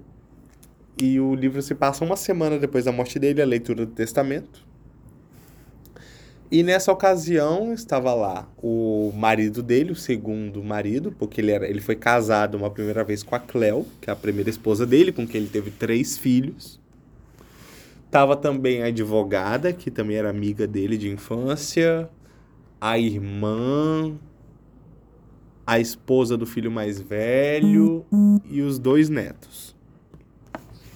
E o livro se passa uma semana depois da morte dele, a leitura do testamento. E nessa ocasião estava lá o marido dele, o segundo marido, porque ele, era, ele foi casado uma primeira vez com a Cleo, que é a primeira esposa dele, com quem ele teve três filhos. Tava também a advogada, que também era amiga dele de infância, a irmã, a esposa do filho mais velho e os dois netos.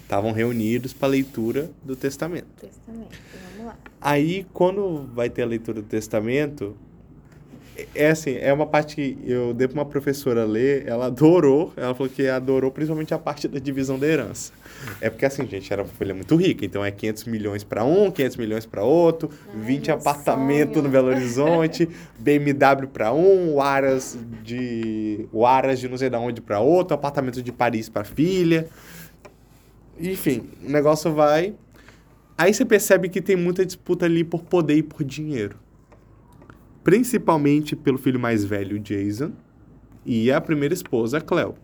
Estavam reunidos para a leitura do testamento. Testamento, vamos lá. Aí, quando vai ter a leitura do testamento, é assim, é uma parte que eu dei para uma professora ler, ela adorou, ela falou que adorou principalmente a parte da divisão da herança. É porque assim, gente, era uma família muito rica, então é 500 milhões para um, 500 milhões para outro, Ai, 20 meu apartamentos no Belo Horizonte, BMW para um, o Aras de o Aras de não sei de onde para outro, apartamento de Paris para filha. Enfim, o negócio vai Aí você percebe que tem muita disputa ali por poder e por dinheiro. Principalmente pelo filho mais velho, Jason, e a primeira esposa, a Cleo.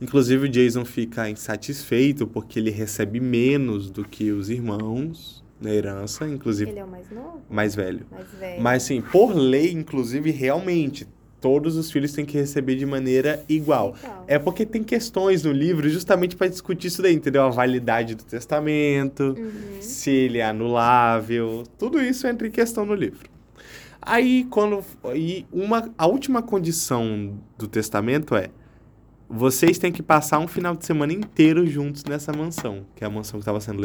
Inclusive, o Jason fica insatisfeito porque ele recebe menos do que os irmãos na herança, inclusive Ele é o mais novo? mais velho. Mais velho. Mas, assim, por lei, inclusive, realmente, todos os filhos têm que receber de maneira igual. Igual. É porque tem questões no livro justamente para discutir isso daí, entendeu? A validade do testamento, Uhum. se ele é anulável, tudo isso entra em questão no livro. Aí, quando. E uma, a última condição do testamento é: vocês têm que passar um final de semana inteiro juntos nessa mansão, que é a mansão que estava sendo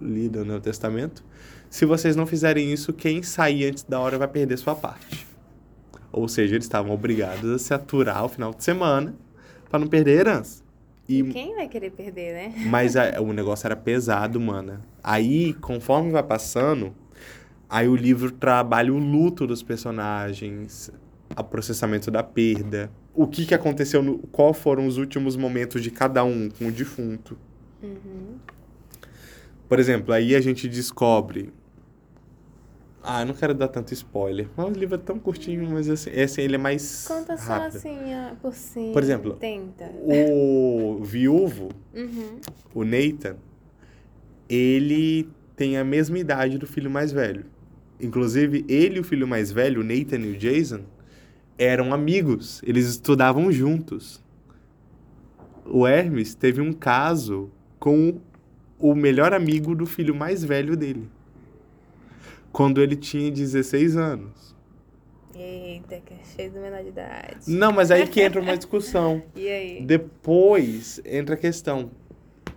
lida no testamento. Se vocês não fizerem isso, quem sair antes da hora vai perder sua parte. Ou seja, eles estavam obrigados a se aturar o final de semana para não perder a herança. E Quem vai querer perder, né? mas a- o negócio era pesado, mano. Aí, conforme vai passando, aí o livro trabalha o luto dos personagens, o processamento da perda, o que, que aconteceu, no, qual foram os últimos momentos de cada um com o defunto. Uhum. Por exemplo, aí a gente descobre. Ah, eu não quero dar tanto spoiler. Mas o livro é tão curtinho, mas assim, esse ele é mais Conta só rápido. assim, por cima. Por exemplo, Tenta. O viúvo, Uhum. o Nathan, ele tem a mesma idade do filho mais velho. Inclusive, ele e o filho mais velho, o Nathan e o Jason, eram amigos. Eles estudavam juntos. O Hermes teve um caso com o melhor amigo do filho mais velho dele. Quando ele tinha 16 anos. Eita, que é cheio do menor de idade. Não, mas aí que entra uma discussão. E aí? Depois entra a questão.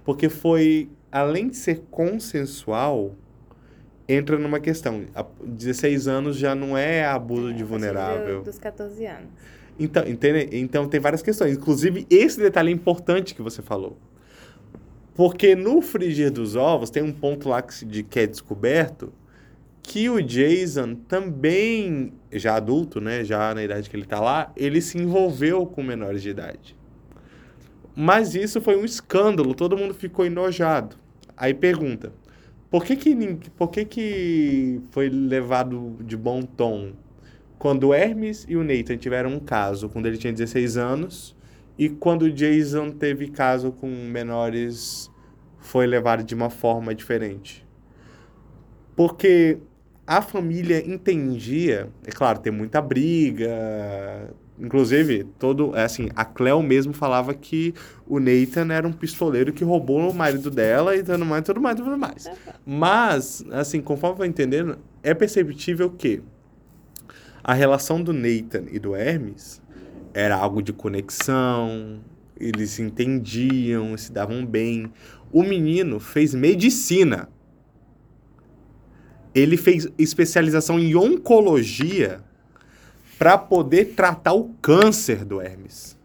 Porque foi, além de ser consensual, entra numa questão. A- 16 anos já não é abuso É, de vulnerável. do- Dos 14 anos. Então, entende? então tem várias questões. Inclusive, esse detalhe é importante que você falou. Porque no frigir dos ovos tem um ponto lá que, de, que é descoberto que o Jason também, já adulto, né, já na idade que ele tá lá, ele se envolveu com menores de idade. Mas isso foi um escândalo, todo mundo ficou enojado. Aí pergunta, por que que, por que que foi levado de bom tom quando Hermes e o Nathan tiveram um caso quando ele tinha 16 anos e quando o Jason teve caso com menores foi levado de uma forma diferente? Porque a família entendia, é claro, tem muita briga, inclusive todo, é assim, a Cleo mesmo falava que o Nathan era um pistoleiro que roubou o marido dela e tudo mais, tudo mais, tudo mais. Mas, assim, conforme vai entendendo, é perceptível que a relação do Nathan e do Hermes era algo de conexão, eles se entendiam, se davam bem. O menino fez medicina. Ele fez especialização em oncologia para poder tratar o câncer do Hermes.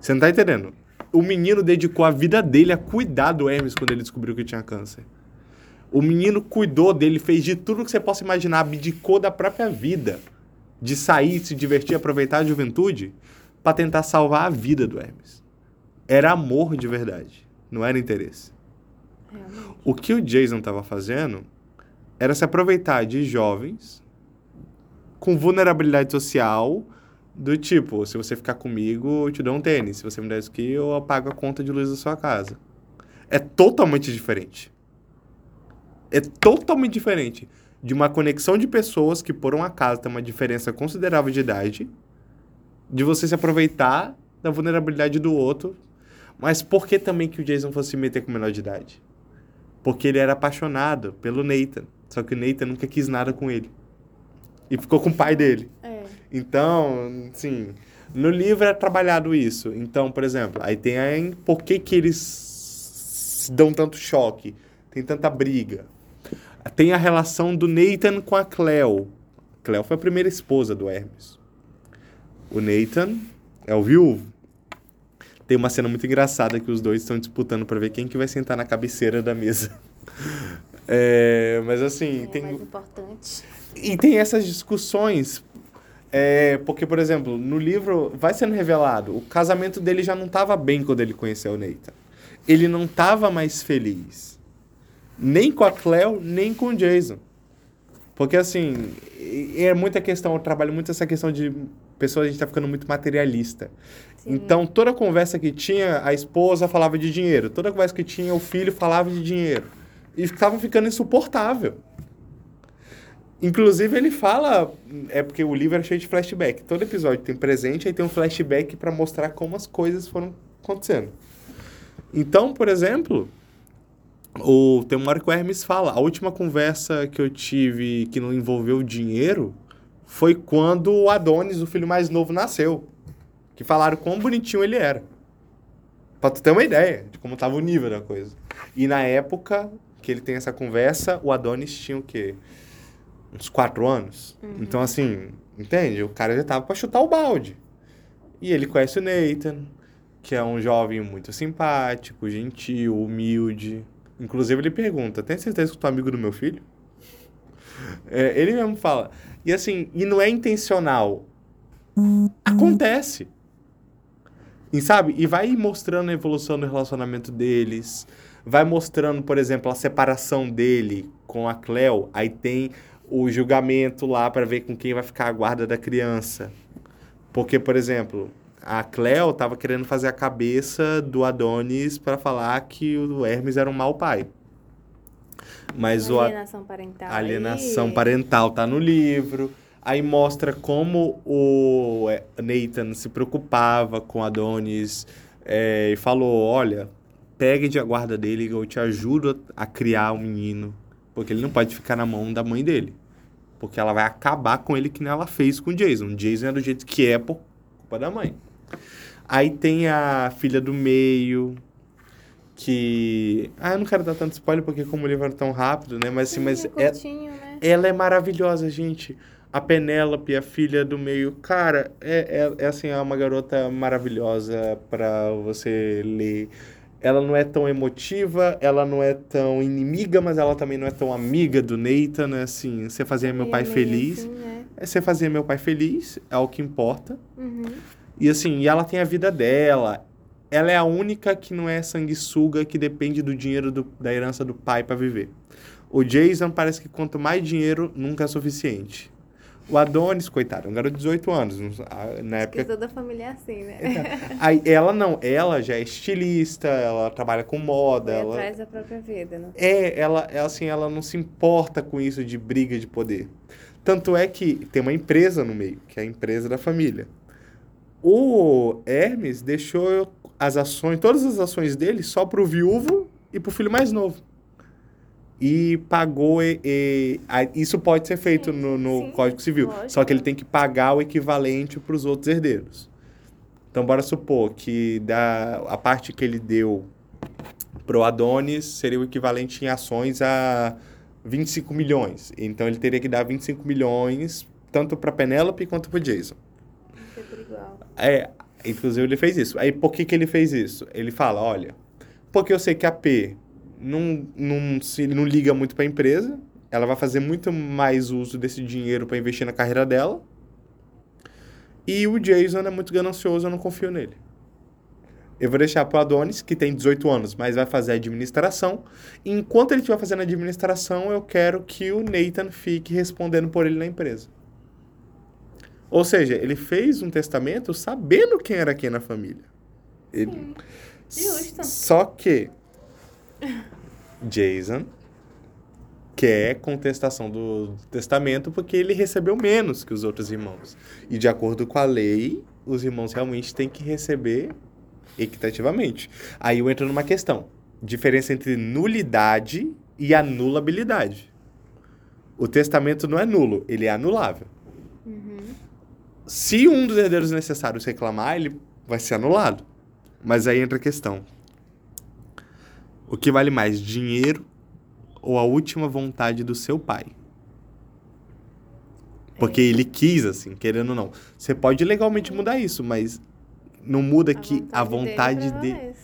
Você não tá entendendo? O menino dedicou a vida dele a cuidar do Hermes quando ele descobriu que tinha câncer. O menino cuidou dele, fez de tudo que você possa imaginar, abdicou da própria vida, de sair, se divertir, aproveitar a juventude, para tentar salvar a vida do Hermes. Era amor de verdade, não era interesse. Realmente. O que o Jason estava fazendo era se aproveitar de jovens com vulnerabilidade social, do tipo, se você ficar comigo, eu te dou um tênis, se você me der isso aqui, eu apago a conta de luz da sua casa. É totalmente diferente. É totalmente diferente. de uma conexão de pessoas que, por um acaso, tem uma diferença considerável de idade, de você se aproveitar da vulnerabilidade do outro. Mas por que também que o Jason fosse se meter com menor de idade? Porque ele era apaixonado pelo Nathan. Só que o Nathan nunca quis nada com ele. E ficou com o pai dele. É. Então, sim, no livro é trabalhado isso. Então, por exemplo, aí tem aí por que, que eles se dão tanto choque, tem tanta briga. Tem a relação do Nathan com a Cleo. Cleo foi a primeira esposa do Hermes. O Nathan é o viúvo. Tem uma cena muito engraçada que os dois estão disputando para ver quem que vai sentar na cabeceira da mesa. É, mas assim, É tem mais importante. E tem essas discussões. é, porque, por exemplo, no livro vai sendo revelado, o casamento dele já não estava bem quando ele conheceu o Nathan. Ele não estava mais feliz. Nem com a Cleo, nem com o Jason. Porque, assim, é muita questão, eu trabalho muito essa questão de pessoas, a gente tá ficando muito materialista. Então, toda conversa que tinha, a esposa falava de dinheiro. Toda conversa que tinha, o filho falava de dinheiro. E ficava ficando insuportável. Inclusive, ele fala. É porque o livro é cheio de flashback. Todo episódio tem presente, aí tem um flashback para mostrar como as coisas foram acontecendo. Então, por exemplo, o, tem uma hora que o Hermes fala: a última conversa que eu tive que não envolveu dinheiro foi quando o Adonis, o filho mais novo, nasceu. Que falaram quão bonitinho ele era. Pra tu ter uma ideia de como tava o nível da coisa. E na época que ele tem essa conversa, o Adonis tinha o quê? Uns quatro anos. Então, assim, entende? O cara já tava pra chutar o balde. E ele conhece o Nathan, que é um jovem muito simpático, gentil, humilde. Inclusive, ele pergunta: Tem certeza que tu é amigo do meu filho? É, ele mesmo fala. E assim, e não é intencional. Acontece. E sabe? E vai mostrando a evolução do relacionamento deles. Vai mostrando, por exemplo, a separação dele com a Cleo. Aí tem o julgamento lá para ver com quem vai ficar a guarda da criança. Porque, por exemplo, a Cleo tava querendo fazer a cabeça do Adonis para falar que o Hermes era um mau pai. Mas o, a- Alienação parental. a alienação aí. parental tá no livro. Aí mostra como o é, Nathan se preocupava com Adonis é, e falou: Olha, pegue de a guarda dele, eu te ajudo a criar o menino. Porque ele não pode ficar na mão da mãe dele. Porque ela vai acabar com ele que nem ela fez com o Jason. O Jason é do jeito que é por culpa da mãe. Aí tem a filha do meio, que. Ah, eu não quero dar tanto spoiler porque como o livro é tão rápido, né? Mas assim, Sim, mas é é, curtinho, né? ela é maravilhosa, gente. A Penélope, a filha do meio, cara, é, é, é assim, é uma garota maravilhosa pra você ler. Ela não é tão emotiva, ela não é tão inimiga, mas ela também não é tão amiga do Nathan, né? Assim, você fazia meu pai meio feliz. assim, né? É você fazia meu pai feliz, é o que importa. Uhum. E assim, e ela tem a vida dela. Ela é a única que não é sanguessuga, que depende do dinheiro do- da herança do pai pra viver. O Jason parece que quanto mais dinheiro, nunca é suficiente. O Adonis, coitado, um garoto de 18 anos. a- Na época. toda família é assim, né? Aí, ela não, ela já é estilista, ela trabalha com moda. Foi Ela, atrás da própria vida, né? é, ela, assim, ela não se importa com isso de briga de poder. Tanto é que tem uma empresa no meio, que é a empresa da família. O Hermes deixou as ações, todas as ações dele só pro viúvo e pro filho mais novo. E pagou. E, e- a- isso pode ser feito Sim, no, no sim, Código Civil. lógico. Só que ele tem que pagar o equivalente pros outros herdeiros. Então, bora supor que da, a parte que ele deu pro Adonis seria o equivalente em ações a 25 milhões. Então, ele teria que dar 25 milhões tanto para Penélope quanto para Jason. Igual. É, inclusive ele fez isso. Aí por que, que ele fez isso? Ele fala, olha, porque eu sei que a P não, não, se, não liga muito para a empresa, ela vai fazer muito mais uso desse dinheiro para investir na carreira dela. E o Jason é muito ganancioso, eu não confio nele. Eu vou deixar pro Adonis, que tem 18 anos, mas vai fazer administração. Enquanto ele estiver fazendo a administração, eu quero que o Nathan fique respondendo por ele na empresa. Ou seja, ele fez um testamento sabendo quem era quem na família. Ele... Justo. Só que Jason quer contestação do testamento porque ele recebeu menos que os outros irmãos. E de acordo com a lei, os irmãos realmente têm que receber equitativamente. Aí eu entro numa questão: diferença entre nulidade e anulabilidade. O testamento não é nulo, ele é anulável. Uhum. Se um dos herdeiros necessários reclamar, ele vai ser anulado. Mas aí entra a questão: o que vale mais, dinheiro ou a última vontade do seu pai? Porque é. ele quis, assim, querendo ou não. Você pode legalmente mudar isso, mas não muda a que vontade a vontade dele. É de...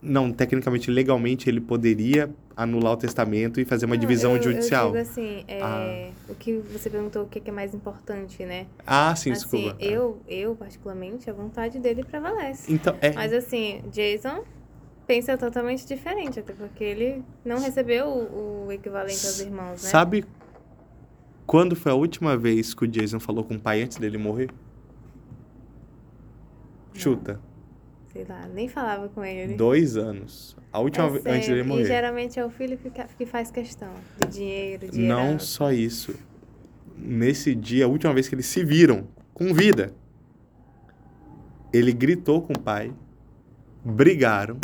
Não, tecnicamente, legalmente, ele poderia anular o testamento e fazer uma não, divisão eu, judicial. Eu digo assim, é, ah. o que você perguntou o que é mais importante, né? Ah, sim, assim, desculpa. Eu, eu, particularmente, a vontade dele prevalece. Então, é... Mas assim, Jason pensa totalmente diferente, até porque ele não recebeu o, o equivalente aos irmãos, né? Sabe quando foi a última vez que o Jason falou com o pai antes dele morrer? Não. Chuta. Sei lá, nem falava com ele. Dois anos. A última é vez antes dele morrer. E geralmente é o filho que faz questão de dinheiro, de Não herança. só isso. Nesse dia, a última vez que eles se viram com vida, ele gritou com o pai, brigaram.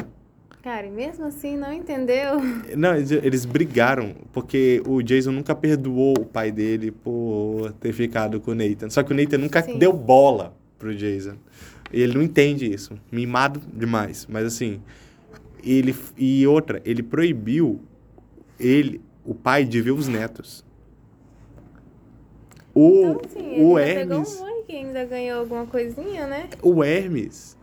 Cara, e mesmo assim não entendeu. Não, eles brigaram, porque o Jason nunca perdoou o pai dele por ter ficado com o Nathan. Só que o Nathan nunca Sim. deu bola pro Jason. Ele não entende isso. Mimado demais. Mas assim, ele e outra, ele proibiu ele, o pai de ver os netos. O, então, assim, o Hermes pegou um ainda ganhou alguma coisinha, né? O Hermes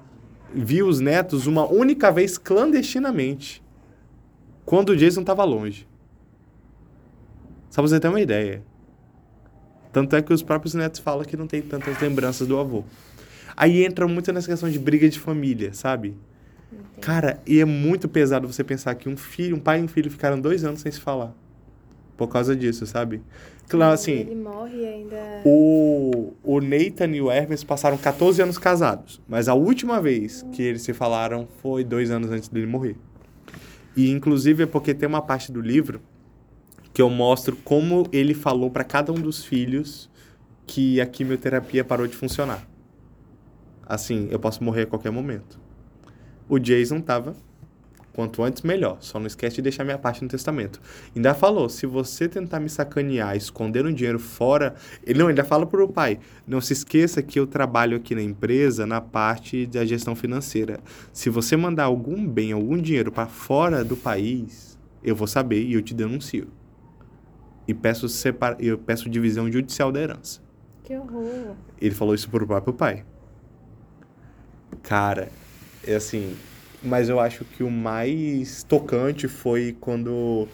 viu os netos uma única vez clandestinamente, quando o Jason estava longe. Só pra você ter uma ideia. Tanto é que os próprios netos falam que não tem tantas lembranças do avô. Aí entra muito nessa questão de briga de família, sabe? Entendi. Cara, e é muito pesado você pensar que um filho, um pai e um filho ficaram dois anos sem se falar. Por causa disso, sabe? Claro, assim. Ele morre ainda. O, o Nathan e o Hermes passaram 14 anos casados. Mas a última vez que eles se falaram foi dois anos antes dele morrer. E, inclusive, é porque tem uma parte do livro que eu mostro como ele falou para cada um dos filhos que a quimioterapia parou de funcionar. Assim, eu posso morrer a qualquer momento. O Jason tava quanto antes melhor. Só não esquece de deixar minha parte no testamento. Ainda falou, se você tentar me sacanear, esconder um dinheiro fora, ele não ainda fala pro pai, não se esqueça que eu trabalho aqui na empresa na parte da gestão financeira. Se você mandar algum bem, algum dinheiro para fora do país, eu vou saber e eu te denuncio. E peço separa... eu peço divisão judicial da herança. Que horror. Ele falou isso pro próprio pai. Cara, é assim, mas eu acho que o mais tocante foi quando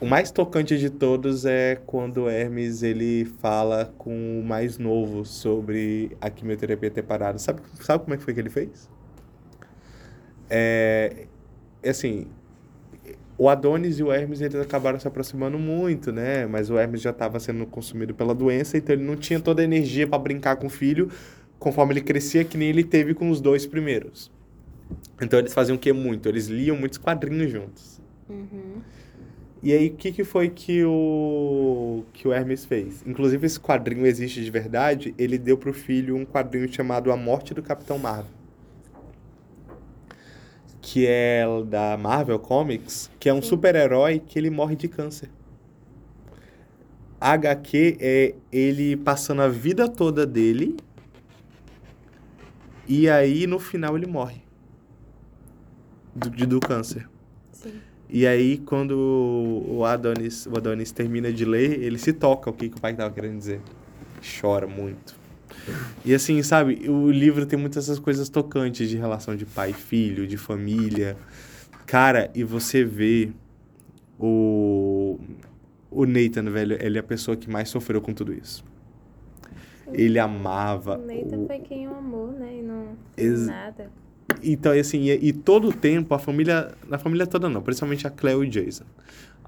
o mais tocante de todos é quando Hermes ele fala com o mais novo sobre a quimioterapia ter parado. Sabe, sabe como é que foi que ele fez? É, é assim, o Adonis e o Hermes eles acabaram se aproximando muito, né? Mas o Hermes já estava sendo consumido pela doença, então ele não tinha toda a energia para brincar com o filho conforme ele crescia, que nem ele teve com os dois primeiros. Então eles faziam o que muito? Eles liam muitos quadrinhos juntos. Uhum. E aí, o que, que foi que o, que o Hermes fez? Inclusive, esse quadrinho existe de verdade. Ele deu pro filho um quadrinho chamado A Morte do Capitão Marvel. Que é da Marvel Comics, que é um super-herói que ele morre de câncer. HQ é ele passando a vida toda dele. E aí, no final, ele morre do, do câncer. Sim. E aí, quando o Adonis, o Adonis termina de ler, ele se toca o que, que o pai estava querendo dizer. Chora muito. E assim, sabe, o livro tem muitas essas coisas tocantes de relação de pai e filho, de família. Cara, e você vê o, o Nathan, velho, ele é a pessoa que mais sofreu com tudo isso. Ele amava. O Nathan o... foi quem o amou, né? E não fez Ex nada. Então, assim, e, e, todo o tempo, a família, na família toda não, principalmente a Cleo e Jason.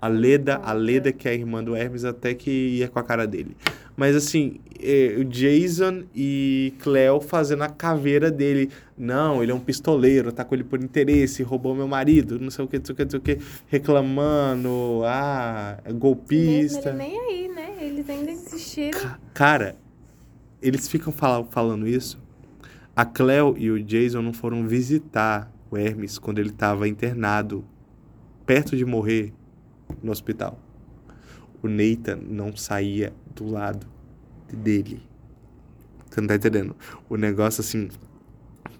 A Leda, a Leda, que é a irmã do Hermes, até que ia com a cara dele. Mas assim, é, o Jason e Cleo fazendo a caveira dele. Não, ele é um pistoleiro, tá com ele por interesse, roubou meu marido, não sei o que, não sei o que, não sei o que, reclamando, ah, é golpista. Mesmo ele nem aí, né? Eles ainda insistiram. Ca- Cara, eles ficam fala- falando isso. A Cleo e o Jason não foram visitar o Hermes quando ele estava internado, perto de morrer, no hospital. O Nathan não saía do lado dele. Você não tá entendendo? O negócio assim.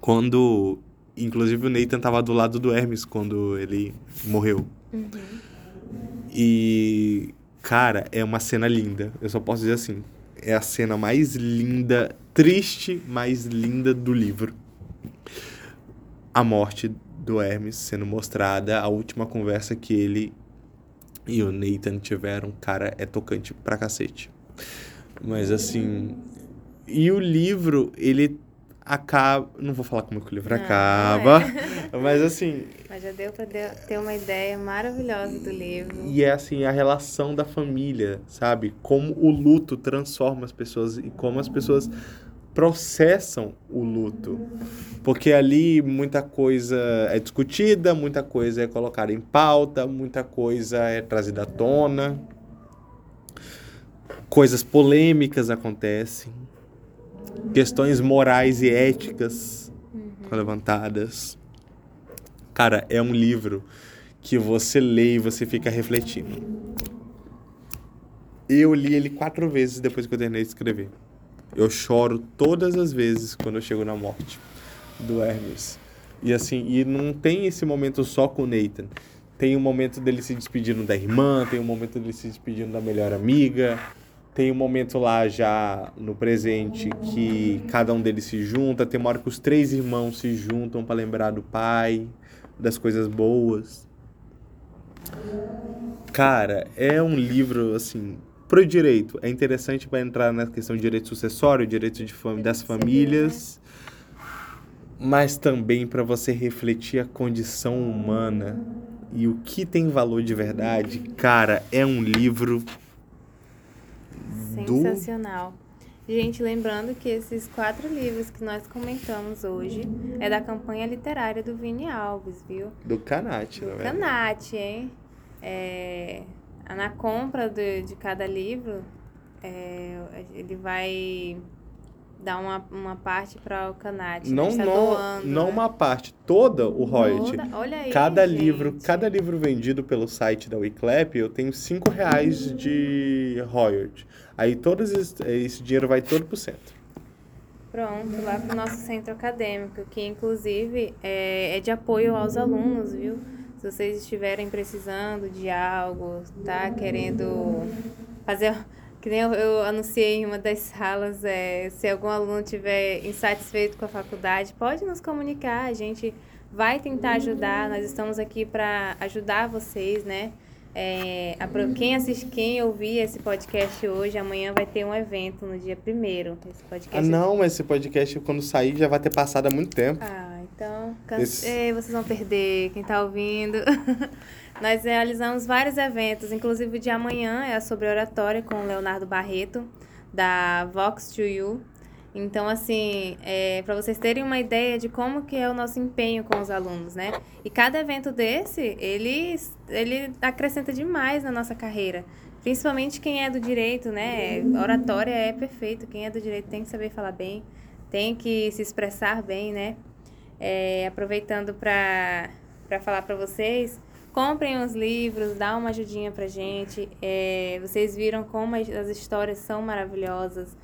Quando. Inclusive o Nathan tava do lado do Hermes quando ele morreu. E. Cara, é uma cena linda. Eu só posso dizer assim. É a cena mais linda, triste, mais linda do livro. A morte do Hermes sendo mostrada, a última conversa que ele e o Nathan tiveram, cara, é tocante pra cacete. Mas assim. E o livro, ele acaba. Não vou falar como que o livro acaba. Mas assim. Mas já deu de- ter uma ideia maravilhosa do livro. E é assim, a relação da família, sabe? Como o luto transforma as pessoas e como as pessoas processam o luto. Porque ali muita coisa é discutida, muita coisa é colocada em pauta, muita coisa é trazida à tona. Coisas polêmicas acontecem. Questões morais e éticas são levantadas. Cara, é um livro que você lê e você fica refletindo. Eu li ele quatro vezes depois que eu terminei de escrever. Eu choro todas as vezes quando eu chego na morte do Hermes. E assim, e não tem esse momento só com o Nathan. Tem um momento dele se despedindo da irmã, tem um momento dele se despedindo da melhor amiga, tem um momento lá já no presente que cada um deles se junta, tem uma hora que os três irmãos se juntam para lembrar do pai, das coisas boas. Cara, é um livro assim, pro direito, é interessante para entrar na questão de direito sucessório, direito de fam das famílias, mas também para você refletir a condição humana e o que tem valor de verdade. Cara, é um livro do Sensacional. Gente, lembrando que esses quatro livros que nós comentamos hoje é da campanha literária do Vini Alves, viu? do Canate, na verdade. Canate, hein? É, na compra de, de cada livro, é, ele vai dar uma, uma parte para o Canate. Não, tá não, doando, não né? uma parte, toda o royalty. Toda- Olha aí, Cada gente. livro, cada livro vendido pelo site da Wiclap, eu tenho 5 reais de royalty. Aí todos esse, dinheiro vai todo pro centro. Pronto, lá para o nosso centro acadêmico, que inclusive é, é de apoio aos alunos, viu? Se vocês estiverem precisando de algo, tá querendo fazer. Que nem eu, eu anunciei em uma das salas, é, se algum aluno estiver insatisfeito com a faculdade, pode nos comunicar, a gente vai tentar ajudar, nós estamos aqui para ajudar vocês, né? É, apro- quem assiste, quem ouvir esse podcast hoje, amanhã vai ter um evento no dia primeiro. Esse podcast Ah, não, mas esse podcast, quando sair, já vai ter passado há muito tempo. ah, então Esse- cansei, vocês vão perder, quem tá ouvindo. Nós realizamos vários eventos, inclusive o de amanhã é sobre oratória com o Leonardo Barreto, da Vox to You. Então, assim, é, para vocês terem uma ideia de como que é o nosso empenho com os alunos, né? E cada evento desse, ele, ele acrescenta demais na nossa carreira. Principalmente quem é do direito, né? Oratória é perfeito. Quem é do direito tem que saber falar bem, tem que se expressar bem, né? É, aproveitando para falar para vocês, comprem os livros, dá uma ajudinha pra gente. É, vocês viram como as histórias são maravilhosas,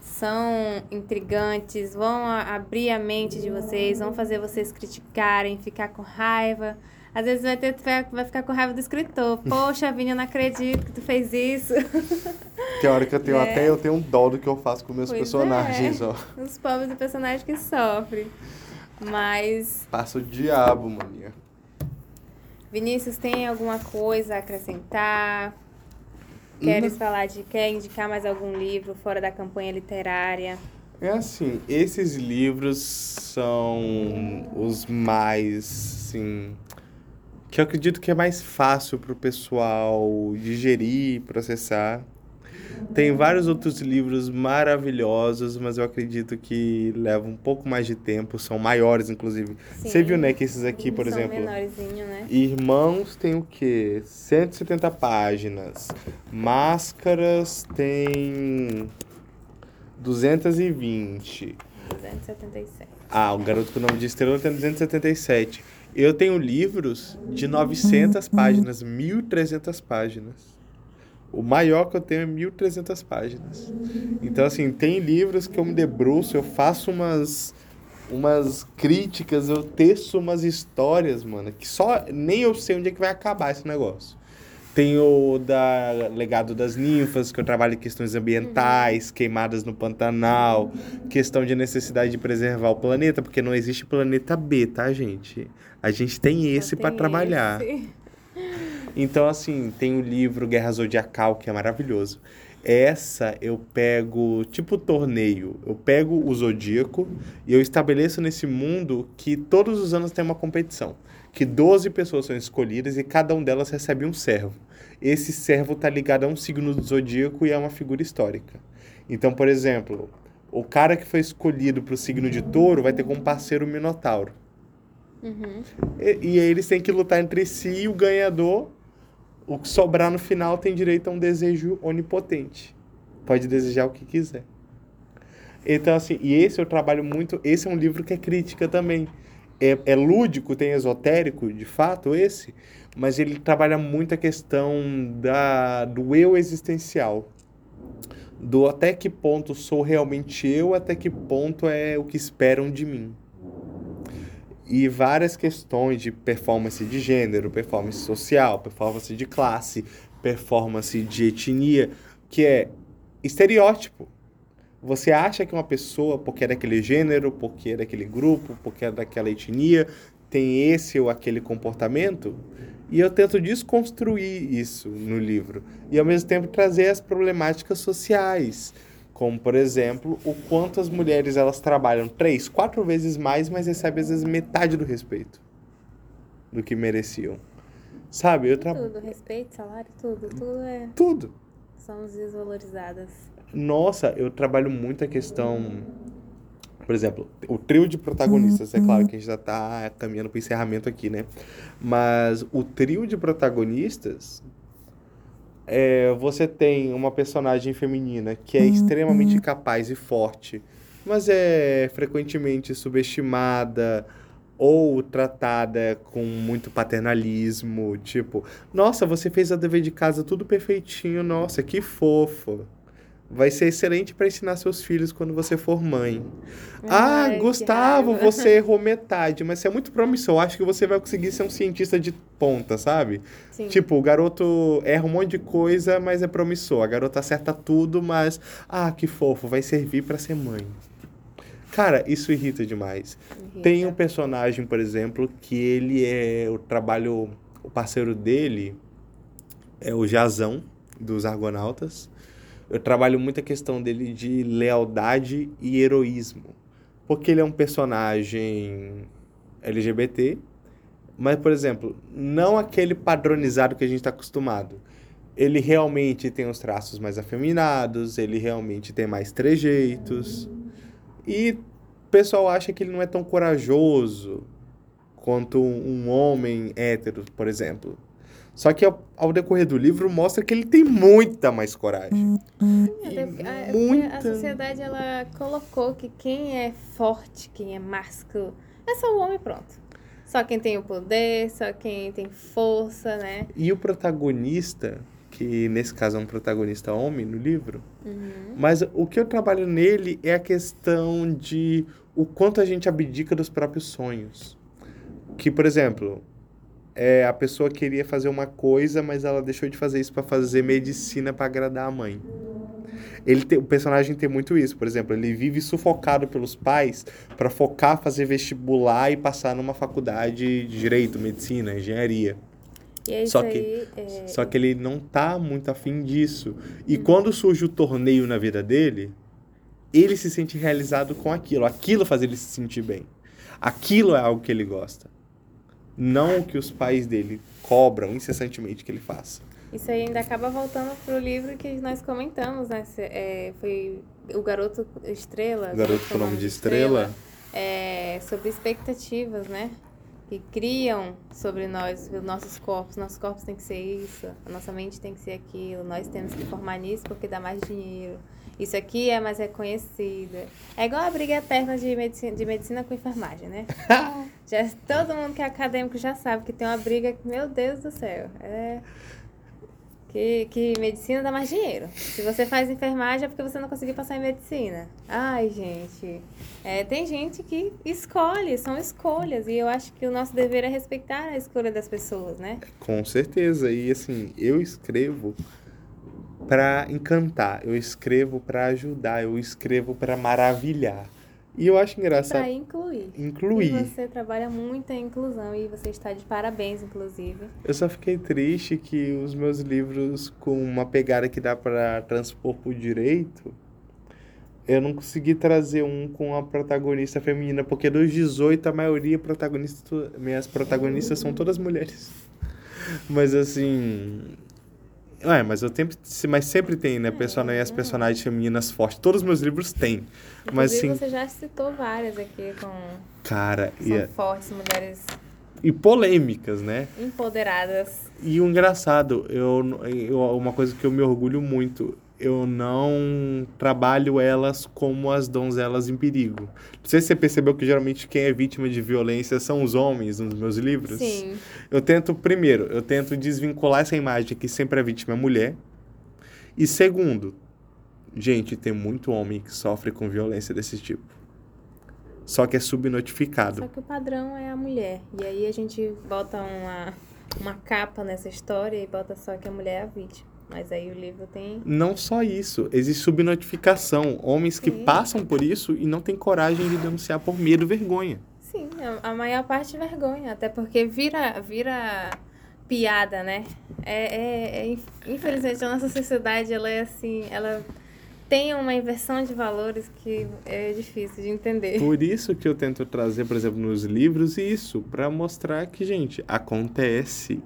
são intrigantes, vão abrir a mente de vocês, vão fazer vocês criticarem, ficar com raiva. Às vezes vai, ter, vai ficar com raiva do escritor. Poxa, Vini, eu não acredito que tu fez isso. Tem hora que eu tenho É. até eu tenho um dó do que eu faço com meus Pois personagens, é. ó. Os pobres do personagem que sofrem. Mas Passa o diabo, maninha. Vinícius, tem alguma coisa a acrescentar? Queres falar de. Quer indicar mais algum livro fora da campanha literária? É assim, esses livros são os mais, assim, que eu acredito que é mais fácil pro pessoal digerir, processar. Tem vários outros livros maravilhosos, mas eu acredito que levam um pouco mais de tempo, são maiores, inclusive. Sim. Você viu, né, que esses aqui, por São exemplo. né? Irmãos tem o quê? 170 páginas. Máscaras tem 220. 277. Ah, o Garoto com o Nome de Estrela tem 277. Eu tenho livros de 900 páginas, 1.300 páginas. O maior que eu tenho é 1.300 páginas. Então, assim, tem livros que eu me debruço, eu faço umas, umas críticas, eu teço umas histórias, mano, que só nem eu sei onde é que vai acabar esse negócio. Tem o da Legado das Ninfas, que eu trabalho em questões ambientais, queimadas no Pantanal, questão de necessidade de preservar o planeta, porque não existe planeta B, tá, gente? A gente tem esse para trabalhar. esse. Então, assim, tem o livro Guerra Zodiacal, que é maravilhoso. Essa eu pego, tipo torneio, eu pego o zodíaco e eu estabeleço nesse mundo que todos os anos tem uma competição. Que 12 pessoas são escolhidas e cada um delas recebe um servo. Esse servo tá ligado a um signo do zodíaco e é uma figura histórica. Então, por exemplo, o cara que foi escolhido para o signo de touro vai ter como parceiro o Minotauro. Uhum. E, e aí eles têm que lutar entre si e o ganhador, o que sobrar no final, tem direito a um desejo onipotente. Pode desejar o que quiser. Então, assim, e esse eu trabalho muito. Esse é um livro que é crítica também. É, é lúdico, tem esotérico, de fato, esse, mas ele trabalha muito a questão da, do eu existencial. Do até que ponto sou realmente eu, até que ponto é o que esperam de mim e várias questões de performance de gênero, performance social, performance de classe, performance de etnia, que é estereótipo. Você acha que uma pessoa, porque é daquele gênero, porque é daquele grupo, porque é daquela etnia, tem esse ou aquele comportamento? E eu tento desconstruir isso no livro. E ao mesmo tempo trazer as problemáticas sociais como por exemplo o quanto as mulheres elas trabalham três, quatro vezes mais, mas recebem às vezes metade do respeito do que mereciam. Sabe? Eu trabalho Tudo, respeito, salário, tudo. Tudo é. tudo. Somos desvalorizadas. Nossa, eu trabalho muito a questão, por exemplo, o trio de protagonistas, é claro que a gente já tá caminhando para encerramento aqui, né? Mas o trio de protagonistas é, você tem uma personagem feminina que é extremamente capaz e forte, mas é frequentemente subestimada ou tratada com muito paternalismo, tipo, nossa, você fez a dever de casa tudo perfeitinho, nossa, que fofo. Vai ser excelente para ensinar seus filhos quando você for mãe. ah, Ai, que Gustavo, você errou metade, mas você é muito promissor. Acho que você vai conseguir ser um cientista de ponta, sabe? Sim. Tipo, o garoto erra um monte de coisa, mas é promissor. A garota acerta tudo, mas ah, que fofo, vai servir para ser mãe. Cara, isso irrita demais. Irrita. Tem um personagem, por exemplo, que ele é o trabalho, o parceiro dele é o Jazão dos Argonautas. Eu trabalho muito a questão dele de lealdade e heroísmo. Porque ele é um personagem LGBT, mas, por exemplo, não aquele padronizado que a gente está acostumado. Ele realmente tem os traços mais afeminados, ele realmente tem mais trejeitos. E o pessoal acha que ele não é tão corajoso quanto um homem hétero, por exemplo. Só que ao, ao decorrer do livro mostra que ele tem muita mais coragem. Até porque a, é porque muita- a sociedade ela colocou que quem é forte, quem é másculo, é só o homem pronto. Só quem tem o poder, só quem tem força, né? E o protagonista, que nesse caso é um protagonista homem no livro, Uhum. mas o que eu trabalho nele é a questão de o quanto a gente abdica dos próprios sonhos. Que, por exemplo, é, a pessoa queria fazer uma coisa, mas ela deixou de fazer isso para fazer medicina para agradar a mãe. Ele tem- o personagem tem muito isso, por exemplo, ele vive sufocado pelos pais para focar, fazer vestibular e passar numa faculdade de direito, medicina, engenharia. E é isso Só que-. É, Só que ele não tá muito afim disso. E quando surge o torneio na vida dele, ele se sente realizado com aquilo. Aquilo faz ele se sentir bem. Aquilo é algo que ele gosta. Não o que os pais dele cobram incessantemente que ele faça. Isso aí ainda acaba voltando pro livro que nós comentamos, né? É, foi o Garoto Estrela. Garoto com nome de Estrela. estrela é, sobre expectativas, né? Que criam sobre nós, os nossos corpos. Nossos corpos têm que ser isso, a nossa mente tem que ser aquilo, nós temos que formar nisso porque dá mais dinheiro. Isso aqui é mais reconhecido. É igual a briga eterna de medicina, de medicina com enfermagem, né? já, todo mundo que é acadêmico já sabe que tem uma briga, meu Deus do céu. É que, que medicina dá mais dinheiro. Se você faz enfermagem é porque você não conseguiu passar em medicina. Ai, gente. É, tem gente que escolhe, são escolhas. E eu acho que o nosso dever é respeitar a escolha das pessoas, né? Com certeza. E assim, eu escrevo para encantar, eu escrevo para ajudar, eu escrevo para maravilhar. E eu acho engraçado. Para incluir. Incluir. E você trabalha muito em inclusão e você está de parabéns, inclusive. Eu só fiquei triste que os meus livros, com uma pegada que dá para transpor por direito, eu não consegui trazer um com a protagonista feminina, porque dos 18, a maioria protagonistas, minhas protagonistas são todas mulheres. Mas assim, é, mas eu sempre, mas sempre tem, né, personagens, as personagens femininas fortes. Todos os meus livros têm. Mas sim. você já citou várias aqui com Cara, são e fortes mulheres e polêmicas, né? Empoderadas. E o engraçado, eu, eu uma coisa que eu me orgulho muito, eu não trabalho elas como as donzelas em perigo. Não sei se você percebeu que geralmente quem é vítima de violência são os homens nos meus livros. Sim. Eu tento, primeiro, eu tento desvincular essa imagem que sempre a vítima é mulher. E segundo, gente, tem muito homem que sofre com violência desse tipo. Só que é subnotificado. Só que o padrão é a mulher. E aí a gente bota uma, uma capa nessa história e bota só que a mulher é a vítima. Mas aí o livro tem. Não só isso, existe subnotificação. Homens Sim. que passam por isso e não têm coragem de denunciar por medo e vergonha. Sim, a maior parte é vergonha, até porque vira, vira piada, né? É, é, é, infelizmente a nossa sociedade ela é assim, ela tem uma inversão de valores que é difícil de entender. Por isso que eu tento trazer, por exemplo, nos livros isso, para mostrar que, gente, acontece.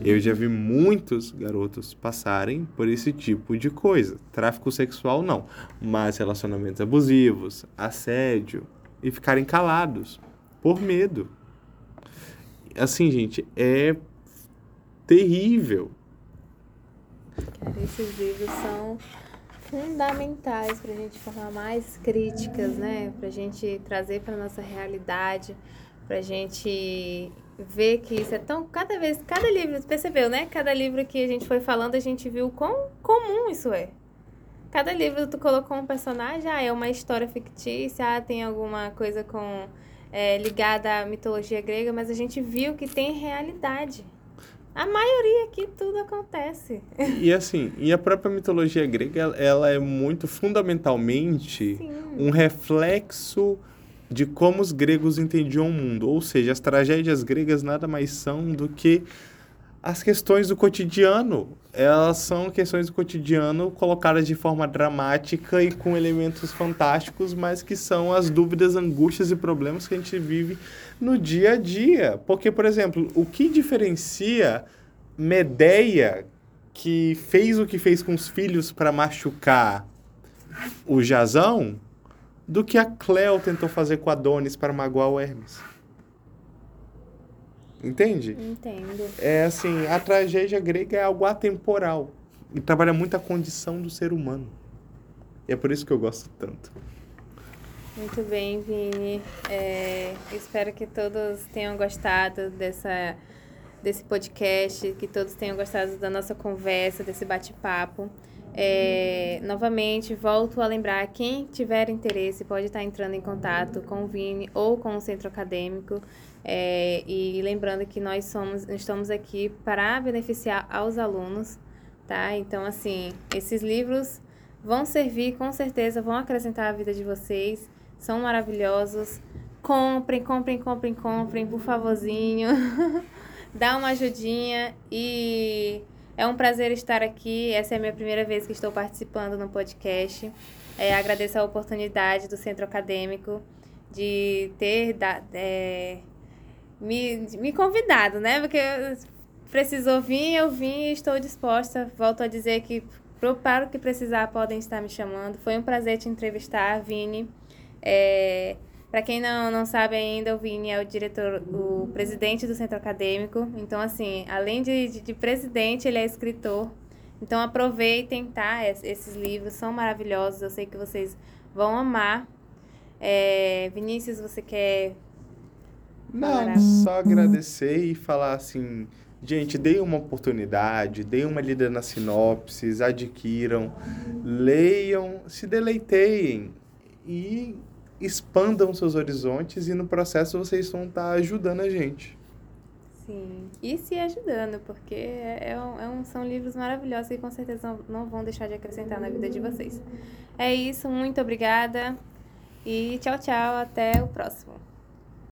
Eu já vi muitos garotos passarem por esse tipo de coisa. Tráfico sexual não, mas relacionamentos abusivos, assédio e ficarem calados por medo. Assim, gente, é terrível. Cara, esses livros são fundamentais para a gente formar mais críticas, né? Para a gente trazer para nossa realidade, para a gente ver que isso é tão cada vez cada livro percebeu, né? Cada livro que a gente foi falando a gente viu quão comum isso é. Cada livro tu colocou um personagem, ah, é uma história fictícia, ah, tem alguma coisa com é, ligada à mitologia grega, mas a gente viu que tem realidade. A maioria aqui tudo acontece. E assim, e a própria mitologia grega, ela é muito fundamentalmente Sim. um reflexo de como os gregos entendiam o mundo. Ou seja, as tragédias gregas nada mais são do que as questões do cotidiano. Elas são questões do cotidiano colocadas de forma dramática e com elementos fantásticos, mas que são as dúvidas, angústias e problemas que a gente vive no dia a dia. Porque, por exemplo, o que diferencia Medeia, que fez o que fez com os filhos para machucar o Jazão, do que a Cleo tentou fazer com Adonis para magoar o Hermes? Entende? Entendo. É assim, a tragédia grega é algo atemporal e trabalha muito a condição do ser humano. E é por isso que eu gosto tanto. Muito bem, Vini. É, espero que todos tenham gostado dessa, desse podcast, que todos tenham gostado da nossa conversa, desse bate-papo. É, novamente, volto a lembrar, quem tiver interesse pode estar entrando em contato com o Vini ou com o centro acadêmico. É, e lembrando que nós somos, estamos aqui para beneficiar aos alunos, tá? Então, assim, esses livros vão servir, com certeza, vão acrescentar a vida de vocês são maravilhosos. Comprem, comprem, comprem, comprem, por favorzinho. Dá uma ajudinha e é um prazer estar aqui. Essa é a minha primeira vez que estou participando no podcast. É, agradeço a oportunidade do Centro Acadêmico de ter da, é, me, me convidado, né? Porque precisou vir, eu vim e estou disposta. Volto a dizer que para o que precisar podem estar me chamando. Foi um prazer te entrevistar, Vini. É, para quem não, não sabe ainda, o Vini é o diretor, o presidente do centro acadêmico. Então, assim, além de, de, de presidente, ele é escritor. Então, aproveitem, tá? Esses livros são maravilhosos. Eu sei que vocês vão amar. É, Vinícius, você quer. Não, só agradecer e falar assim. Gente, deem uma oportunidade, deem uma lida nas sinopses, adquiram, leiam, se deleiteiem e expandam seus horizontes e no processo vocês vão estar ajudando a gente. Sim, e se ajudando, porque é, é um, é um, são livros maravilhosos e com certeza não vão deixar de acrescentar na vida de vocês. É isso, muito obrigada e tchau, tchau, até o próximo.